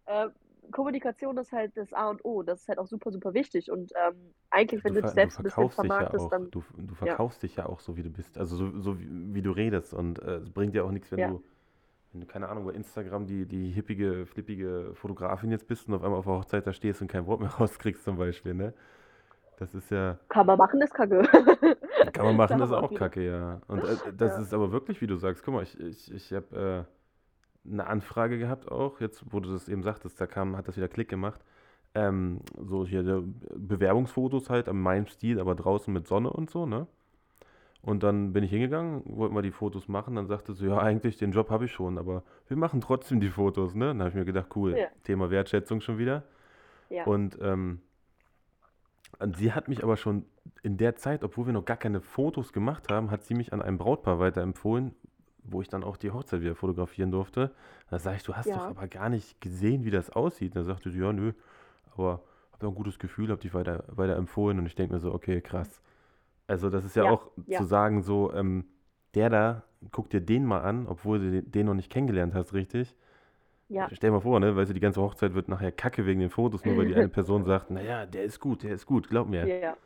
äh, Kommunikation ist halt das A und O. Das ist halt auch super, super wichtig. Und ähm, eigentlich, wenn Du, du dich ver du selbst ein bisschen ja vermarktest, auch. dann, Du, du ja, verkaufst dich ja auch so, wie du bist. Also so, so wie, wie du redest. Und äh, es bringt ja auch nichts, wenn ja, du, wenn du, keine Ahnung, bei Instagram die, die hippige, flippige Fotografin jetzt bist und auf einmal auf der Hochzeit da stehst und kein Wort mehr *laughs* rauskriegst zum Beispiel, ne? Das ist ja, kann man machen, ist kacke. kann man machen, ist auch wieder. kacke, ja. Und äh, das Ja. ist aber wirklich, wie du sagst, guck mal, ich, ich, ich habe äh, eine Anfrage gehabt auch, jetzt wo du das eben sagtest, da kam, hat das wieder Klick gemacht. Ähm, so hier der Bewerbungsfotos halt an meinem Stil, aber draußen mit Sonne und so, ne? Und dann bin ich hingegangen, wollten wir die Fotos machen, dann sagte sie, ja, eigentlich den Job habe ich schon, aber wir machen trotzdem die Fotos, ne? Dann habe ich mir gedacht, cool, Ja, Thema Wertschätzung schon wieder. ja, Und ähm, und sie hat mich aber schon in der Zeit, obwohl wir noch gar keine Fotos gemacht haben, hat sie mich an ein Brautpaar weiterempfohlen, wo ich dann auch die Hochzeit wieder fotografieren durfte. Da sage ich, du hast doch ja, aber gar nicht gesehen, wie das aussieht. Da sagte sie, ja, nö, aber habe ein gutes Gefühl, habe dich weiter, weiter empfohlen und ich denke mir so, okay, krass. Also das ist ja ja, auch zu ja, sagen so, ähm, der da, guck dir den mal an, obwohl du den noch nicht kennengelernt hast, richtig? ja. Stell dir mal vor, ne, weißt du, die ganze Hochzeit wird nachher kacke wegen den Fotos, nur weil die eine *laughs* Person sagt, naja, der ist gut, der ist gut, glaub mir. Ja,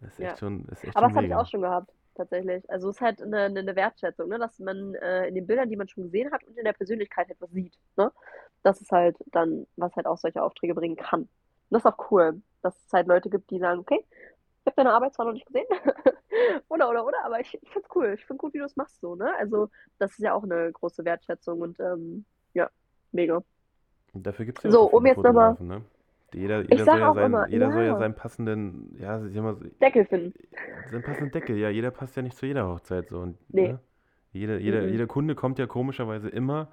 Das ist echt schon, ist echt Aber schon das habe ich auch schon gehabt, tatsächlich. Also es ist halt eine, eine, Wertschätzung, ne? Dass man äh, in den Bildern, die man schon gesehen hat und in der Persönlichkeit etwas sieht, ne? Das ist halt dann, was halt auch solche Aufträge bringen kann. Und das ist auch cool, dass es halt Leute gibt, die sagen, okay, ich habe deine Arbeit zwar noch nicht gesehen, *laughs* oder, oder, oder, aber ich, ich finde es cool. Ich finde gut, wie du es machst, so, ne? Also das ist ja auch eine große Wertschätzung und ähm, ja, mega. Und dafür gibt es ja auch So, so um jetzt nochmal, ne? Jeder, jeder soll ja seinen, immer, jeder soll ja ja, seinen passenden, ja, mal, Deckel finden. seinen passenden Deckel, ja, jeder passt ja nicht zu jeder Hochzeit so. Und, Nee, ne? Jeder, jeder, mhm. jeder Kunde kommt ja komischerweise immer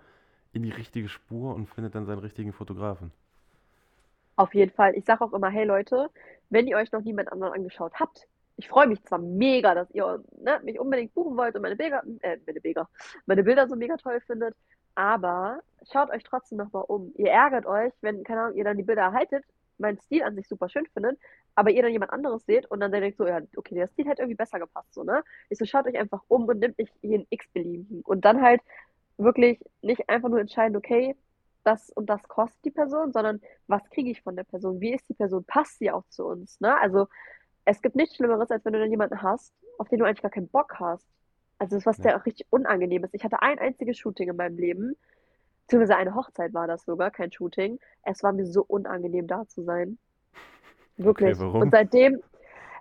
in die richtige Spur und findet dann seinen richtigen Fotografen. Auf jeden Fall. Ich sage auch immer, hey Leute, wenn ihr euch noch niemand anderen angeschaut habt, ich freue mich zwar mega, dass ihr ne, mich unbedingt buchen wollt und meine Bilder, äh, meine Bilder, meine Bilder so mega toll findet, aber schaut euch trotzdem nochmal um. Ihr ärgert euch, wenn, keine Ahnung, ihr dann die Bilder erhaltet, meinen Stil an sich super schön findet, aber ihr dann jemand anderes seht und dann denkt so, ja, okay, der Stil hätte irgendwie besser gepasst, so, ne? Ich so, schaut euch einfach um und nehmt nicht jeden x-beliebigen und dann halt wirklich nicht einfach nur entscheiden, okay, das und das kostet die Person, sondern was kriege ich von der Person? Wie ist die Person? Passt sie auch zu uns? Ne? Also es gibt nichts Schlimmeres, als wenn du dann jemanden hast, auf den du eigentlich gar keinen Bock hast. Also das, was Ja. der auch richtig unangenehm ist. Ich hatte ein einziges Shooting in meinem Leben, beziehungsweise eine Hochzeit war das sogar, kein Shooting. Es war mir so unangenehm, da zu sein. Okay, Wirklich. Und warum? seitdem,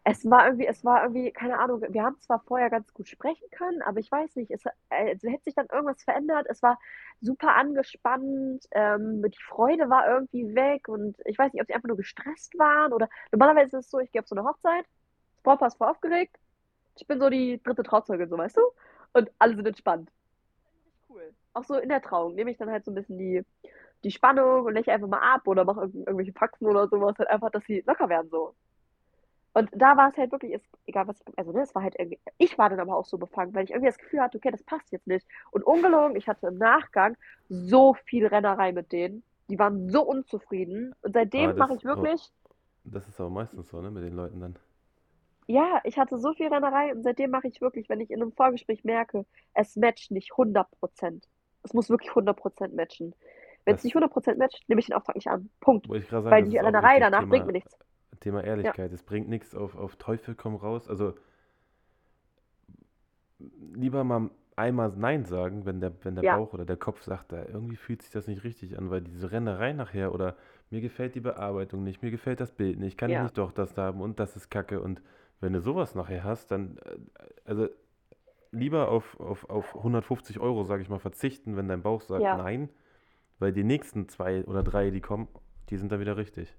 es war irgendwie, es war irgendwie, keine Ahnung, wir haben zwar vorher ganz gut sprechen können, aber ich weiß nicht, es es hätte sich dann irgendwas verändert. Es war super angespannt, ähm, die Freude war irgendwie weg und ich weiß nicht, ob sie einfach nur gestresst waren oder normalerweise ist es so, ich gehe auf so eine Hochzeit, das Brautpaar ist voll aufgeregt, ich bin so die dritte Trauzeugin, so weißt du, und alle sind entspannt. Cool. Auch so in der Trauung nehme ich dann halt so ein bisschen die, die Spannung und lächle einfach mal ab oder mache irgendw irgendwelche Faxen oder sowas, halt einfach, dass sie locker werden so. Und da war es halt wirklich, ist, egal was ich, also ne, es war halt irgendwie, ich war dann aber auch so befangen, weil ich irgendwie das Gefühl hatte, okay, das passt jetzt nicht. Und ungelogen, ich hatte im Nachgang so viel Rennerei mit denen. Die waren so unzufrieden. Und Aber seitdem mache ich aber wirklich, das ist aber meistens so, ne, mit den Leuten dann. Ja, ich hatte so viel Rennerei und seitdem mache ich wirklich, wenn ich in einem Vorgespräch merke, es matcht nicht 100%. Es muss wirklich 100% matchen. Wenn es nicht 100% matcht, nehme ich den Auftrag nicht an. Punkt. wollte ich gerade sagen, Weil die Rennerei danach bringt mir Thema, nichts. Thema Ja, Ehrlichkeit. Es bringt nichts auf, auf Teufel komm raus. Also lieber mal einmal Nein sagen, wenn der, wenn der ja, Bauch oder der Kopf sagt, da irgendwie fühlt sich das nicht richtig an, weil diese Rennerei nachher oder mir gefällt die Bearbeitung nicht, mir gefällt das Bild nicht, kann ich ja, nicht doch das haben und das ist Kacke und wenn du sowas nachher hast, dann, äh, also lieber auf, auf, auf 150 Euro, sage ich mal, verzichten, wenn dein Bauch sagt Ja, nein, weil die nächsten zwei oder drei, die kommen, die sind dann wieder richtig.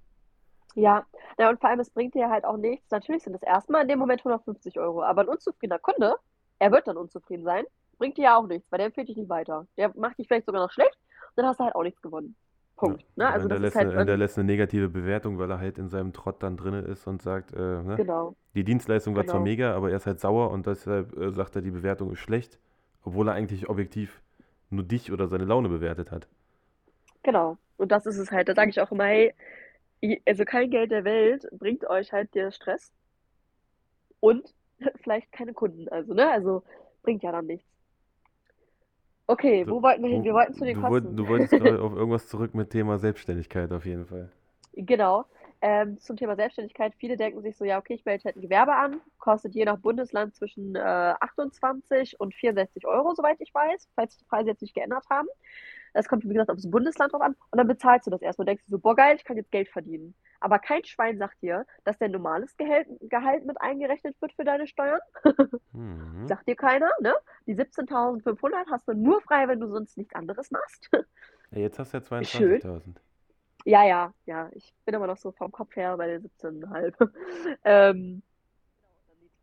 ja. Ja, und vor allem, es bringt dir halt auch nichts. Natürlich sind es erstmal in dem Moment 150 Euro, aber ein unzufriedener Kunde, er wird dann unzufrieden sein, bringt dir ja auch nichts, weil der empfiehlt dich nicht weiter. Der macht dich vielleicht sogar noch schlecht und dann hast du halt auch nichts gewonnen. Ja. Punkt. Ne? Oder Also das ist hinterlässt, halt, hinterlässt eine negative Bewertung, weil er halt in seinem Trott dann drin ist und sagt, äh, ne? genau, Die Dienstleistung war zwar genau, mega, aber er ist halt sauer und deshalb äh, sagt er, die Bewertung ist schlecht, obwohl er eigentlich objektiv nur dich oder seine Laune bewertet hat. genau. Und das ist es halt. Da sage ich auch immer, hey, also kein Geld der Welt bringt euch halt der Stress und *laughs* vielleicht keine Kunden. Also, ne? Also bringt ja dann nichts. Okay, wo wollten wir hin? Wir wo, wollten zu den du, Kosten. du wolltest gerade *laughs* auf irgendwas zurück mit Thema Selbstständigkeit auf jeden Fall. Genau. Ähm, zum Thema Selbstständigkeit. Viele denken sich so, ja, okay, ich melde halt ein Gewerbe an. Kostet je nach Bundesland zwischen äh, 28 und 64 Euro, soweit ich weiß, falls die Preise jetzt nicht geändert haben. Das kommt, wie gesagt, aufs Bundesland drauf an. Und dann bezahlst du das erstmal. Denkst du so, boah, geil, ich kann jetzt Geld verdienen. Aber kein Schwein sagt dir, dass dein normales Gehalt, Gehalt mit eingerechnet wird für deine Steuern. Mhm. Sagt dir keiner, ne? Die 17.500 hast du nur frei, wenn du sonst nichts anderes machst. Ja, jetzt hast du ja Schön. 22.000. Ja, ja, ja. Ich bin aber noch so vom Kopf her bei den 17,5. *laughs* Ähm,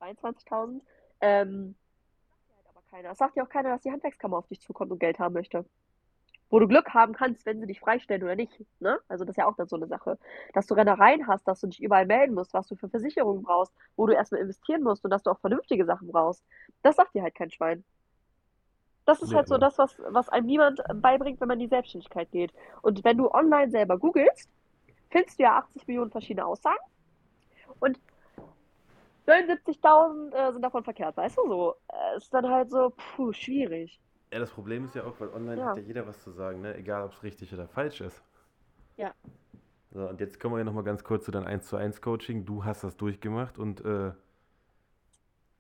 dann die 22.000. Ähm, sagt dir halt aber keiner. Es sagt dir auch keiner, dass die Handwerkskammer auf dich zukommt und Geld haben möchte. Wo du Glück haben kannst, wenn sie dich freistellen oder nicht. Ne? Also das ist ja auch dann so eine Sache. Dass du Rennereien hast, dass du dich überall melden musst, was du für Versicherungen brauchst, wo du erstmal investieren musst und dass du auch vernünftige Sachen brauchst. Das sagt dir halt kein Schwein. Das ist Nee, halt so das, was, was einem niemand beibringt, wenn man in die Selbstständigkeit geht. Und wenn du online selber googelst, findest du ja 80 Millionen verschiedene Aussagen und 79.000 äh, sind davon verkehrt, weißt du so. Äh, ist dann halt so, puh, schwierig. Ja, das Problem ist ja auch, weil online hat Ja, ja jeder was zu sagen, ne? Egal, ob es richtig oder falsch ist. ja, So, und jetzt kommen wir ja nochmal ganz kurz zu deinem 1 zu 1 Coaching. Du hast das durchgemacht und äh,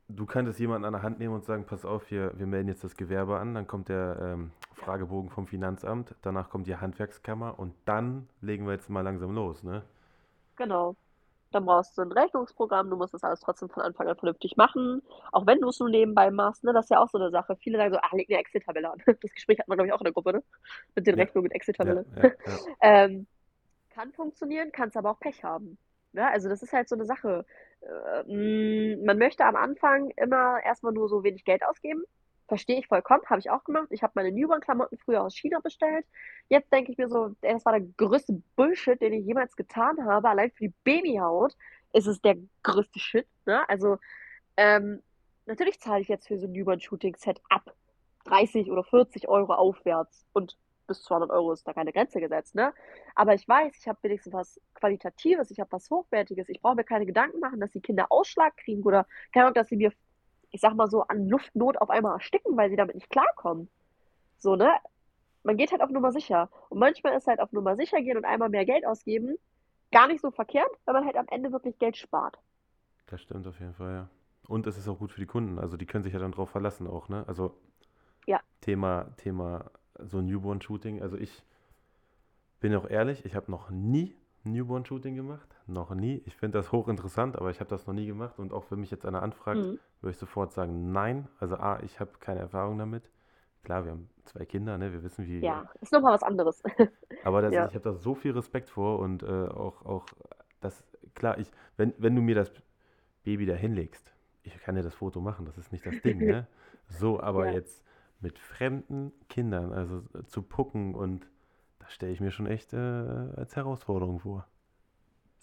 du könntest jemanden an der Hand nehmen und sagen, pass auf, wir, wir melden jetzt das Gewerbe an, dann kommt der ähm, Fragebogen vom Finanzamt, danach kommt die Handwerkskammer und dann legen wir jetzt mal langsam los, ne? genau. Dann brauchst du ein Rechnungsprogramm, du musst das alles trotzdem von Anfang an vernünftig machen, auch wenn du es nur nebenbei machst, ne? Das ist ja auch so eine Sache. Viele sagen so, ah, leg eine Excel-Tabelle an. *laughs* Das Gespräch hatten wir, glaube ich, auch in der Gruppe, ne? Mit den Ja, Rechnungen mit Excel-Tabelle. ja, ja. *laughs* Ähm, kann funktionieren, kannst aber auch Pech haben. Ne? Also das ist halt so eine Sache. Äh, mh, man möchte am Anfang immer erstmal nur so wenig Geld ausgeben. Verstehe ich vollkommen, habe ich auch gemacht. Ich habe meine Newborn-Klamotten früher aus China bestellt. Jetzt denke ich mir so, das war der größte Bullshit, den ich jemals getan habe. Allein für die Babyhaut ist es der größte Shit. Ne? Also ähm, natürlich zahle ich jetzt für so ein Newborn-Shooting-Set ab 30 oder 40 Euro aufwärts und bis 200 Euro ist da keine Grenze gesetzt, ne? Aber ich weiß, ich habe wenigstens was Qualitatives, ich habe was Hochwertiges. Ich brauche mir keine Gedanken machen, dass die Kinder Ausschlag kriegen oder keine Ahnung, dass sie mir, ich sag mal so, an Luftnot auf einmal ersticken, weil sie damit nicht klarkommen. So, ne? Man geht halt auf Nummer sicher. Und manchmal ist halt auf Nummer sicher gehen und einmal mehr Geld ausgeben gar nicht so verkehrt, weil man halt am Ende wirklich Geld spart. Das stimmt auf jeden Fall, ja. Und es ist auch gut für die Kunden, also die können sich ja dann drauf verlassen auch, ne? Also Ja, Thema, Thema so Newborn-Shooting, also ich bin auch ehrlich, ich habe noch nie Newborn-Shooting gemacht, noch nie. Ich finde das hochinteressant, aber ich habe das noch nie gemacht und auch wenn mich jetzt einer anfragt, mhm. würde ich sofort sagen, nein. Also A, ich habe keine Erfahrung damit. Klar, wir haben zwei Kinder, ne? Wir wissen, wie, Ja, ist nochmal was anderes. *laughs* aber das, Ja, ich habe da so viel Respekt vor und äh, auch, auch das, klar, ich, wenn, wenn du mir das Baby da hinlegst, ich kann dir das Foto machen, das ist nicht das Ding, ne? *laughs* So, aber ja. jetzt mit fremden Kindern, also äh, zu pucken und stelle ich mir schon echt äh, als Herausforderung vor.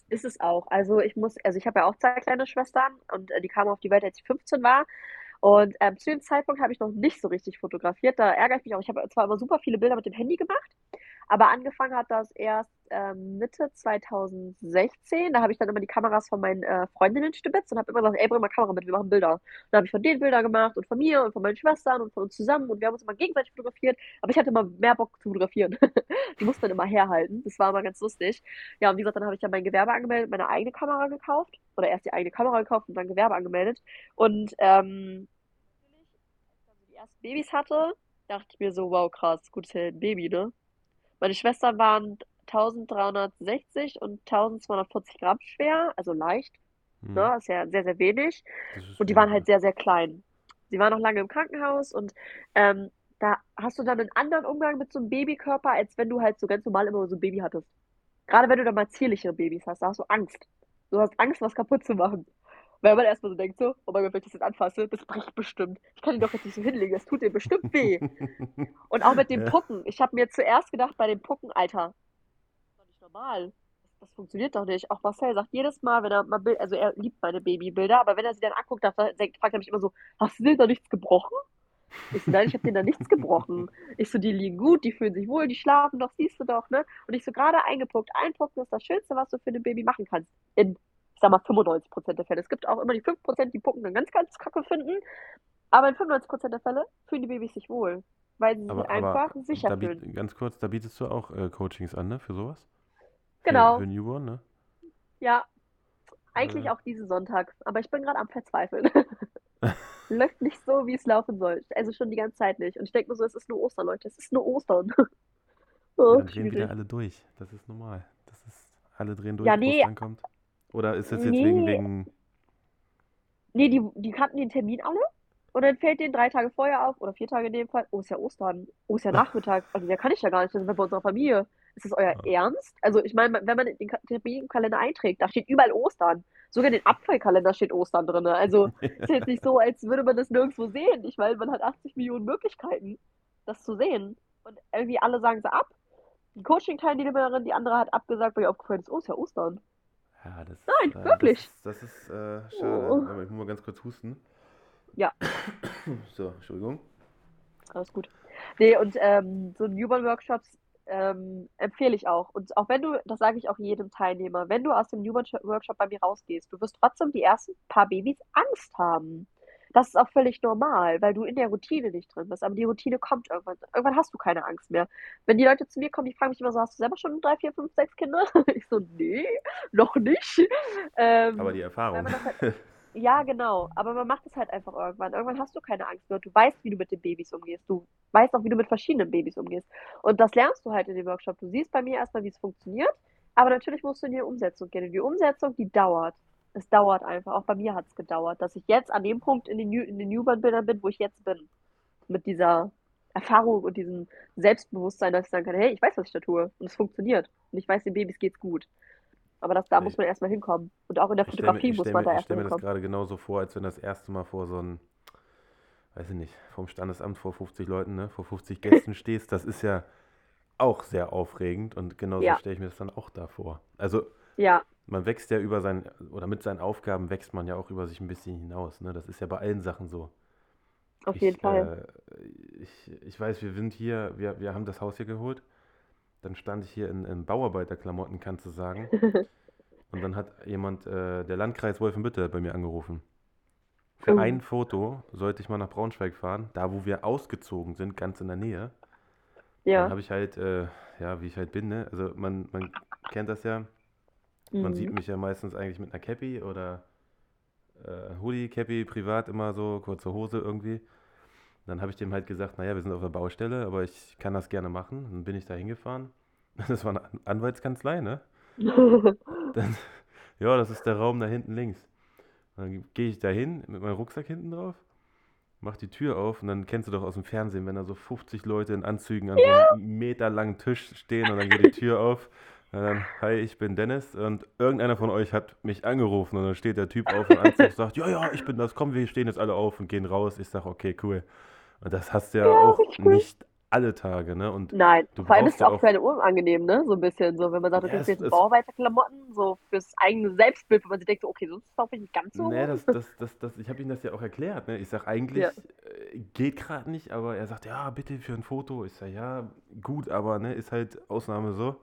Ist es auch. Also ich muss, also ich habe ja auch zwei kleine Schwestern und äh, die kamen auf die Welt, als ich 15 war. Und ähm, zu dem Zeitpunkt habe ich noch nicht so richtig fotografiert. Da ärgere ich mich auch. Ich habe zwar immer super viele Bilder mit dem Handy gemacht, aber angefangen hat das erst ähm, Mitte 2016. Da habe ich dann immer die Kameras von meinen äh, Freundinnen stibitzt und habe immer gesagt, ey, bring mal Kamera mit, wir machen Bilder. Und dann habe ich von denen Bilder gemacht und von mir und von meinen Schwestern und von uns zusammen und wir haben uns immer gegenseitig fotografiert. Aber ich hatte immer mehr Bock zu fotografieren. *laughs* Die mussten dann immer herhalten. Das war immer ganz lustig. Ja, und wie gesagt, dann habe ich dann mein Gewerbe angemeldet, meine eigene Kamera gekauft. Oder erst die eigene Kamera gekauft und dann Gewerbe angemeldet. Und ähm, als ich ersten Babys hatte, dachte ich mir so, wow, krass, gut, ist ja ein Baby, ne? Meine Schwestern waren 1360 und 1240 Gramm schwer, also leicht, Hm, ne? Ist ja sehr, sehr wenig. Und die waren halt sehr, sehr klein. Sie war noch lange im Krankenhaus und ähm, da hast du dann einen anderen Umgang mit so einem Babykörper, als wenn du halt so ganz normal immer so ein Baby hattest. Gerade wenn du dann mal zierlichere Babys hast, da hast du Angst. Du hast Angst, was kaputt zu machen. Weil man erstmal so denkt, so, oh mein Gott, wenn ich das jetzt anfasse, das bricht bestimmt. Ich kann ihn doch jetzt nicht so hinlegen, das tut dir bestimmt weh. *laughs* Und auch mit den Ja. Pucken. Ich habe mir zuerst gedacht, bei den Pucken, Alter, das ist doch nicht normal. Das, funktioniert doch nicht. Auch Marcel sagt jedes Mal, wenn er mal Bild, also er liebt meine Babybilder, aber wenn er sie dann anguckt, dann fragt er mich immer so, hast du denen da nichts gebrochen? Ich so, nein, ich habe denen da nichts gebrochen. Ich so, die liegen gut, die fühlen sich wohl, die schlafen doch, siehst du doch, ne? Und ich so, gerade eingepuckt. Einpucken ist das Schönste, was du für ein Baby machen kannst. In, ich sag mal, 95% der Fälle. Es gibt auch immer die 5%, die Pucken dann ganz, ganz kacke finden. Aber in 95% der Fälle fühlen die Babys sich wohl. Weil sie sich einfach sicher fühlen. ganz kurz, da bietest du auch äh, Coachings an, ne? Für sowas? Für, Genau. für Newborn, ne? Ja, eigentlich Äh, auch diesen Sonntag. Aber ich bin gerade am Verzweifeln. *laughs* Läuft nicht so, wie es laufen soll. Also schon die ganze Zeit nicht. Und ich denke mir so, es ist nur Ostern, Leute. Es ist nur Ostern. *laughs* ja, Oh, dann drehen wieder schwierig. alle durch. Das ist normal. Das ist, alle drehen Ja, durch, nee, Ostern kommt. Oder ist das jetzt wegen, nee. wegen, Nee, die, die kannten den Termin alle. Und dann fällt denen drei Tage vorher auf, oder vier Tage in dem Fall, oh, ist ja Ostern, oh, ist ja *laughs* Nachmittag. Also, der kann ich ja gar nicht, das sind wir bei unserer Familie. Ist das euer Ja. Ernst? Also, ich meine, wenn man den Ka- Termin im Kalender einträgt, da steht überall Ostern. Sogar in den Abfallkalender steht Ostern drin. Also, *laughs* ist jetzt nicht so, als würde man das nirgendwo sehen. Ich meine, man hat 80 Millionen Möglichkeiten, das zu sehen. Und irgendwie alle sagen sie ab. Die Coaching-Teilnehmerin, die andere hat abgesagt, weil ihr aufgefallen ist, oh, ist ja Ostern. Ja, das, Nein, äh, das wirklich. ist, das ist äh, schade. Oh. Aber ich muss mal ganz kurz husten. Ja. So, Entschuldigung. Alles gut. Nee, und ähm, so Newborn-Workshops ähm, empfehle ich auch. Und auch wenn du, das sage ich auch jedem Teilnehmer, wenn du aus dem Newborn-Workshop bei mir rausgehst, du wirst trotzdem die ersten paar Babys Angst haben. Das ist auch völlig normal, weil du in der Routine nicht drin bist. Aber die Routine kommt irgendwann. Irgendwann hast du keine Angst mehr. Wenn die Leute zu mir kommen, die fragen mich immer so, hast du selber schon drei, vier, fünf, sechs Kinder? *laughs* Ich so, nee, noch nicht. Ähm, Aber die Erfahrung. halt *laughs* ja, genau. Aber man macht es halt einfach irgendwann. Irgendwann hast du keine Angst mehr. Du weißt, wie du mit den Babys umgehst. Du weißt auch, wie du mit verschiedenen Babys umgehst. Und das lernst du halt in dem Workshop. Du siehst bei mir erstmal, wie es funktioniert. Aber natürlich musst du in die Umsetzung gehen. Und die Umsetzung, die dauert. Es dauert einfach. Auch bei mir hat es gedauert, dass ich jetzt an dem Punkt in den, New in den Newborn-Bildern bin, wo ich jetzt bin. Mit dieser Erfahrung und diesem Selbstbewusstsein, dass ich sagen kann, hey, ich weiß, was ich da tue. Und es funktioniert. Und ich weiß, den Babys geht's gut. Aber das, da muss Ich, man erstmal hinkommen. Und auch in der ich stelle mir, Fotografie ich muss man mir, da ich stell erstmal mir das hinkommen. gerade genauso vor, als wenn das erste Mal vor so einem, weiß ich nicht, vom Standesamt vor 50 Leuten, ne, vor 50 Gästen *laughs* stehst. Das ist ja auch sehr aufregend und genauso Ja, stelle ich mir das dann auch da vor. Also ja, man wächst ja über sein, oder mit seinen Aufgaben wächst man ja auch über sich ein bisschen hinaus. Ne? Das ist ja bei allen Sachen so. auf jeden Ich, Fall. äh, ich, ich weiß, wir sind hier, wir, wir haben das Haus hier geholt. Dann stand ich hier in, in Bauarbeiterklamotten, kannst du sagen. *laughs* Und dann hat jemand, äh, der Landkreis Wolfenbüttel bei mir angerufen. Für Oh, ein Foto sollte ich mal nach Braunschweig fahren, da wo wir ausgezogen sind, ganz in der Nähe. Dann ja. habe ich halt, äh, ja, wie ich halt bin, ne? Also man, man kennt das ja. Man sieht Mhm. mich ja meistens eigentlich mit einer Cappy oder äh, Hoodie, Cappy, privat immer so, kurze Hose irgendwie. Dann habe ich dem halt gesagt, naja, wir sind auf der Baustelle, aber ich kann das gerne machen. Dann bin ich da hingefahren. *laughs* Das war eine An- Anwaltskanzlei, ne? *laughs* Dann, ja, das ist der Raum da hinten links. Dann gehe ich da hin mit meinem Rucksack hinten drauf, mach die Tür auf und dann kennst du doch aus dem Fernsehen, wenn da so 50 Leute in Anzügen an so einem meterlangen Tisch stehen und dann geht die Tür *laughs* auf. Und dann, hi, ich bin Dennis und irgendeiner von euch hat mich angerufen und dann steht der Typ auf im Anzug und sagt, ja, ja, ich bin das, komm, wir stehen jetzt alle auf und gehen raus. Ich sag, okay, cool. Und das hast du ja Ja, auch nicht alle Tage, ne? Und Nein, du vor allem ist es auch auch, für eine unangenehm, ne? So ein bisschen, so wenn man sagt, du ja, kriegst jetzt Bauarbeiterklamotten, so fürs eigene Selbstbild, wo man sich denkt, so, okay, sonst laufe ich nicht ganz so Nee, das, *laughs* das, das, das, ich habe ihm das ja auch erklärt. Ne? Ich sage, eigentlich Ja, äh, geht gerade nicht, aber er sagt, ja, bitte für ein Foto. Ich sage, ja, gut, aber ne, ist halt Ausnahme so.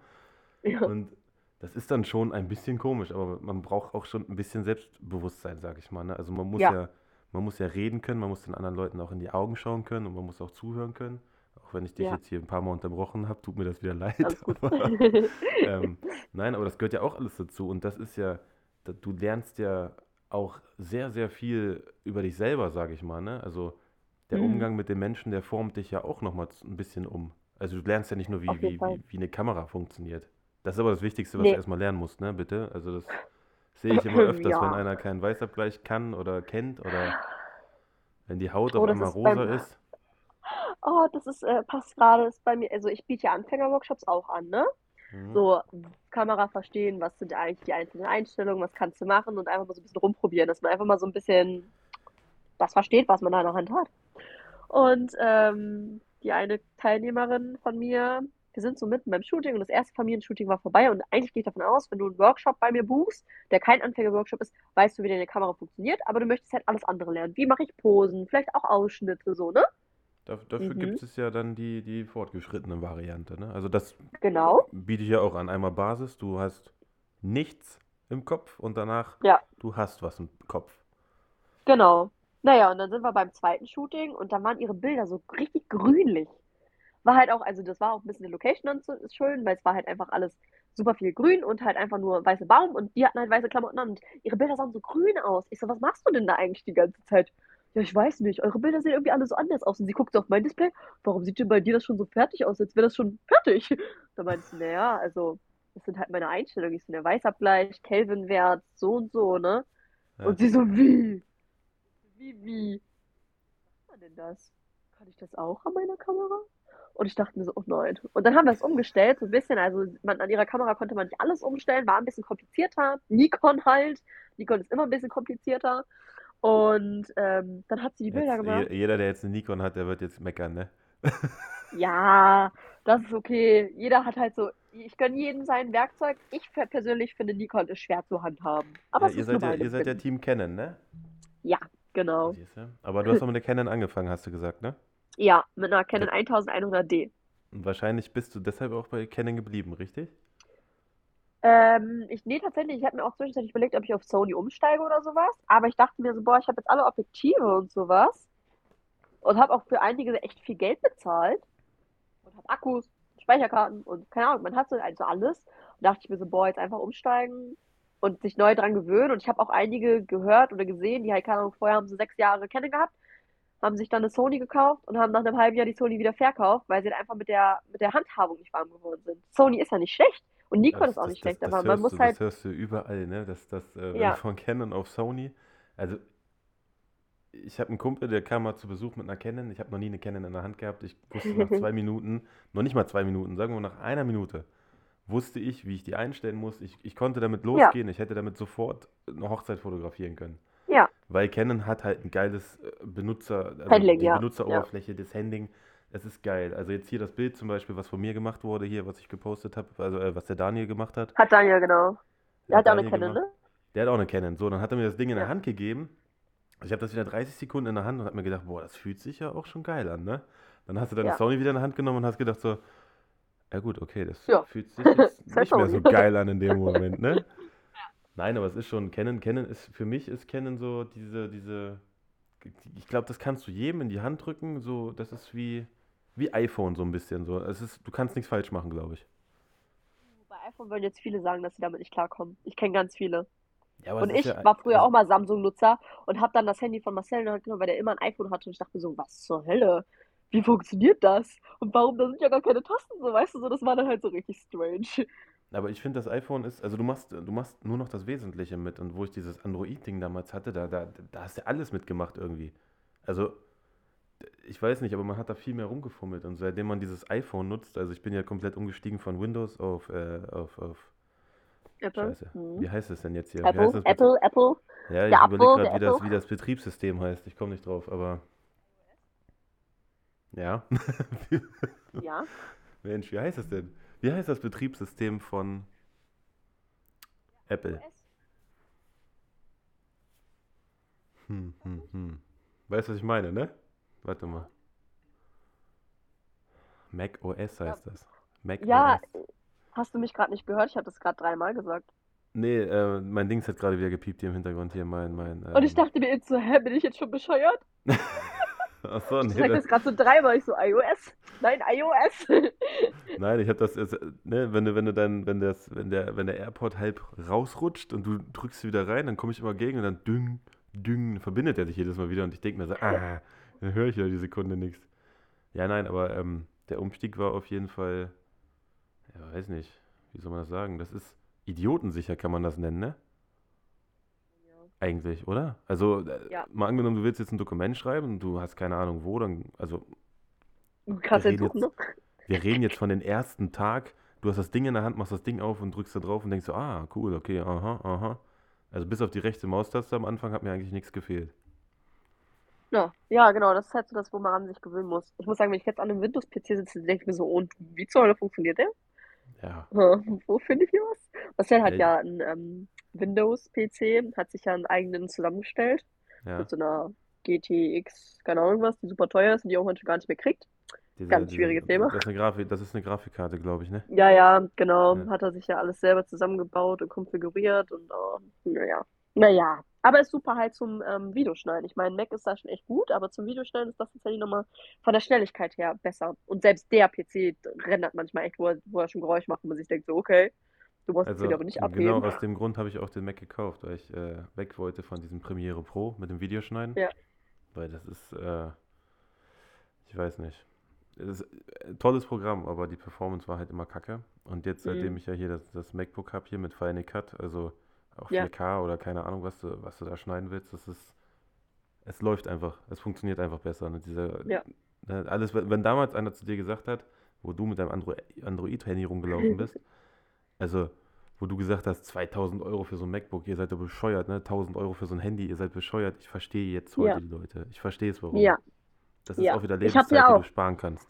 ja, Und das ist dann schon ein bisschen komisch, aber man braucht auch schon ein bisschen Selbstbewusstsein, sage ich mal. Ne? Also man muss ja, ja, man muss ja reden können, man muss den anderen Leuten auch in die Augen schauen können und man muss auch zuhören können. Auch wenn ich dich ja, jetzt hier ein paar Mal unterbrochen habe, tut mir das wieder leid. Aber *laughs* ähm, nein, aber das gehört ja auch alles dazu. Und das ist ja, du lernst ja auch sehr, sehr viel über dich selber, sage ich mal. Ne? Also der Mhm, Umgang mit den Menschen, der formt dich ja auch nochmal ein bisschen um. Also du lernst ja nicht nur, wie, wie, wie, wie eine Kamera funktioniert. Das ist aber das Wichtigste, was du Nee, erstmal lernen musst, ne, bitte. Also das *laughs* sehe ich *laughs* immer öfters, wenn ja. einer keinen Weißabgleich kann oder kennt oder Wenn die Haut Oh, auf einmal ist beim, rosa ist. oh, das ist, äh, passt gerade, ist bei mir, also ich biete ja Anfängerworkshops auch an, ne? Mhm. So, Kamera verstehen, was sind eigentlich die einzelnen Einstellungen, was kannst du machen und einfach mal so ein bisschen rumprobieren, dass man einfach mal so ein bisschen das versteht, was man da in der Hand hat. Und ähm, die eine Teilnehmerin von mir, wir sind so mitten beim Shooting und das erste Familienshooting war vorbei und eigentlich gehe ich davon aus, wenn du einen Workshop bei mir buchst, der kein Anfängerworkshop ist, weißt du, wie deine Kamera funktioniert, aber du möchtest halt alles andere lernen. Wie mache ich Posen, vielleicht auch Ausschnitte, so, ne? Daf- Dafür Mhm, gibt es ja dann die, die fortgeschrittene Variante. Ne? Also das genau. biete ich ja auch an. Einmal Basis, du hast nichts im Kopf und danach Ja, du hast was im Kopf. genau. Naja, und dann sind wir beim zweiten Shooting und dann waren ihre Bilder so richtig grünlich. War halt auch, also das war auch ein bisschen die Location dann schön, weil es war halt einfach alles super viel grün und halt einfach nur weiße Baum und die hatten halt weiße Klamotten an und ihre Bilder sahen so grün aus. Ich so, was machst du denn da eigentlich die ganze Zeit? Ja, ich weiß nicht, eure Bilder sehen irgendwie alle so anders aus. Und sie guckt so auf mein Display, warum sieht denn bei dir das schon so fertig aus, als wäre das schon fertig? Da meinte sie, naja, also, das sind halt meine Einstellungen. Ich so, der Weißabgleich, Kelvinwert, so und so, ne? Ja. Und sie so, wie? Wie, wie? Was war denn das? Kann ich das auch an meiner Kamera? Und ich dachte mir so, oh nein. Und dann haben wir es umgestellt, so ein bisschen. Also man, an ihrer Kamera konnte man nicht alles umstellen, war ein bisschen komplizierter. Nikon halt. Nikon ist immer ein bisschen komplizierter. Und ähm, dann hat sie die Bilder Jetzt, gemacht. je- jeder, der jetzt eine Nikon hat, der wird jetzt meckern, ne? *laughs* Ja, das ist okay. Jeder hat halt so, ich gönne jedem sein Werkzeug. Ich per- persönlich finde, Nikon ist schwer zu handhaben. Aber Ja, ihr seid ja, ihr seid ja. Team Canon, ne? Ja, genau. Aber du hast auch mit der Canon angefangen, hast du gesagt, ne? Ja, mit einer. Canon 1100D. Und wahrscheinlich bist du deshalb auch bei Canon geblieben, richtig? Ähm, ich, nee, tatsächlich, ich habe mir auch zwischenzeitlich überlegt, ob ich auf Sony umsteige oder sowas. Aber ich dachte mir so, boah, ich habe jetzt alle Objektive und sowas. Und habe auch für einige echt viel Geld bezahlt. Und habe Akkus, Speicherkarten und keine Ahnung, man hat so also alles. Und dachte ich mir so, boah, jetzt einfach umsteigen und sich neu dran gewöhnen. Und ich habe auch einige gehört oder gesehen, die halt, keine Ahnung, vorher haben sie sechs Jahre Canon gehabt, haben sich dann eine Sony gekauft und haben nach einem halben Jahr die Sony wieder verkauft, weil sie halt einfach mit der, mit der Handhabung nicht warm geworden sind. Sony ist ja nicht schlecht und Nikon Das, ist auch nicht das, schlecht, das aber man muss du, halt, das hörst du überall, ne? Das, das, äh, ja, von Canon auf Sony. Also, ich habe einen Kumpel, der kam mal zu Besuch mit einer Canon. Ich habe noch nie eine Canon in der Hand gehabt. Ich wusste nach *laughs* zwei Minuten, noch nicht mal zwei Minuten, sagen wir nach einer Minute, wusste ich, wie ich die einstellen muss. Ich, ich konnte damit ja, losgehen. Ich hätte damit sofort eine Hochzeit fotografieren können. Ja, Weil Canon hat halt ein geiles äh, Benutzer, also Handling, die ja, ja. Benutzeroberfläche, das Handling, es ist geil. Also jetzt hier das Bild zum Beispiel, was von mir gemacht wurde, hier, was ich gepostet habe, also äh, was der Daniel gemacht hat. Hat Daniel, genau. Der Der hat hat ja auch eine Canon, gemacht. ne? Der hat auch eine Canon. So, dann hat er mir das Ding in der Ja. Hand gegeben. Ich habe das wieder 30 Sekunden in der Hand und habe mir gedacht, boah, das fühlt sich ja auch schon geil an, ne? Dann hast du deine Ja. Sony wieder in der Hand genommen und hast gedacht so, ja gut, okay, das Ja. fühlt sich jetzt *laughs* nicht mehr so geil an in dem Moment, ne? *laughs* Nein, aber es ist schon, Canon, Canon ist, für mich ist Canon so diese, diese, ich glaube, das kannst du jedem in die Hand drücken, so, das ist wie, wie iPhone so ein bisschen, so. Es ist, du kannst nichts falsch machen, glaube ich. Bei iPhone würden jetzt viele sagen, dass sie damit nicht klarkommen. Ich kenne ganz viele. Ja, Und ich ja, war früher also, auch mal Samsung-Nutzer und habe dann das Handy von Marcel in der Hand genommen, weil der immer ein iPhone hatte. Und ich dachte mir so, was zur Hölle? Wie funktioniert das? Und warum? Da sind ja gar keine Tasten, so weißt du, so, das war dann halt so richtig strange. Aber ich finde, das iPhone ist, also du machst, du machst nur noch das Wesentliche mit. Und wo ich dieses Android-Ding damals hatte, da, da, da hast du alles mitgemacht irgendwie. Also, ich weiß nicht, aber man hat da viel mehr rumgefummelt. Und seitdem man dieses iPhone nutzt, also ich bin ja komplett umgestiegen von Windows auf, äh, auf, auf, Apple? Scheiße. Mhm. Wie heißt es denn jetzt hier? Wie heißt Apple, das? Apple, Apple. Ja, ich überlege Apple, gerade, wie das, Apple. wie das Betriebssystem heißt. Ich komme nicht drauf, aber ja. *laughs* Ja. Mensch, wie heißt es denn? Wie heißt das Betriebssystem von Apple? Hm, hm, hm. Weißt du, was ich meine, ne? Warte mal. Mac OS Ja, heißt das. Mac ja, OS. hast du mich gerade nicht gehört? Ich habe das gerade dreimal gesagt. Nee, äh, mein Dings hat gerade wieder gepiept hier im Hintergrund. Hier mein, mein, Und ich ähm. dachte mir jetzt so, hä, bin ich jetzt schon bescheuert? *laughs* Achso, Ich nee, sag das, gerade so dreimal. Ich so, iOS? Nein, iOS. *laughs* nein, ich habe das, jetzt, ne, wenn du, wenn du dann, wenn das, wenn der, wenn der AirPod halb rausrutscht und du drückst sie wieder rein, dann komme ich immer gegen und dann düng, düng, verbindet er sich jedes Mal wieder und ich denke mir so, ah, dann höre ich ja die Sekunde nichts. Ja, nein, aber ähm, der Umstieg war auf jeden Fall, ja, weiß nicht, wie soll man das sagen? Das ist idiotensicher, kann man das nennen, ne? Eigentlich, oder? Also, äh, Ja. mal angenommen, du willst jetzt ein Dokument schreiben und du hast keine Ahnung wo, dann, also, Kannst wir jetzt reden suchen, jetzt, wir reden jetzt von den ersten Tag, du hast das Ding in der Hand, machst das Ding auf und drückst da drauf und denkst so, ah, cool, okay, aha, aha. Also bis auf die rechte Maustaste am Anfang hat mir eigentlich nichts gefehlt. Ja, ja, genau, das ist halt so das, wo man sich gewöhnen muss. Ich muss sagen, wenn ich jetzt an einem Windows-PC sitze, denke ich mir so, und wie zur Hölle funktioniert der? Ja, Wo finde ich hier was? Marcel hat ja, ja einen ähm, Windows-PC, hat sich ja einen eigenen zusammengestellt mit ja. so einer GTX, keine Ahnung was, die super teuer ist und die auch manchmal gar nicht mehr kriegt. Diese, Ganz diese, schwieriges Thema. das ist eine Grafik, das ist eine Grafikkarte, glaube ich, ne? Ja, ja, genau. Ja. Hat er sich ja alles selber zusammengebaut und konfiguriert und oh, naja. Naja. Aber ist super halt zum ähm, Videoschneiden. Ich meine, Mac ist da schon echt gut, aber zum Videoschneiden ist das tatsächlich nochmal von der Schnelligkeit her besser. Und selbst der PC rendert manchmal echt, wo er, wo er schon Geräusch macht, wo man sich denkt, so, okay, du musst Also wieder aber nicht genau abheben. aus dem Grund habe ich auch den Mac gekauft, weil ich äh, weg wollte von diesem Premiere Pro mit dem Videoschneiden. Ja. Weil das ist, äh, ich weiß nicht. Es ist ein tolles Programm, aber die Performance war halt immer kacke. Und jetzt, seitdem Mhm. ich ja hier das, das MacBook habe, hier mit Final Cut, also auch Ja. 4K oder keine Ahnung, was du, was du da schneiden willst, das ist, es läuft einfach, es funktioniert einfach besser. Ne? Dieser, Ja. ne, alles, wenn damals einer zu dir gesagt hat, wo du mit deinem Andro Android-Handy rumgelaufen bist, *laughs* also wo du gesagt hast, 2000 Euro für so ein MacBook, ihr seid doch bescheuert, ne? 1000 Euro für so ein Handy, ihr seid bescheuert. Ich verstehe jetzt heute Ja. die Leute. Ich verstehe es, warum. Ja, Das ist ja. auch wieder Lebenszeit, ja die du auch. sparen kannst.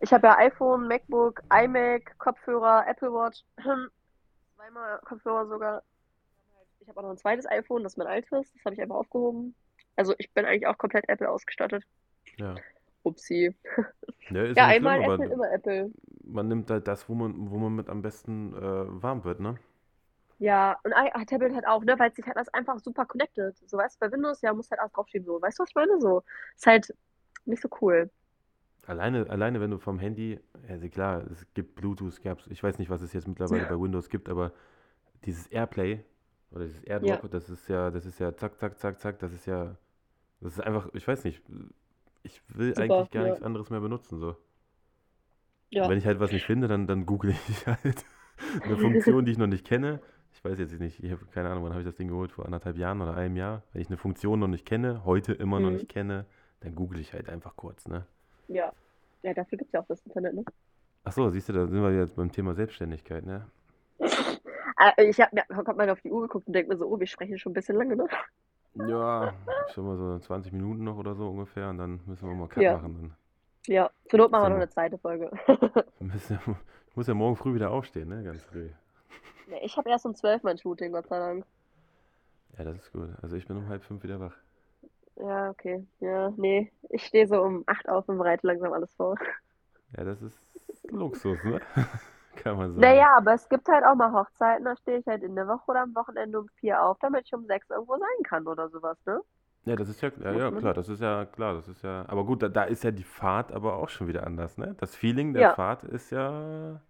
Ich habe ja iPhone, MacBook, iMac, Kopfhörer, Apple Watch, *clears throat* zweimal Kopfhörer sogar. Ich habe auch noch ein zweites iPhone, das ist mein altes, das habe ich einfach aufgehoben. Also ich bin eigentlich auch komplett Apple ausgestattet. Ja. Upsi. *laughs* Ja, ist Ja, ja schlimm, einmal aber Apple, immer Apple. man nimmt halt das, wo man, wo man mit am besten äh, warm wird, ne? Ja, und I- ah, Tablet halt auch, ne, weil sich halt das einfach super connected. So, weißt du, bei Windows, ja, musst halt alles draufschieben, so. Weißt du, was ich meine? So. Ist halt nicht so cool. Alleine, alleine wenn du vom Handy, also klar, es gibt Bluetooth, gab's, ich weiß nicht, was es jetzt mittlerweile bei Windows gibt, aber dieses Airplay oder dieses Ja, AirDrop, das ist ja, das ist ja zack, zack, zack, zack, das ist ja, das ist einfach, ich weiß nicht, ich will super, eigentlich gar ja. nichts anderes mehr benutzen, so. Ja. wenn ich halt was nicht finde, dann, dann google ich *laughs* halt eine Funktion, die ich noch nicht kenne. Ich weiß jetzt nicht, ich habe keine Ahnung, wann habe ich das Ding geholt, vor anderthalb Jahren oder einem Jahr. Wenn ich eine Funktion noch nicht kenne, heute immer noch Mhm. nicht kenne, dann google ich halt einfach kurz, ne? Ja. Ja, dafür gibt es ja auch das Internet, ne? Ach so, siehst du, da sind wir jetzt beim Thema Selbstständigkeit, ne? Äh, *laughs* Ich habe mir hab mal auf die Uhr geguckt und denke mir so, oh, wir sprechen schon ein bisschen lange, ne? Ja, *laughs* schon mal so 20 Minuten noch oder so ungefähr und dann müssen wir mal Cut Ja. machen. Dann Ja. Zur Not machen wir noch eine zweite Folge. *laughs* ja, ich muss ja morgen früh wieder aufstehen, ne? Ganz früh. Nee, ich habe erst um 12 mein Shooting, Gott sei Dank. Ja, das ist gut. Also ich bin um halb fünf wieder wach. Ja, okay. Ja, nee. Ich stehe so um 8 auf und bereite langsam alles vor. Ja, das ist Luxus, ne? *laughs* Kann man sagen. Naja, aber es gibt halt auch mal Hochzeiten, da stehe ich halt in der Woche oder am Wochenende um 4 auf, damit ich um 6 irgendwo sein kann oder sowas, ne? Ja, das ist ja, ja, ja, klar, das ist ja, klar, das ist ja, aber gut, da, da ist ja die Fahrt aber auch schon wieder anders, ne? Das Feeling der Ja. Fahrt ist ja,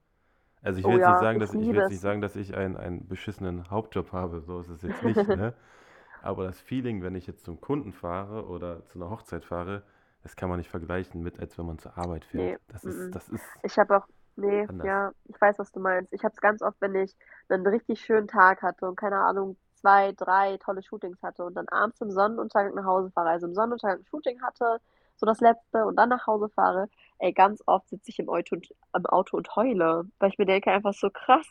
also ich Oh will jetzt nicht ja, sagen, ich dass, ich will liebe jetzt nicht sagen, dass ich einen, einen beschissenen Hauptjob habe, so ist es jetzt nicht, ne? *laughs* Aber das Feeling, wenn ich jetzt zum Kunden fahre oder zu einer Hochzeit fahre, das kann man nicht vergleichen mit, als wenn man zur Arbeit fährt. Nee, Das mm, ist, mm. das ist Ich habe auch, nee, anders. ja, ich weiß, was du meinst. Ich habe es ganz oft, wenn ich einen richtig schönen Tag hatte und keine Ahnung, zwei, drei tolle Shootings hatte und dann abends im Sonnenuntergang nach Hause fahre, also im Sonnenuntergang ein Shooting hatte, so das letzte und dann nach Hause fahre, ey, ganz oft sitze ich im Auto und, im Auto und heule, weil ich mir denke einfach so krass,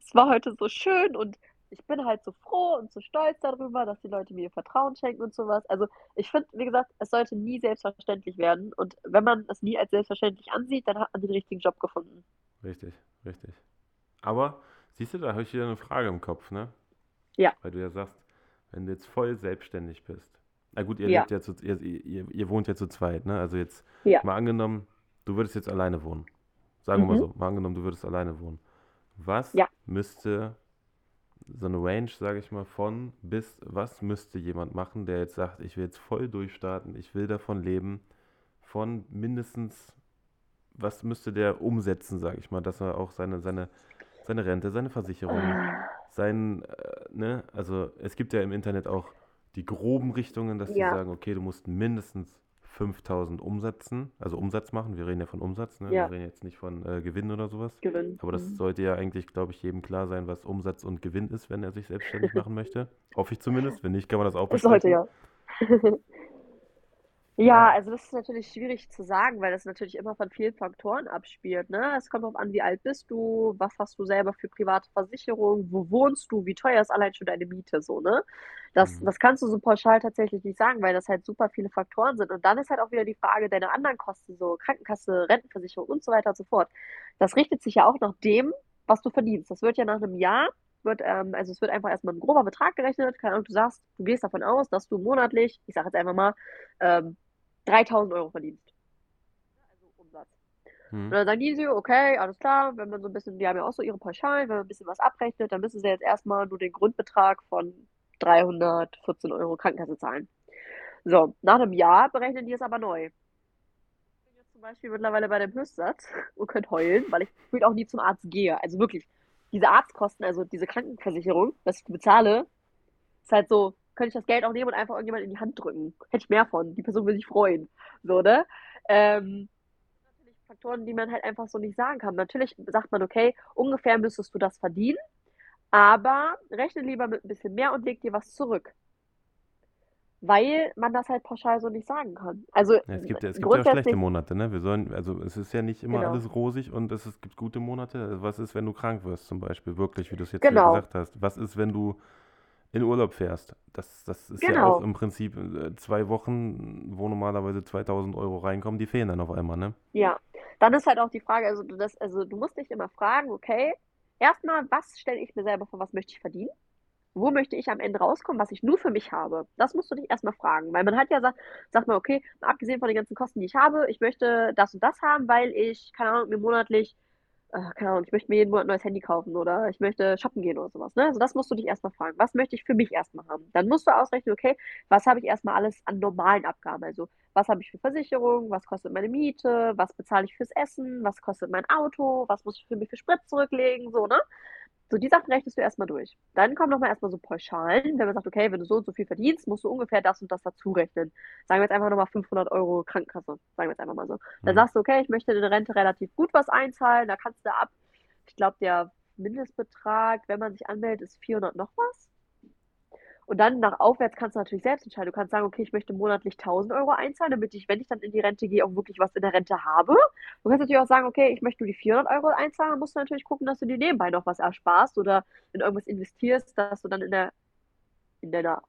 es war heute so schön und ich bin halt so froh und so stolz darüber, dass die Leute mir Vertrauen schenken und sowas. Also ich finde, wie gesagt, es sollte nie selbstverständlich werden. Und wenn man es nie als selbstverständlich ansieht, dann hat man den richtigen Job gefunden. Richtig, richtig. Aber, siehst du, da habe ich wieder eine Frage im Kopf, ne? Ja, Weil du ja sagst, wenn du jetzt voll selbstständig bist. Na gut, ihr ja, lebt ja zu, ihr, ihr, ihr wohnt ja zu zweit, ne? Also jetzt ja. mal angenommen, du würdest jetzt alleine wohnen. Sagen wir mal Mhm. so, mal angenommen, du würdest alleine wohnen. Was Ja. müsste so eine Range, sage ich mal, von bis, was müsste jemand machen, der jetzt sagt, ich will jetzt voll durchstarten, ich will davon leben, von mindestens, was müsste der umsetzen, sage ich mal, dass er auch seine, seine, seine Rente, seine Versicherung, sein, äh, ne, also es gibt ja im Internet auch die groben Richtungen, dass die Ja, sagen, okay, du musst mindestens 5000 umsetzen, also Umsatz machen. Wir reden ja von Umsatz, ne? Ja. Wir reden jetzt nicht von äh, Gewinn oder sowas. Gewinn. Aber das Mhm. sollte ja eigentlich, glaube ich, jedem klar sein, was Umsatz und Gewinn ist, wenn er sich selbstständig *laughs* machen möchte. Hoffe ich zumindest. Wenn nicht, kann man das auch Es sollte besprechen. ja. *laughs* Ja, also das ist natürlich schwierig zu sagen, weil das natürlich immer von vielen Faktoren abspielt, ne? Es kommt darauf an, wie alt bist du, was hast du selber für private Versicherung, wo wohnst du, wie teuer ist allein schon deine Miete, so, ne? Das, Mhm. das kannst du so pauschal tatsächlich nicht sagen, weil das halt super viele Faktoren sind. Und dann ist halt auch wieder die Frage deiner anderen Kosten, so Krankenkasse, Rentenversicherung und so weiter und so fort. Das richtet sich ja auch nach dem, was du verdienst. Das wird ja nach einem Jahr, wird, ähm, also es wird einfach erstmal ein grober Betrag gerechnet. Keine Ahnung, du sagst, du gehst davon aus, dass du monatlich, ich sage jetzt einfach mal, ähm, 3000 Euro verdienst. Also Umsatz. Und Mhm. dann sagen die so, okay, alles klar, wenn man so ein bisschen, die haben ja auch so ihre Pauschalen, wenn man ein bisschen was abrechnet, dann müssen sie jetzt erstmal nur den Grundbetrag von 314 Euro Krankenkasse zahlen. So, nach einem Jahr berechnen die es aber neu. Ich bin jetzt zum Beispiel mittlerweile bei dem Höchstsatz *laughs* und könnt heulen, weil ich gefühlt auch nie zum Arzt gehe. Also wirklich, diese Arztkosten, also diese Krankenversicherung, was ich bezahle, ist halt so, könnte ich das Geld auch nehmen und einfach irgendjemand in die Hand drücken. Hätte ich mehr von. Die Person will sich freuen. So, ne? Ähm, natürlich Faktoren, die man halt einfach so nicht sagen kann. Natürlich sagt man, okay, ungefähr müsstest du das verdienen, aber rechne lieber mit ein bisschen mehr und leg dir was zurück. Weil man das halt pauschal so nicht sagen kann. Also Ja, es gibt ja, es gibt ja auch schlechte Monate, ne? Wir sollen, also es ist ja nicht immer genau, alles rosig und es, ist, gibt gute Monate. Also was ist, wenn du krank wirst, zum Beispiel, wirklich, wie du es jetzt genau, gesagt hast? Was ist, wenn du in Urlaub fährst? Das, das ist ja auch genau. im Prinzip äh, zwei Wochen, wo normalerweise 2000 Euro reinkommen, die fehlen dann auf einmal, ne? Ja, dann ist halt auch die Frage, also du, das, also du musst dich immer fragen, okay, erstmal, was stelle ich mir selber vor, was möchte ich verdienen? Wo möchte ich am Ende rauskommen, was ich nur für mich habe? Das musst du dich erstmal fragen, weil man hat ja sagt, sagt man, okay, mal abgesehen von den ganzen Kosten, die ich habe, ich möchte das und das haben, weil ich, keine Ahnung, mir monatlich, keine Ahnung, ich möchte mir jeden Monat ein neues Handy kaufen oder ich möchte shoppen gehen oder sowas, ne? Also das musst du dich erstmal fragen. Was möchte ich für mich erstmal haben? Dann musst du ausrechnen, okay, was habe ich erstmal alles an normalen Abgaben? Also was habe ich für Versicherung, was kostet meine Miete, was bezahle ich fürs Essen, was kostet mein Auto, was muss ich für mich für Sprit zurücklegen, so, ne? So, die Sachen rechnest du erstmal durch. Dann kommen nochmal erstmal so Pauschalen, wenn man sagt, okay, wenn du so und so viel verdienst, musst du ungefähr das und das dazu rechnen. Sagen wir jetzt einfach nochmal 500 Euro Krankenkasse, sagen wir jetzt einfach mal so. Dann Mhm. sagst du, okay, ich möchte in der Rente relativ gut was einzahlen, da kannst du ab, ich glaube, der Mindestbetrag, wenn man sich anmeldet, ist 400 noch was. Und dann nach aufwärts kannst du natürlich selbst entscheiden. Du kannst sagen, okay, ich möchte monatlich 1000 Euro einzahlen, damit ich, wenn ich dann in die Rente gehe, auch wirklich was in der Rente habe. Du kannst natürlich auch sagen, okay, ich möchte nur die 400 Euro einzahlen, dann musst du natürlich gucken, dass du dir nebenbei noch was ersparst oder in irgendwas investierst, dass du dann in der, in deiner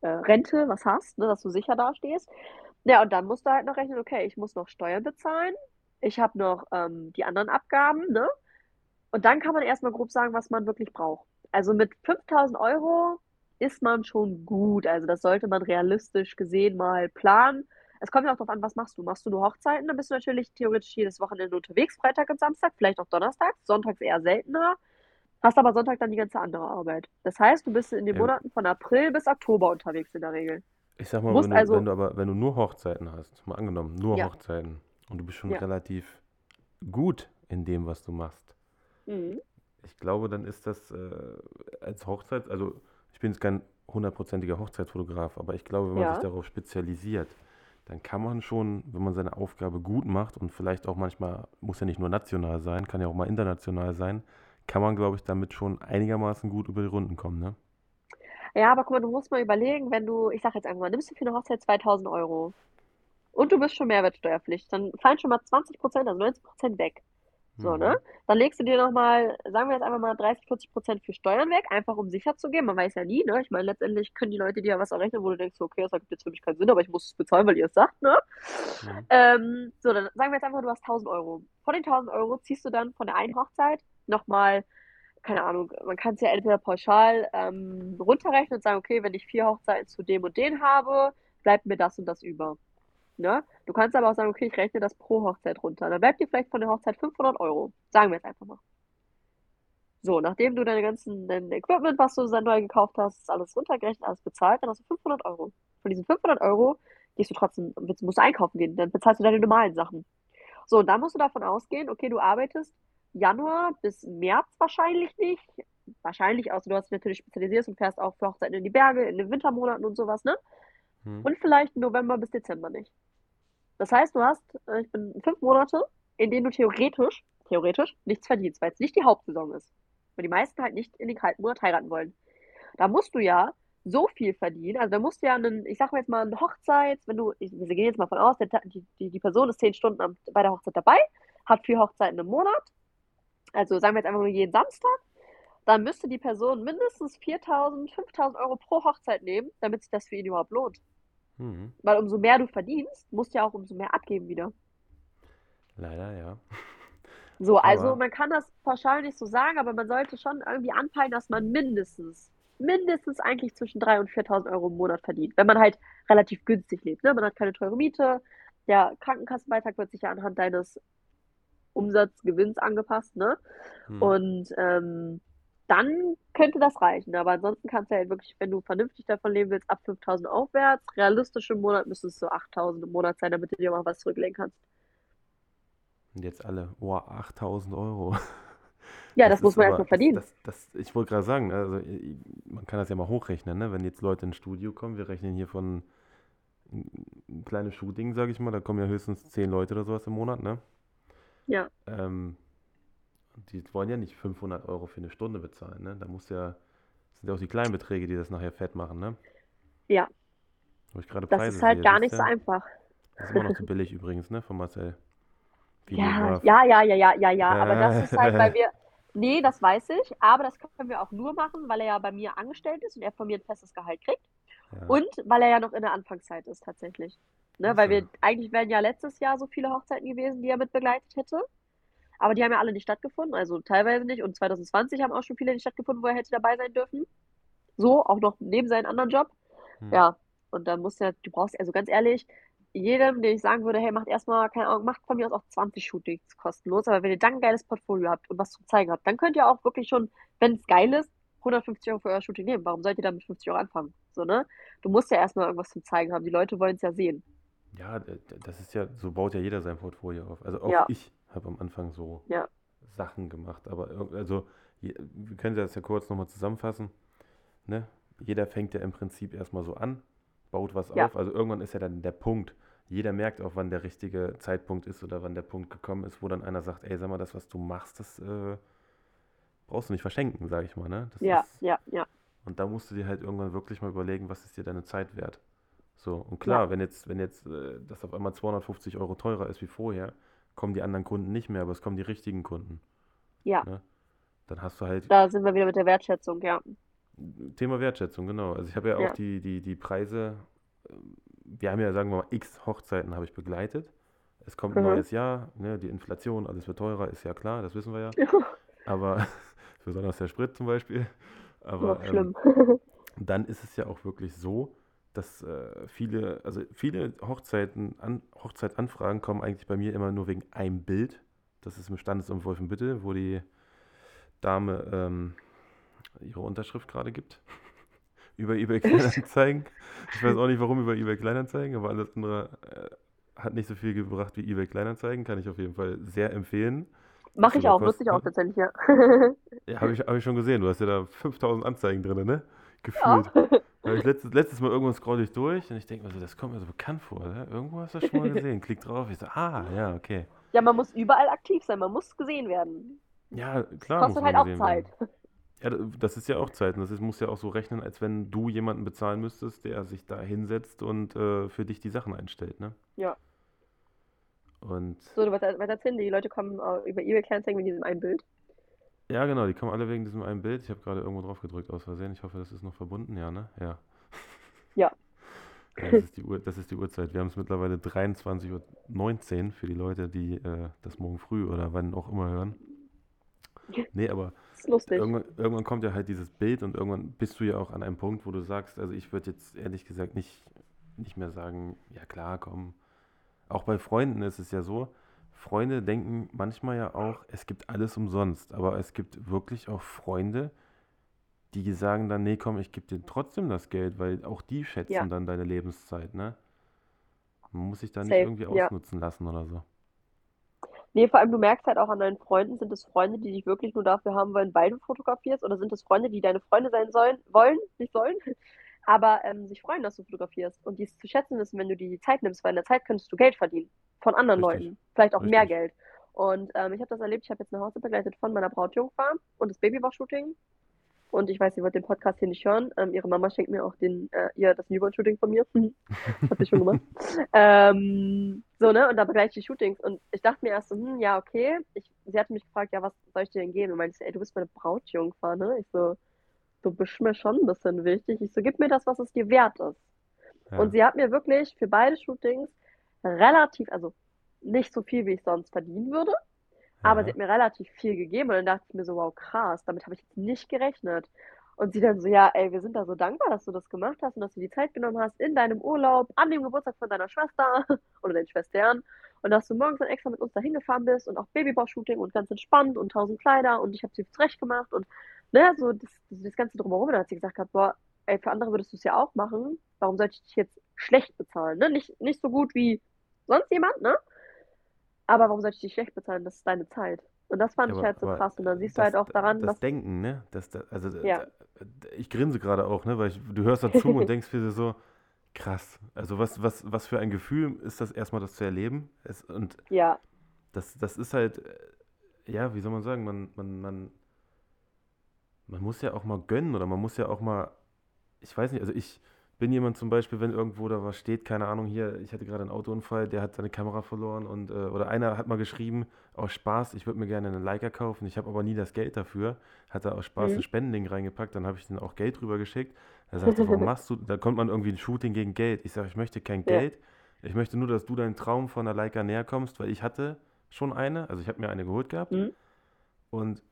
äh, Rente was hast, ne, dass du sicher dastehst. Ja, und dann musst du halt noch rechnen, okay, ich muss noch Steuern bezahlen, ich habe noch ähm, die anderen Abgaben, ne? Und dann kann man erstmal grob sagen, was man wirklich braucht. Also mit 5000 Euro ist man schon gut. Also das sollte man realistisch gesehen mal planen. Es kommt ja auch darauf an, was machst du? Machst du nur Hochzeiten? Dann bist du natürlich theoretisch jedes Wochenende unterwegs, Freitag und Samstag, vielleicht auch Donnerstags, sonntags eher seltener. Hast aber Sonntag dann die ganze andere Arbeit. Das heißt, du bist in den Ja, Monaten von April bis Oktober unterwegs in der Regel. ich sag mal, wenn du, wenn also, du aber, wenn du nur Hochzeiten hast, mal angenommen, nur ja, Hochzeiten und du bist schon ja. relativ gut in dem, was du machst, Mhm. ich glaube, dann ist das äh, als Hochzeit, also ich bin jetzt kein hundertprozentiger Hochzeitsfotograf, aber ich glaube, wenn man sich Ja. darauf spezialisiert, dann kann man schon, wenn man seine Aufgabe gut macht und vielleicht auch manchmal, muss ja nicht nur national sein, kann ja auch mal international sein, kann man, glaube ich, damit schon einigermaßen gut über die Runden kommen, ne? Ja, aber guck mal, du musst mal überlegen, wenn du, ich sag jetzt einfach mal, nimmst du für eine Hochzeit 2000 Euro und du bist schon Mehrwertsteuerpflicht, dann fallen schon mal 20 Prozent, also 90 Prozent weg. So, ne? Mhm. Dann legst du dir nochmal, sagen wir jetzt einfach mal 30, 40 Prozent für Steuern weg, einfach um sicher zu gehen. Man weiß ja nie, ne? Ich meine, letztendlich können die Leute dir ja was errechnen, wo du denkst, okay, das ergibt jetzt für mich keinen Sinn, aber ich muss es bezahlen, weil ihr es sagt, ne? Mhm. Ähm, so, dann sagen wir jetzt einfach, du hast 1000 Euro. Von den 1000 Euro ziehst du dann von der einen Hochzeit nochmal, keine Ahnung, man kann es ja entweder pauschal ähm, runterrechnen und sagen, okay, wenn ich vier Hochzeiten zu dem und den habe, bleibt mir das und das über. Ne? Du kannst aber auch sagen, okay, ich rechne das pro Hochzeit runter. Dann bleibt dir vielleicht von der Hochzeit 500 Euro. Sagen wir jetzt einfach mal. So, nachdem du deine ganzen, dein Equipment, was du dann neu gekauft hast, alles runtergerechnet, alles bezahlt, dann hast du 500 Euro. Von diesen 500 Euro gehst du trotzdem, musst du einkaufen gehen, dann bezahlst du deine normalen Sachen. So, und dann musst du davon ausgehen, okay, du arbeitest Januar bis März wahrscheinlich nicht. Wahrscheinlich, außer du hast dich natürlich spezialisiert und fährst auch für Hochzeiten in die Berge, in den Wintermonaten und sowas, ne? Mhm. Und vielleicht November bis Dezember nicht. Das heißt, du hast, äh, ich bin fünf Monate, in denen du theoretisch, theoretisch nichts verdienst, weil es nicht die Hauptsaison ist. Weil die meisten halt nicht in den kalten Monat heiraten wollen. Da musst du ja so viel verdienen. Also da musst du ja einen, ich sag mal jetzt mal, eine Hochzeit, wenn du, wir gehen jetzt mal von aus, der, die, die, die Person ist zehn Stunden am, bei der Hochzeit dabei, hat vier Hochzeiten im Monat, also sagen wir jetzt einfach nur jeden Samstag, dann müsste die Person mindestens 4.000, 5.000 Euro pro Hochzeit nehmen, damit sich das für ihn überhaupt lohnt. Mhm. Weil umso mehr du verdienst, musst du ja auch umso mehr abgeben wieder. Leider, ja. *laughs* So, also Aber man kann das pauschal nicht so sagen, aber man sollte schon irgendwie anpeilen, dass man mindestens, mindestens eigentlich zwischen 3.000 und 4.000 Euro im Monat verdient, wenn man halt relativ günstig lebt. Ne? Man hat keine teure Miete, der Krankenkassenbeitrag wird sich ja anhand deines Umsatzgewinns angepasst, ne? hm. Und ähm, dann könnte das reichen. Aber ansonsten kannst du halt wirklich, wenn du vernünftig davon leben willst, ab 5.000 aufwärts. Realistisch im Monat müsste es so 8.000 im Monat sein, damit du dir mal was zurücklegen kannst. Und jetzt alle, oh, 8000 Euro. *laughs* Ja, Das das muss man aber, erstmal verdienen. das, das, ich wollte gerade sagen, also man kann das ja mal hochrechnen, ne? Wenn jetzt Leute ins Studio kommen, wir rechnen hier von ein ein kleines Shooting, sage ich mal, da kommen ja höchstens 10 Leute oder sowas im Monat, ne? Ja, Ähm, die wollen ja nicht 500 Euro für eine Stunde bezahlen, ne? Da muss ja, das sind ja auch die kleinen Beträge, die das nachher fett machen, ne? ja. Wo ich gerade Das Preise ist halt sehe, gar nicht so einfach. Das ist immer noch zu billig übrigens, ne? Von Marcel. *laughs* Ja, ja, ja, ja, ja, ja, ja. Aber das ist halt, weil *laughs* wir. Nee, das weiß ich. Aber das können wir auch nur machen, weil er ja bei mir angestellt ist und er von mir ein festes Gehalt kriegt. ja, Und weil er ja noch in der Anfangszeit ist, tatsächlich. Ne, weil wir, eigentlich wären ja letztes Jahr so viele Hochzeiten gewesen, die er mit begleitet hätte. Aber die haben ja alle nicht stattgefunden, also teilweise nicht. Und 2020 haben auch schon viele nicht stattgefunden, wo er hätte dabei sein dürfen. So, auch noch neben seinem anderen Job. Hm. Ja, und dann musst du ja, du brauchst, also ganz ehrlich, jedem, den ich sagen würde, hey, macht erstmal, keine Ahnung, macht von mir aus auch 20 Shootings kostenlos, aber wenn ihr dann ein geiles Portfolio habt und was zu zeigen habt, dann könnt ihr auch wirklich schon, wenn es geil ist, 150 Euro für euer Shooting nehmen. Warum sollt ihr dann mit 50 Euro anfangen? So, ne? Du musst ja erstmal irgendwas zu zeigen haben. Die Leute wollen es ja sehen. Ja, das ist ja, so baut ja jeder sein Portfolio auf. Also auch Ja, ich habe am Anfang so ja, Sachen gemacht, aber also wir können das ja kurz nochmal zusammenfassen. Ne? Jeder fängt ja im Prinzip erstmal so an, baut was ja, auf. Also irgendwann ist ja dann der Punkt. Jeder merkt auch, wann der richtige Zeitpunkt ist oder wann der Punkt gekommen ist, wo dann einer sagt, ey, sag mal, das, was du machst, das äh, brauchst du nicht verschenken, sage ich mal. Ne? Das ja, ist, ja, ja, und da musst du dir halt irgendwann wirklich mal überlegen, was ist dir deine Zeit wert. So, und ja, klar, wenn jetzt, wenn jetzt äh, das auf einmal 250 Euro teurer ist wie vorher, kommen die anderen Kunden nicht mehr, aber es kommen die richtigen Kunden. ja. Ne? Dann hast du halt Da sind wir wieder mit der Wertschätzung, ja. Thema Wertschätzung, genau. Also ich habe ja auch Ja, die, die, die Preise, ähm, wir haben ja, sagen wir mal, x Hochzeiten habe ich begleitet. Es kommt ein mhm. neues Jahr, ne, die Inflation, alles wird teurer, ist ja klar, das wissen wir ja. Aber *laughs* besonders der Sprit zum Beispiel. Aber ähm, schlimm. dann ist es ja auch wirklich so, dass äh, viele, also viele Hochzeiten, an, Hochzeitanfragen kommen eigentlich bei mir immer nur wegen einem Bild. Das ist im Standesamt Wolfenbüttel, wo die Dame ähm, ihre Unterschrift gerade gibt. *laughs* über eBay Kleinanzeigen. Ich weiß auch nicht warum über eBay Kleinanzeigen, aber alles andere äh, hat nicht so viel gebracht wie eBay Kleinanzeigen. Kann ich auf jeden Fall sehr empfehlen. Mache ich auch, nutze ich auch tatsächlich, ja. Ja, habe ich, hab ich schon gesehen. Du hast ja da 5000 Anzeigen drin, ne? Ja. Gefühlt. Hab *laughs* ich letztes, letztes Mal irgendwann scroll ich durch und ich denke mir so, das kommt mir so bekannt vor. Ne? Irgendwo hast du das schon mal *laughs* gesehen. Klick drauf. Ich so, ah, ja, okay. Ja, man muss überall aktiv sein, man muss gesehen werden. Ja, klar kostet halt auch Zeit. werden. Ja, das ist ja auch Zeit. Und das ist, muss ja auch so rechnen, als wenn du jemanden bezahlen müsstest, der sich da hinsetzt und äh, für dich die Sachen einstellt, ne? Ja. Und So, was, was erzählen die? Leute kommen äh, über eBay Kleinanzeigen mit diesem einen Bild. Ja, genau, die kommen alle wegen diesem einen Bild. Ich habe gerade irgendwo drauf gedrückt aus Versehen. Ich hoffe, das ist noch verbunden. Ja, ne? Ja. Ja. *laughs* Ja, das ist die Uhr, das ist die Uhrzeit. Wir haben es mittlerweile 23.19 Uhr für die Leute, die äh, das morgen früh oder wann auch immer hören. *laughs* Nee, aber irgendwann, irgendwann kommt ja halt dieses Bild und irgendwann bist du ja auch an einem Punkt, wo du sagst, also ich würde jetzt ehrlich gesagt nicht, nicht mehr sagen, ja klar, komm. Auch bei Freunden ist es ja so, Freunde denken manchmal ja auch, es gibt alles umsonst, aber es gibt wirklich auch Freunde, die sagen dann, nee, komm, ich gebe dir trotzdem das Geld, weil auch die Ja, schätzen dann deine Lebenszeit, ne? Man muss sich da nicht irgendwie Ja. ausnutzen lassen oder so. Nee, vor allem, du merkst halt auch an deinen Freunden, sind es Freunde, die dich wirklich nur dafür haben wollen, weil du fotografierst, oder sind es Freunde, die deine Freunde sein sollen, wollen, nicht sollen, *laughs* aber ähm, sich freuen, dass du fotografierst und dies zu schätzen wissen, wenn du dir die Zeit nimmst, weil in der Zeit könntest du Geld verdienen von anderen Richtig. Leuten, vielleicht auch mehr Richtig. Geld. Und ähm, ich habe das erlebt, ich habe jetzt eine Hochzeit begleitet von meiner Brautjungfer und das Babybauch-Shooting. Und ich weiß, sie wird den Podcast hier nicht hören. Ähm, ihre Mama schenkt mir auch den, äh, ihr das Newborn-Shooting von mir. *laughs* Hat sie schon gemacht. *laughs* ähm, so, ne? Und da begleite ich die Shootings. Und ich dachte mir erst so, hm, ja, okay. Ich, sie hatte mich gefragt, ja, was soll ich dir denn geben? Und meinte, ey, du bist meine Brautjungfer, ne? Ich so, du bist mir schon ein bisschen wichtig. Ich so, gib mir das, was es dir wert ist. Ja. Und sie hat mir wirklich für beide Shootings relativ, also nicht so viel, wie ich sonst verdienen würde, aber Ja. sie hat mir relativ viel gegeben und dann dachte ich mir so, wow, krass, damit habe ich jetzt nicht gerechnet. Und sie dann so, ja, ey, wir sind da so dankbar, dass du das gemacht hast und dass du die Zeit genommen hast in deinem Urlaub, an dem Geburtstag von deiner Schwester *laughs* oder deinen Schwestern und dass du morgens dann extra mit uns dahin gefahren bist und auch Babybauch-Shooting und ganz entspannt und tausend Kleider und ich habe sie zurecht gemacht und ne, so das, das, das Ganze drumherum. Und dann hat sie gesagt, gehabt, boah, ey, für andere würdest du es ja auch machen, warum sollte ich dich jetzt schlecht bezahlen, ne? Nicht, nicht so gut wie sonst jemand, ne? Aber warum sollte ich dich schlecht bezahlen? Das ist deine Zeit. Und das fand Ja, ich halt so krass. Und dann siehst du das, halt auch daran, das dass, Denken, ne? Das, das, also, ja, ich grinse gerade auch, ne? Weil ich, du hörst dazu und *laughs* denkst dir so, krass. Also was, was, was für ein Gefühl ist das erstmal, das zu erleben? Es, und ja, das, das ist halt, äh, ja, wie soll man sagen, man, man, man, man muss ja auch mal gönnen oder man muss ja auch mal, ich weiß nicht, also ich bin jemand zum Beispiel, wenn irgendwo da was steht, keine Ahnung, hier, ich hatte gerade einen Autounfall, der hat seine Kamera verloren und, äh, oder einer hat mal geschrieben, aus Spaß, ich würde mir gerne einen Leica kaufen, ich habe aber nie das Geld dafür, hat er aus Spaß ein mhm. Spendending reingepackt, dann habe ich den auch Geld rüber geschickt. Er sagte, warum *laughs* machst du, da kommt man irgendwie ein Shooting gegen Geld. Ich sage, ich möchte kein Ja, Geld, ich möchte nur, dass du deinem Traum von einer Leica näher kommst, weil ich hatte schon eine, also ich habe mir eine geholt gehabt mhm. und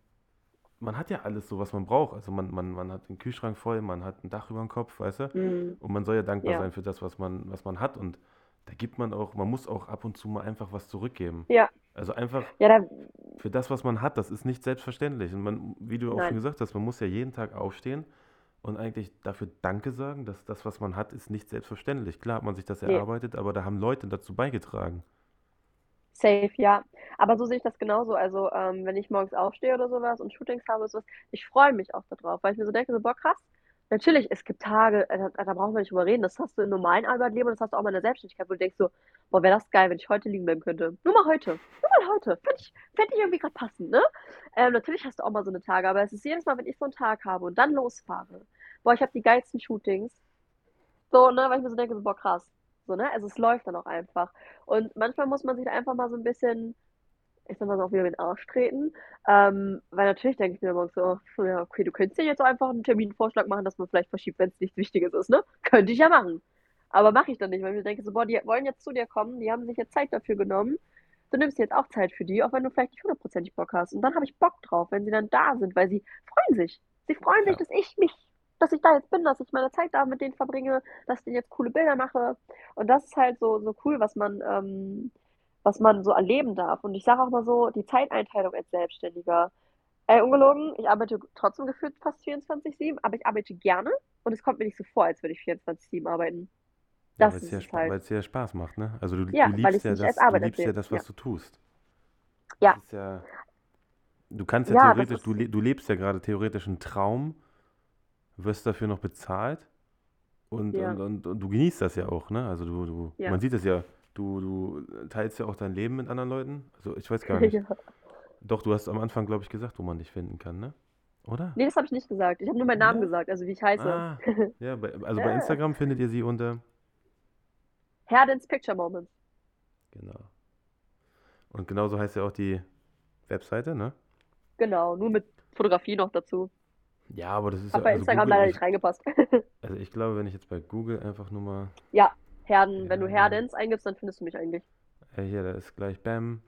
man hat ja alles so, was man braucht. Also man, man, man hat den Kühlschrank voll, man hat ein Dach über dem Kopf, weißt du? Mhm. Und man soll ja dankbar Ja, sein für das, was man, was man hat. Und da gibt man auch, man muss auch ab und zu mal einfach was zurückgeben. ja, Also einfach ja, da, für das, was man hat, das ist nicht selbstverständlich. Und man, wie du auch schon nein, gesagt hast, man muss ja jeden Tag aufstehen und eigentlich dafür Danke sagen, dass das, was man hat, ist nicht selbstverständlich. Klar hat man sich das nee. erarbeitet, aber da haben Leute dazu beigetragen. Safe, ja. Aber so sehe ich das genauso. Also, ähm, wenn ich morgens aufstehe oder sowas und Shootings habe sowas, ich freue mich auch darauf, weil ich mir so denke, so, boah, krass. Natürlich, es gibt Tage, äh, da, da brauchen wir nicht drüber reden. Das hast du im normalen Arbeitsleben und das hast du auch mal in der Selbstständigkeit, wo du denkst so, boah, wäre das geil, wenn ich heute liegen bleiben könnte. Nur mal heute. Nur mal heute. Fände ich, fänd ich irgendwie gerade passend, ne? Ähm, natürlich hast du auch mal so eine Tage, aber es ist jedes Mal, wenn ich so einen Tag habe und dann losfahre, boah, ich habe die geilsten Shootings. So, ne, weil ich mir so denke, so, boah, krass. So, ne? Also es läuft dann auch einfach. Und manchmal muss man sich da einfach mal so ein bisschen, ich sag mal so, auch wieder in den Arsch treten. Ähm, weil natürlich denke ich mir morgens so, oh, ja, okay, du könntest ja jetzt einfach einen Terminvorschlag machen, dass man vielleicht verschiebt, wenn es nichts Wichtiges ist, ne? Könnte ich ja machen. Aber mache ich dann nicht, weil ich mir denke, so, boah, die wollen jetzt zu dir kommen, die haben sich jetzt Zeit dafür genommen. Du nimmst jetzt auch Zeit für die, auch wenn du vielleicht nicht hundertprozentig Bock hast. Und dann habe ich Bock drauf, wenn sie dann da sind, weil sie freuen sich. Sie freuen sich, Ja. dass ich mich, dass ich da jetzt bin, dass ich meine Zeit da mit denen verbringe, dass ich denen jetzt coole Bilder mache. Und das ist halt so, so cool, was man, ähm, was man so erleben darf. Und ich sage auch mal so, die Zeiteinteilung als Selbstständiger. Ey, ungelogen, ich arbeite trotzdem gefühlt fast 24-7, aber ich arbeite gerne und es kommt mir nicht so vor, als würde ich 24-7 arbeiten. Ja, Das weil es ist ja, es halt. weil's dir ja Spaß macht, ne? Also du, Ja, du weil liebst ja das, du liebst ja das, Ja. was du tust. Ja, ja, du kannst ja ja, theoretisch, du, du lebst ja gerade theoretisch einen Traum, wirst dafür noch bezahlt und, ja, und, und, und du genießt das ja auch, ne? Also du, du, ja. man sieht es ja, du, du teilst ja auch dein Leben mit anderen Leuten. Also ich weiß gar *laughs* nicht. Doch, du hast am Anfang, glaube ich, gesagt, wo man dich finden kann, ne? Oder? Nee, das habe ich nicht gesagt. Ich habe nur meinen Namen gesagt, also wie ich heiße. Ah, *laughs* ja, bei, also bei. Instagram findet ihr sie unter, Herdens Picture Moments. genau. Und genauso heißt ja auch die Webseite, ne? Genau, nur mit Fotografie noch dazu. Ja, aber das ist Hat ja, bei also Instagram Google, leider ich, nicht reingepasst. *laughs* also ich glaube, wenn ich jetzt bei Google einfach nur mal, Ja, Herden, wenn du ja, Herdens eingibst, dann findest du mich eigentlich. hier, da ist gleich Bam,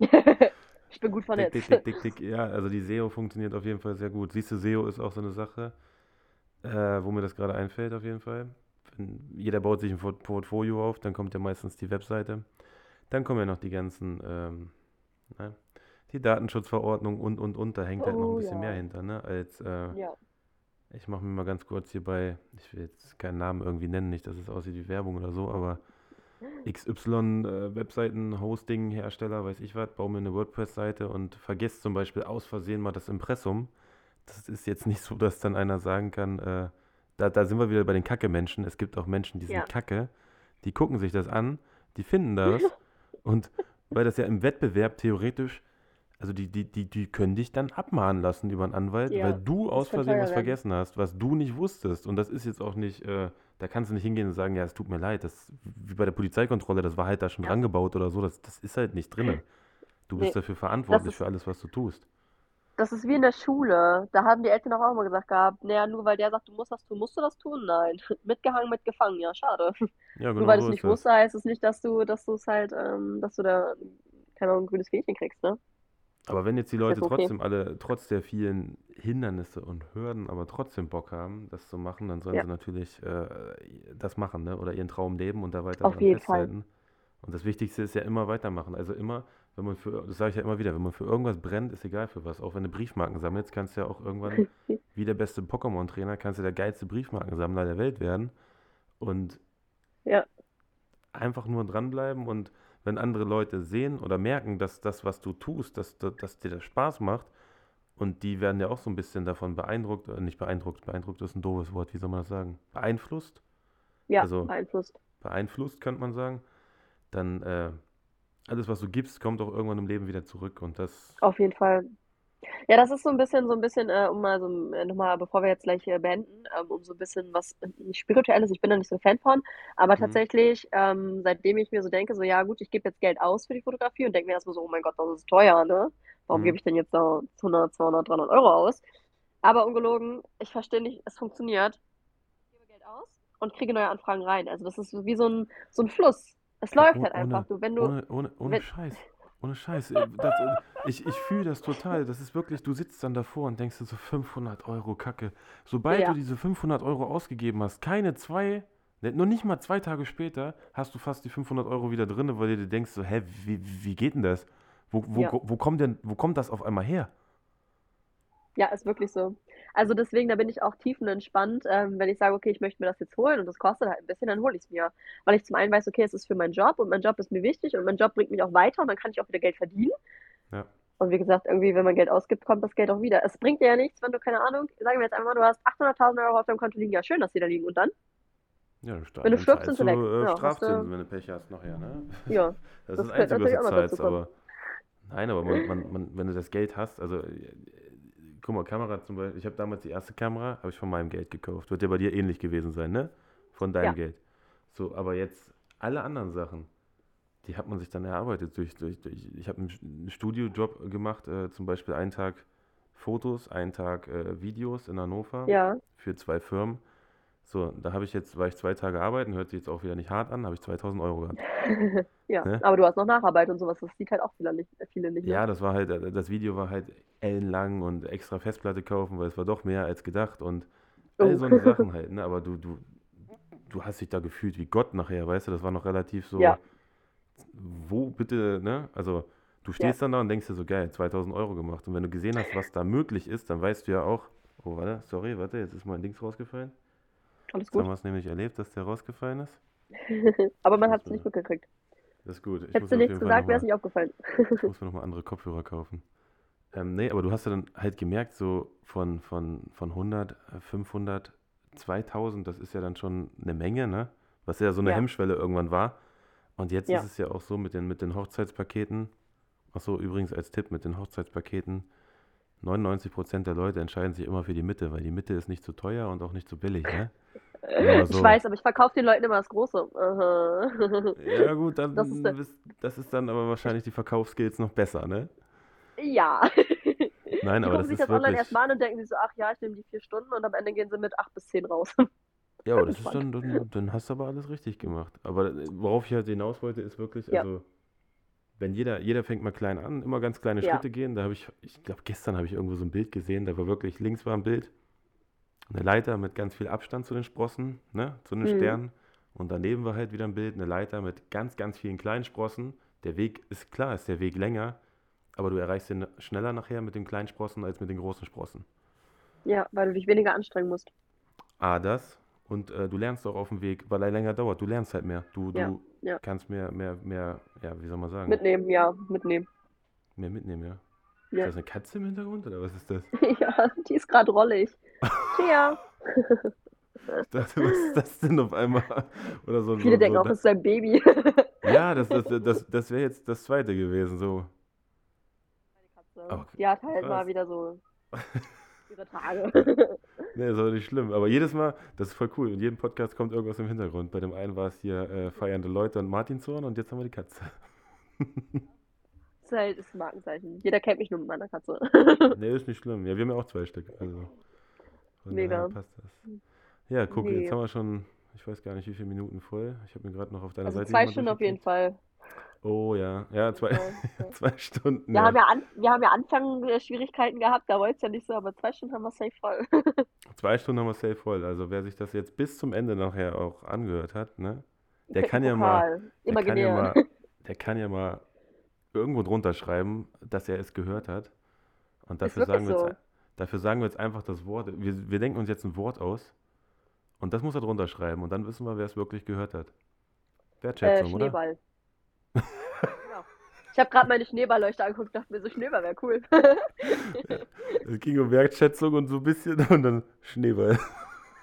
*laughs* Ich bin gut dick, dick, vernetzt. dick, dick, dick, ja, also die SEO funktioniert auf jeden Fall sehr gut. Siehst du, SEO ist auch so eine Sache, äh, wo mir das gerade einfällt auf jeden Fall. Wenn, jeder baut sich ein Port- Portfolio auf, dann kommt ja meistens die Webseite. Dann kommen ja noch die ganzen, ähm, ne, die Datenschutzverordnung und, und, und, da hängt halt noch ein Oh bisschen mehr ja. hinter, ne, als, äh, Ja. ich mache mir mal ganz kurz hier bei, ich will jetzt keinen Namen irgendwie nennen, nicht, dass es aussieht wie Werbung oder so, aber XY äh, Webseiten, Hosting, Hersteller, weiß ich was, baue mir eine WordPress-Seite und vergesst zum Beispiel aus Versehen mal das Impressum. Das ist jetzt nicht so, dass dann einer sagen kann, äh, da, da sind wir wieder bei den Kacke-Menschen. Es gibt auch Menschen, die sind Ja. kacke, die gucken sich das an, die finden das *laughs* und weil das ja im Wettbewerb theoretisch, also die, die, die, die können dich dann abmahnen lassen über einen Anwalt, Ja, weil du aus Versehen was vergessen hast, was du nicht wusstest. Und das ist jetzt auch nicht, äh, da kannst du nicht hingehen und sagen, ja, es tut mir leid, das, wie bei der Polizeikontrolle, das war halt da schon Ja. rangebaut oder so, das, das ist halt nicht drin. Du bist Nee, dafür verantwortlich ist- für alles, was du tust. Das ist wie in der Schule. Da haben die Eltern auch immer gesagt gehabt, naja, nur weil der sagt, du musst das tun, musst du das tun? Nein. *laughs* Mitgehangen, mitgefangen, ja, schade. Ja, genau Nur weil du so es ist nicht wusstest, heißt es nicht, dass du, dass du es halt, ähm, dass du da, keine Ahnung, ein grünes Fähnchen kriegst, ne? Aber wenn jetzt die Leute okay. trotzdem alle, trotz der vielen Hindernisse und Hürden, aber trotzdem Bock haben, das zu machen, dann sollen Ja. sie natürlich äh, das machen, ne? Oder ihren Traum leben und da weiter Auf jeden Fall. festhalten. Und das Wichtigste ist ja immer weitermachen. Also immer, wenn man für, das sage ich ja immer wieder, wenn man für irgendwas brennt, ist egal für was. Auch wenn du Briefmarken sammelst, kannst du ja auch irgendwann, *laughs* wie der beste Pokémon-Trainer, kannst du der geilste Briefmarkensammler der Welt werden. Und Ja. einfach nur dranbleiben und wenn andere Leute sehen oder merken, dass das, was du tust, dass, dass, dir das Spaß macht und die werden ja auch so ein bisschen davon beeindruckt, äh, nicht beeindruckt, beeindruckt ist ein doofes Wort, wie soll man das sagen? Beeinflusst? Ja, Also- beeinflusst. Beeinflusst, könnte man sagen. Dann äh, alles, was du gibst, kommt auch irgendwann im Leben wieder zurück und das, Auf jeden Fall. Ja, das ist so ein bisschen, so ein bisschen, äh, um mal so äh, nochmal, bevor wir jetzt gleich äh, beenden, ähm, um so ein bisschen was äh, Spirituelles, ich bin da nicht so ein Fan von, aber Mhm. tatsächlich, ähm, seitdem ich mir so denke, so ja gut, ich gebe jetzt Geld aus für die Fotografie und denke mir erstmal so, oh mein Gott, das ist teuer, ne? Warum Mhm. gebe ich denn jetzt da 100, 200, 300 Euro aus? Aber ungelogen, ich verstehe nicht, es funktioniert. Ich gebe Geld aus und kriege neue Anfragen rein. Also das ist wie so ein, so ein Fluss. Es Ja, läuft oh- halt einfach. Du, wenn du, ohne, ohne, ohne wenn- Scheiß. Ohne Scheiß. äh, Das, äh, ich ich fühle das total. Das ist wirklich, du sitzt dann davor und denkst dir so 500 Euro Kacke. Sobald Ja. du diese 500 Euro ausgegeben hast, keine zwei, ne, noch nicht mal zwei Tage später, hast du fast die 500 Euro wieder drin, weil du dir denkst so, hä, wie, wie geht denn das? Wo, wo, Ja. wo, kommt denn, wo kommt das auf einmal her? Ja, ist wirklich so. Also deswegen, da bin ich auch tiefenentspannt, ähm, wenn ich sage, okay, ich möchte mir das jetzt holen und das kostet halt ein bisschen, dann hole ich es mir. Weil ich zum einen weiß, okay, es ist für meinen Job und mein Job ist mir wichtig und mein Job bringt mich auch weiter und dann kann ich auch wieder Geld verdienen. Ja. Und wie gesagt, irgendwie, wenn man Geld ausgibt, kommt das Geld auch wieder. Es bringt dir ja nichts, wenn du, keine Ahnung, sagen wir jetzt einfach mal, du hast 800.000 Euro auf deinem Konto liegen. Ja, schön, dass die da liegen. Und dann? Ja, sta- Wenn du stirbst, sind sie du, weg. äh, Ja, Strafzinsen, du- wenn du Pech hast nachher, ne? *laughs* Ja, Das, Das ist das Einzige, was du zahlst, aber nein, aber man, man, man, wenn du das Geld hast, also guck mal, Kamera zum Beispiel, ich habe damals die erste Kamera, habe ich von meinem Geld gekauft. Wird ja bei dir ähnlich gewesen sein, ne? Von deinem Ja. Geld. So, aber jetzt alle anderen Sachen, die hat man sich dann erarbeitet durch, durch, durch ich habe einen St- einen Studiojob gemacht, äh, zum Beispiel einen Tag Fotos, einen Tag äh, Videos in Hannover ja, für zwei Firmen. So, da habe ich jetzt, war ich zwei Tage arbeiten, hört sich jetzt auch wieder nicht hart an, habe ich 2000 Euro gehabt. *laughs* ja. Ne? Aber du hast noch Nacharbeit und sowas. Das sieht halt auch viele nicht. Viele nicht ne? Ja, das war halt, das Video war halt ellenlang und extra Festplatte kaufen, weil es war doch mehr als gedacht und all Oh. so eine *laughs* Sachen halt, ne? Aber du, du, du hast dich da gefühlt wie Gott nachher, weißt du, das war noch relativ so, Ja. wo bitte, ne? Also du stehst dann da und denkst dir so, geil, 2000 Euro gemacht und wenn du gesehen hast, was da möglich ist, dann weißt du ja auch, oh, warte, sorry, warte, jetzt ist mein Dings rausgefallen. Alles Jetzt haben gut. wir es nämlich erlebt, dass der rausgefallen ist. *laughs* Aber man hat es nicht mitgekriegt. Das ist gut. Ich Hättest du nichts gesagt, wäre es nicht aufgefallen. Ich muss mir nochmal andere Kopfhörer kaufen. Ähm, nee, aber du hast ja dann halt gemerkt, so von, von, von 100, äh, 500, 2000, das ist ja dann schon eine Menge, ne? Was ja so eine Ja. Hemmschwelle irgendwann war. Und jetzt Ja. ist es ja auch so mit den, mit den Hochzeitspaketen. Achso, übrigens als Tipp mit den Hochzeitspaketen. 99% der Leute entscheiden sich immer für die Mitte, weil die Mitte ist nicht zu teuer und auch nicht zu billig, ne? Ich so. weiß, aber ich verkaufe den Leuten immer das Große. Aha. Ja gut, dann Das ist bist- das ist dann aber wahrscheinlich die Verkaufsskills noch besser, ne? Ja. Nein, Die aber das sich ist das online wirklich. erstmal an und denken sich so, ach ja, ich nehme die vier Stunden und am Ende gehen sie mit acht bis zehn raus. Ja, aber das ist dann, dann, dann hast du aber alles richtig gemacht. Aber äh, worauf ich halt hinaus wollte, ist wirklich, Ja. also, wenn jeder, jeder fängt mal klein an, immer ganz kleine Ja. Schritte gehen. Da habe ich, ich glaube, gestern habe ich irgendwo so ein Bild gesehen, da war wirklich, links war ein Bild, eine Leiter mit ganz viel Abstand zu den Sprossen, ne, zu den Mhm. Sternen. Und daneben war halt wieder ein Bild, eine Leiter mit ganz, ganz vielen kleinen Sprossen. Der Weg ist klar, ist der Weg länger, aber du erreichst den schneller nachher mit den kleinen Sprossen als mit den großen Sprossen. Ja, weil du dich weniger anstrengen musst. A, das. Und äh, du lernst auch auf dem Weg, weil er länger dauert. Du lernst halt mehr. Du, Ja, du ja. kannst mehr, mehr, mehr, ja, wie soll man sagen? Mitnehmen, ja, mitnehmen. Mehr mitnehmen, ja. Ja. Ist das eine Katze im Hintergrund oder was ist das? *laughs* Ja, die ist gerade rollig. Tja. *laughs* Ich dachte, was ist das denn auf einmal? Oder so, Viele so, denken so, auch, da- es ist sein Baby. Ja, das, das, das, das wäre jetzt das zweite gewesen. So. Okay, Die hat halt krass. mal wieder so *laughs* ihre Tage. *laughs* Nee, ist aber nicht schlimm. Aber jedes Mal, das ist voll cool. In jedem Podcast kommt irgendwas im Hintergrund. Bei dem einen war es hier äh, feiernde Leute und Martinshorn und jetzt haben wir die Katze. Das *laughs* ist halt das Markenzeichen. Jeder kennt mich nur mit meiner Katze. *laughs* Nee, ist nicht schlimm. Ja, wir haben ja auch zwei Stück. Also von Mega. passt das. Ja, guck, Nee. jetzt haben wir schon, ich weiß gar nicht, wie viele Minuten voll. Ich habe mir gerade noch auf deiner Also Seite zwei Stunden auf jeden. Fall. Oh ja, ja, zwei, Ja, ja. *laughs* zwei Stunden. Wir ja. haben ja, an, wir haben ja Anfang äh, Schwierigkeiten gehabt, da wollte es ja nicht so, aber zwei Stunden haben wir safe voll. *laughs* Zwei Stunden haben wir safe voll. Also wer sich das jetzt bis zum Ende nachher auch angehört hat, ne? Der kann ja mal, Pokal. der kann ja Imaginär. mal, *laughs* der kann ja mal irgendwo drunter schreiben, dass er es gehört hat. Und dafür sagen wir so. jetzt, dafür sagen wir jetzt einfach das Wort. Wir, wir denken uns jetzt ein Wort aus und das muss er drunter schreiben und dann wissen wir, wer es wirklich gehört hat. Äh, Wertschätzung, oder? Schneeball. Genau. Ich habe gerade meine Schneeballleuchte angeguckt und dachte mir so, Schneeball wäre cool. *laughs* Es ging um Wertschätzung und so ein bisschen und dann Schneeball.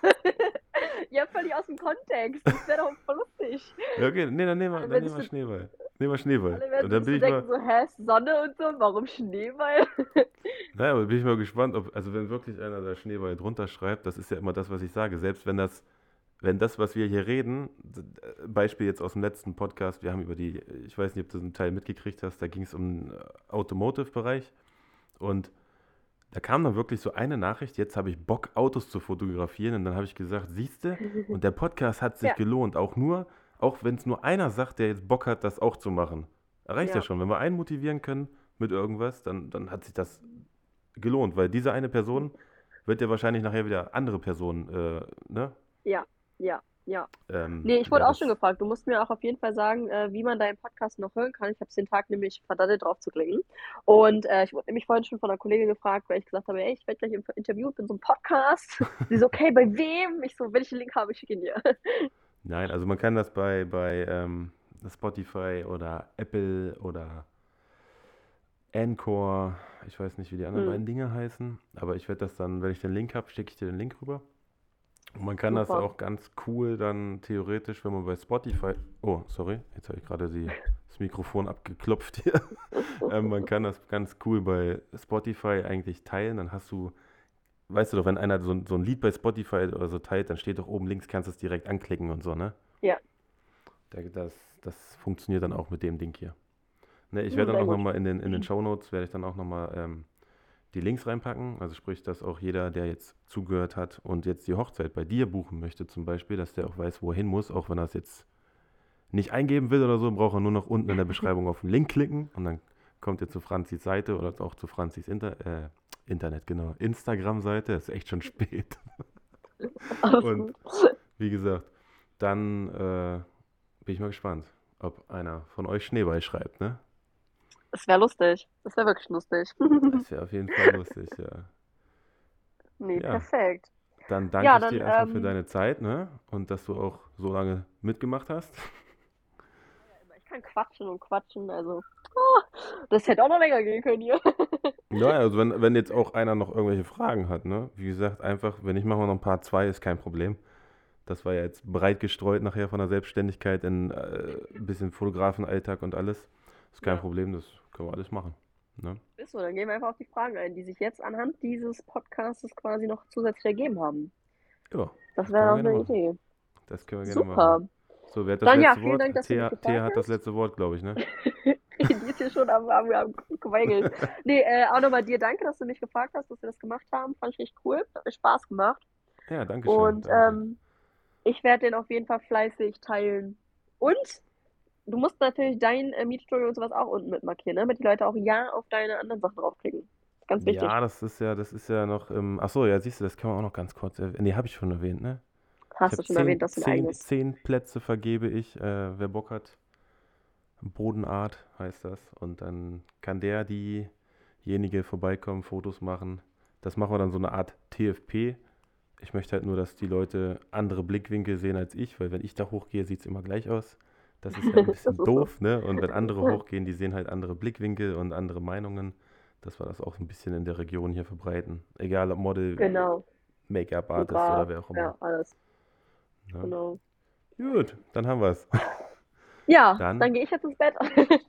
*laughs* ja, völlig aus dem Kontext. Das wäre doch voll lustig. Ja, okay, nee, dann nehmen wir, dann werden nehmen wir Schneeball. Nehmen wir Schneeball. Alle Und dann bin so ich mal, denken, so, hä, Sonne und so, warum Schneeball? *laughs* naja, aber bin ich mal gespannt, ob, also wenn wirklich einer da Schneeball drunter schreibt, das ist ja immer das, was ich sage, selbst wenn das, wenn das, was wir hier reden, Beispiel jetzt aus dem letzten Podcast, wir haben über die, ich weiß nicht, ob du einen Teil mitgekriegt hast, da ging es um den äh, Automotive-Bereich und da kam dann wirklich so eine Nachricht, jetzt habe ich Bock, Autos zu fotografieren und dann habe ich gesagt, siehste, *laughs* und der Podcast hat sich Ja. gelohnt, auch nur, auch wenn es nur einer sagt, der jetzt Bock hat, das auch zu machen. Reicht ja, Ja. schon. Wenn wir einen motivieren können mit irgendwas, dann, dann hat sich das gelohnt, weil diese eine Person wird ja wahrscheinlich nachher wieder andere Personen, äh, ne? Ja, ja, ja. Ähm, Nee, ich wurde ja, auch schon gefragt. Du musst mir auch auf jeden Fall sagen, äh, wie man deinen Podcast noch hören kann. Ich habe es den Tag nämlich verdattelt drauf zu klicken. Und äh, ich wurde nämlich vorhin schon von einer Kollegin gefragt, weil ich gesagt habe, ey, ich werde gleich im- interviewt, bin so ein Podcast. *laughs* Sie so, okay, bei wem? Ich so, wenn ich den Link habe, ich schicke ihn dir. *laughs* Nein, also man kann das bei, bei ähm, Spotify oder Apple oder Anchor, ich weiß nicht, wie die anderen Hm. beiden Dinge heißen, aber ich werde das dann, wenn ich den Link habe, schicke ich dir den Link rüber. Und man kann das Super. auch ganz cool dann theoretisch, wenn man bei Spotify, oh, sorry, jetzt habe ich gerade das Mikrofon abgeklopft hier. *laughs* ähm, man kann das ganz cool bei Spotify eigentlich teilen, dann hast du, weißt du doch, wenn einer so, ein- so ein Lied bei Spotify oder so teilt, dann steht doch oben links, kannst du es direkt anklicken und so, ne? Ja. Da- Das, das funktioniert dann auch mit dem Ding hier. Ne, ich Ja, werde dann auch nochmal in den, in den Shownotes, werde ich dann auch nochmal ähm, die Links reinpacken. Also sprich, dass auch jeder, der jetzt zugehört hat und jetzt die Hochzeit bei dir buchen möchte zum Beispiel, dass der auch weiß, wo er hin muss, auch wenn er es jetzt nicht eingeben will oder so, braucht er nur noch unten in der Beschreibung auf den Link klicken und dann kommt ihr zu Franzis Seite oder auch zu Franzis Inter äh, Internet, genau, Instagram-Seite. ist echt schon spät. Und-. Wie gesagt, dann äh, bin ich mal gespannt, ob einer von euch Schneeball schreibt, ne? Das wäre lustig. Das wäre wirklich lustig. Das wäre auf jeden Fall lustig, ja. *laughs* Nee, Ja. perfekt. Dann danke Ja, ich dir dann, erstmal für ähm, deine Zeit, ne? Und dass du auch so lange mitgemacht hast. Ich kann quatschen und quatschen, also. Oh, das hätte auch noch länger gehen können hier. *laughs* Ja, also wenn, wenn jetzt auch einer noch irgendwelche Fragen hat, ne? Wie gesagt, einfach, wenn nicht, machen wir noch ein paar zwei, ist kein Problem. Das war ja jetzt breit gestreut nachher von der Selbstständigkeit in äh, ein bisschen Fotografenalltag und alles. Ist kein Ja. Problem, das können wir alles machen. Ne? Ist so, dann gehen wir einfach auf die Fragen ein, die sich jetzt anhand dieses Podcasts quasi noch zusätzlich ergeben haben. Ja, Das Das wäre auch eine Idee. das können wir gerne Super. machen. So, wer hat das Dann ja, letzte vielen Wort? Dank, dass Thea, Thea hat das letzte Wort, glaube ich, ne? *laughs* Die ist hier schon am, am, am Geweigelt. *laughs* Nee, äh, auch nochmal dir danke, dass du mich gefragt hast, dass wir das gemacht haben. Fand ich richtig cool. Hat mir Spaß gemacht. Ja, danke schön. Und danke. ähm, ich werde den auf jeden Fall fleißig teilen. Und du musst natürlich dein äh, Mietstudio und sowas auch unten mit markieren, ne? damit die Leute auch ja auf deine anderen Sachen draufklicken. Ganz wichtig. Ja, das ist ja, das ist ja noch, ähm, ach so, ja, siehst du, das kann man auch noch ganz kurz erwähnen. Nee, habe ich schon erwähnt, ne? Ich Hast du hab schon zehn, erwähnt, dass du ein eigenes. zehn Plätze vergebe ich, äh, wer Bock hat. Bodenart heißt das. Und dann kann der, diejenige vorbeikommen, Fotos machen. Das machen wir dann so eine Art TFP. Ich möchte halt nur, dass die Leute andere Blickwinkel sehen als ich, weil wenn ich da hochgehe, sieht es immer gleich aus. Das ist ja ein *laughs* bisschen doof, ne? Und wenn andere hochgehen, die sehen halt andere Blickwinkel und andere Meinungen, dass wir das auch ein bisschen in der Region hier verbreiten. Egal ob Model, Genau. Make-up-Artist oder wer auch immer. Ja, alles. Ja. Genau. Gut, dann haben wir es. *laughs* Ja, Dann- dann gehe ich jetzt ins Bett. *laughs*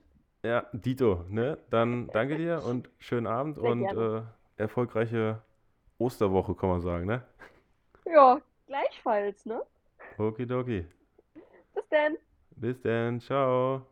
Ja, Dito, ne? Dann danke dir und schönen Abend Sehr und äh, erfolgreiche Osterwoche, kann man sagen, ne? Ja, gleichfalls, ne? Okidoki. Bis dann. Bis dann, ciao.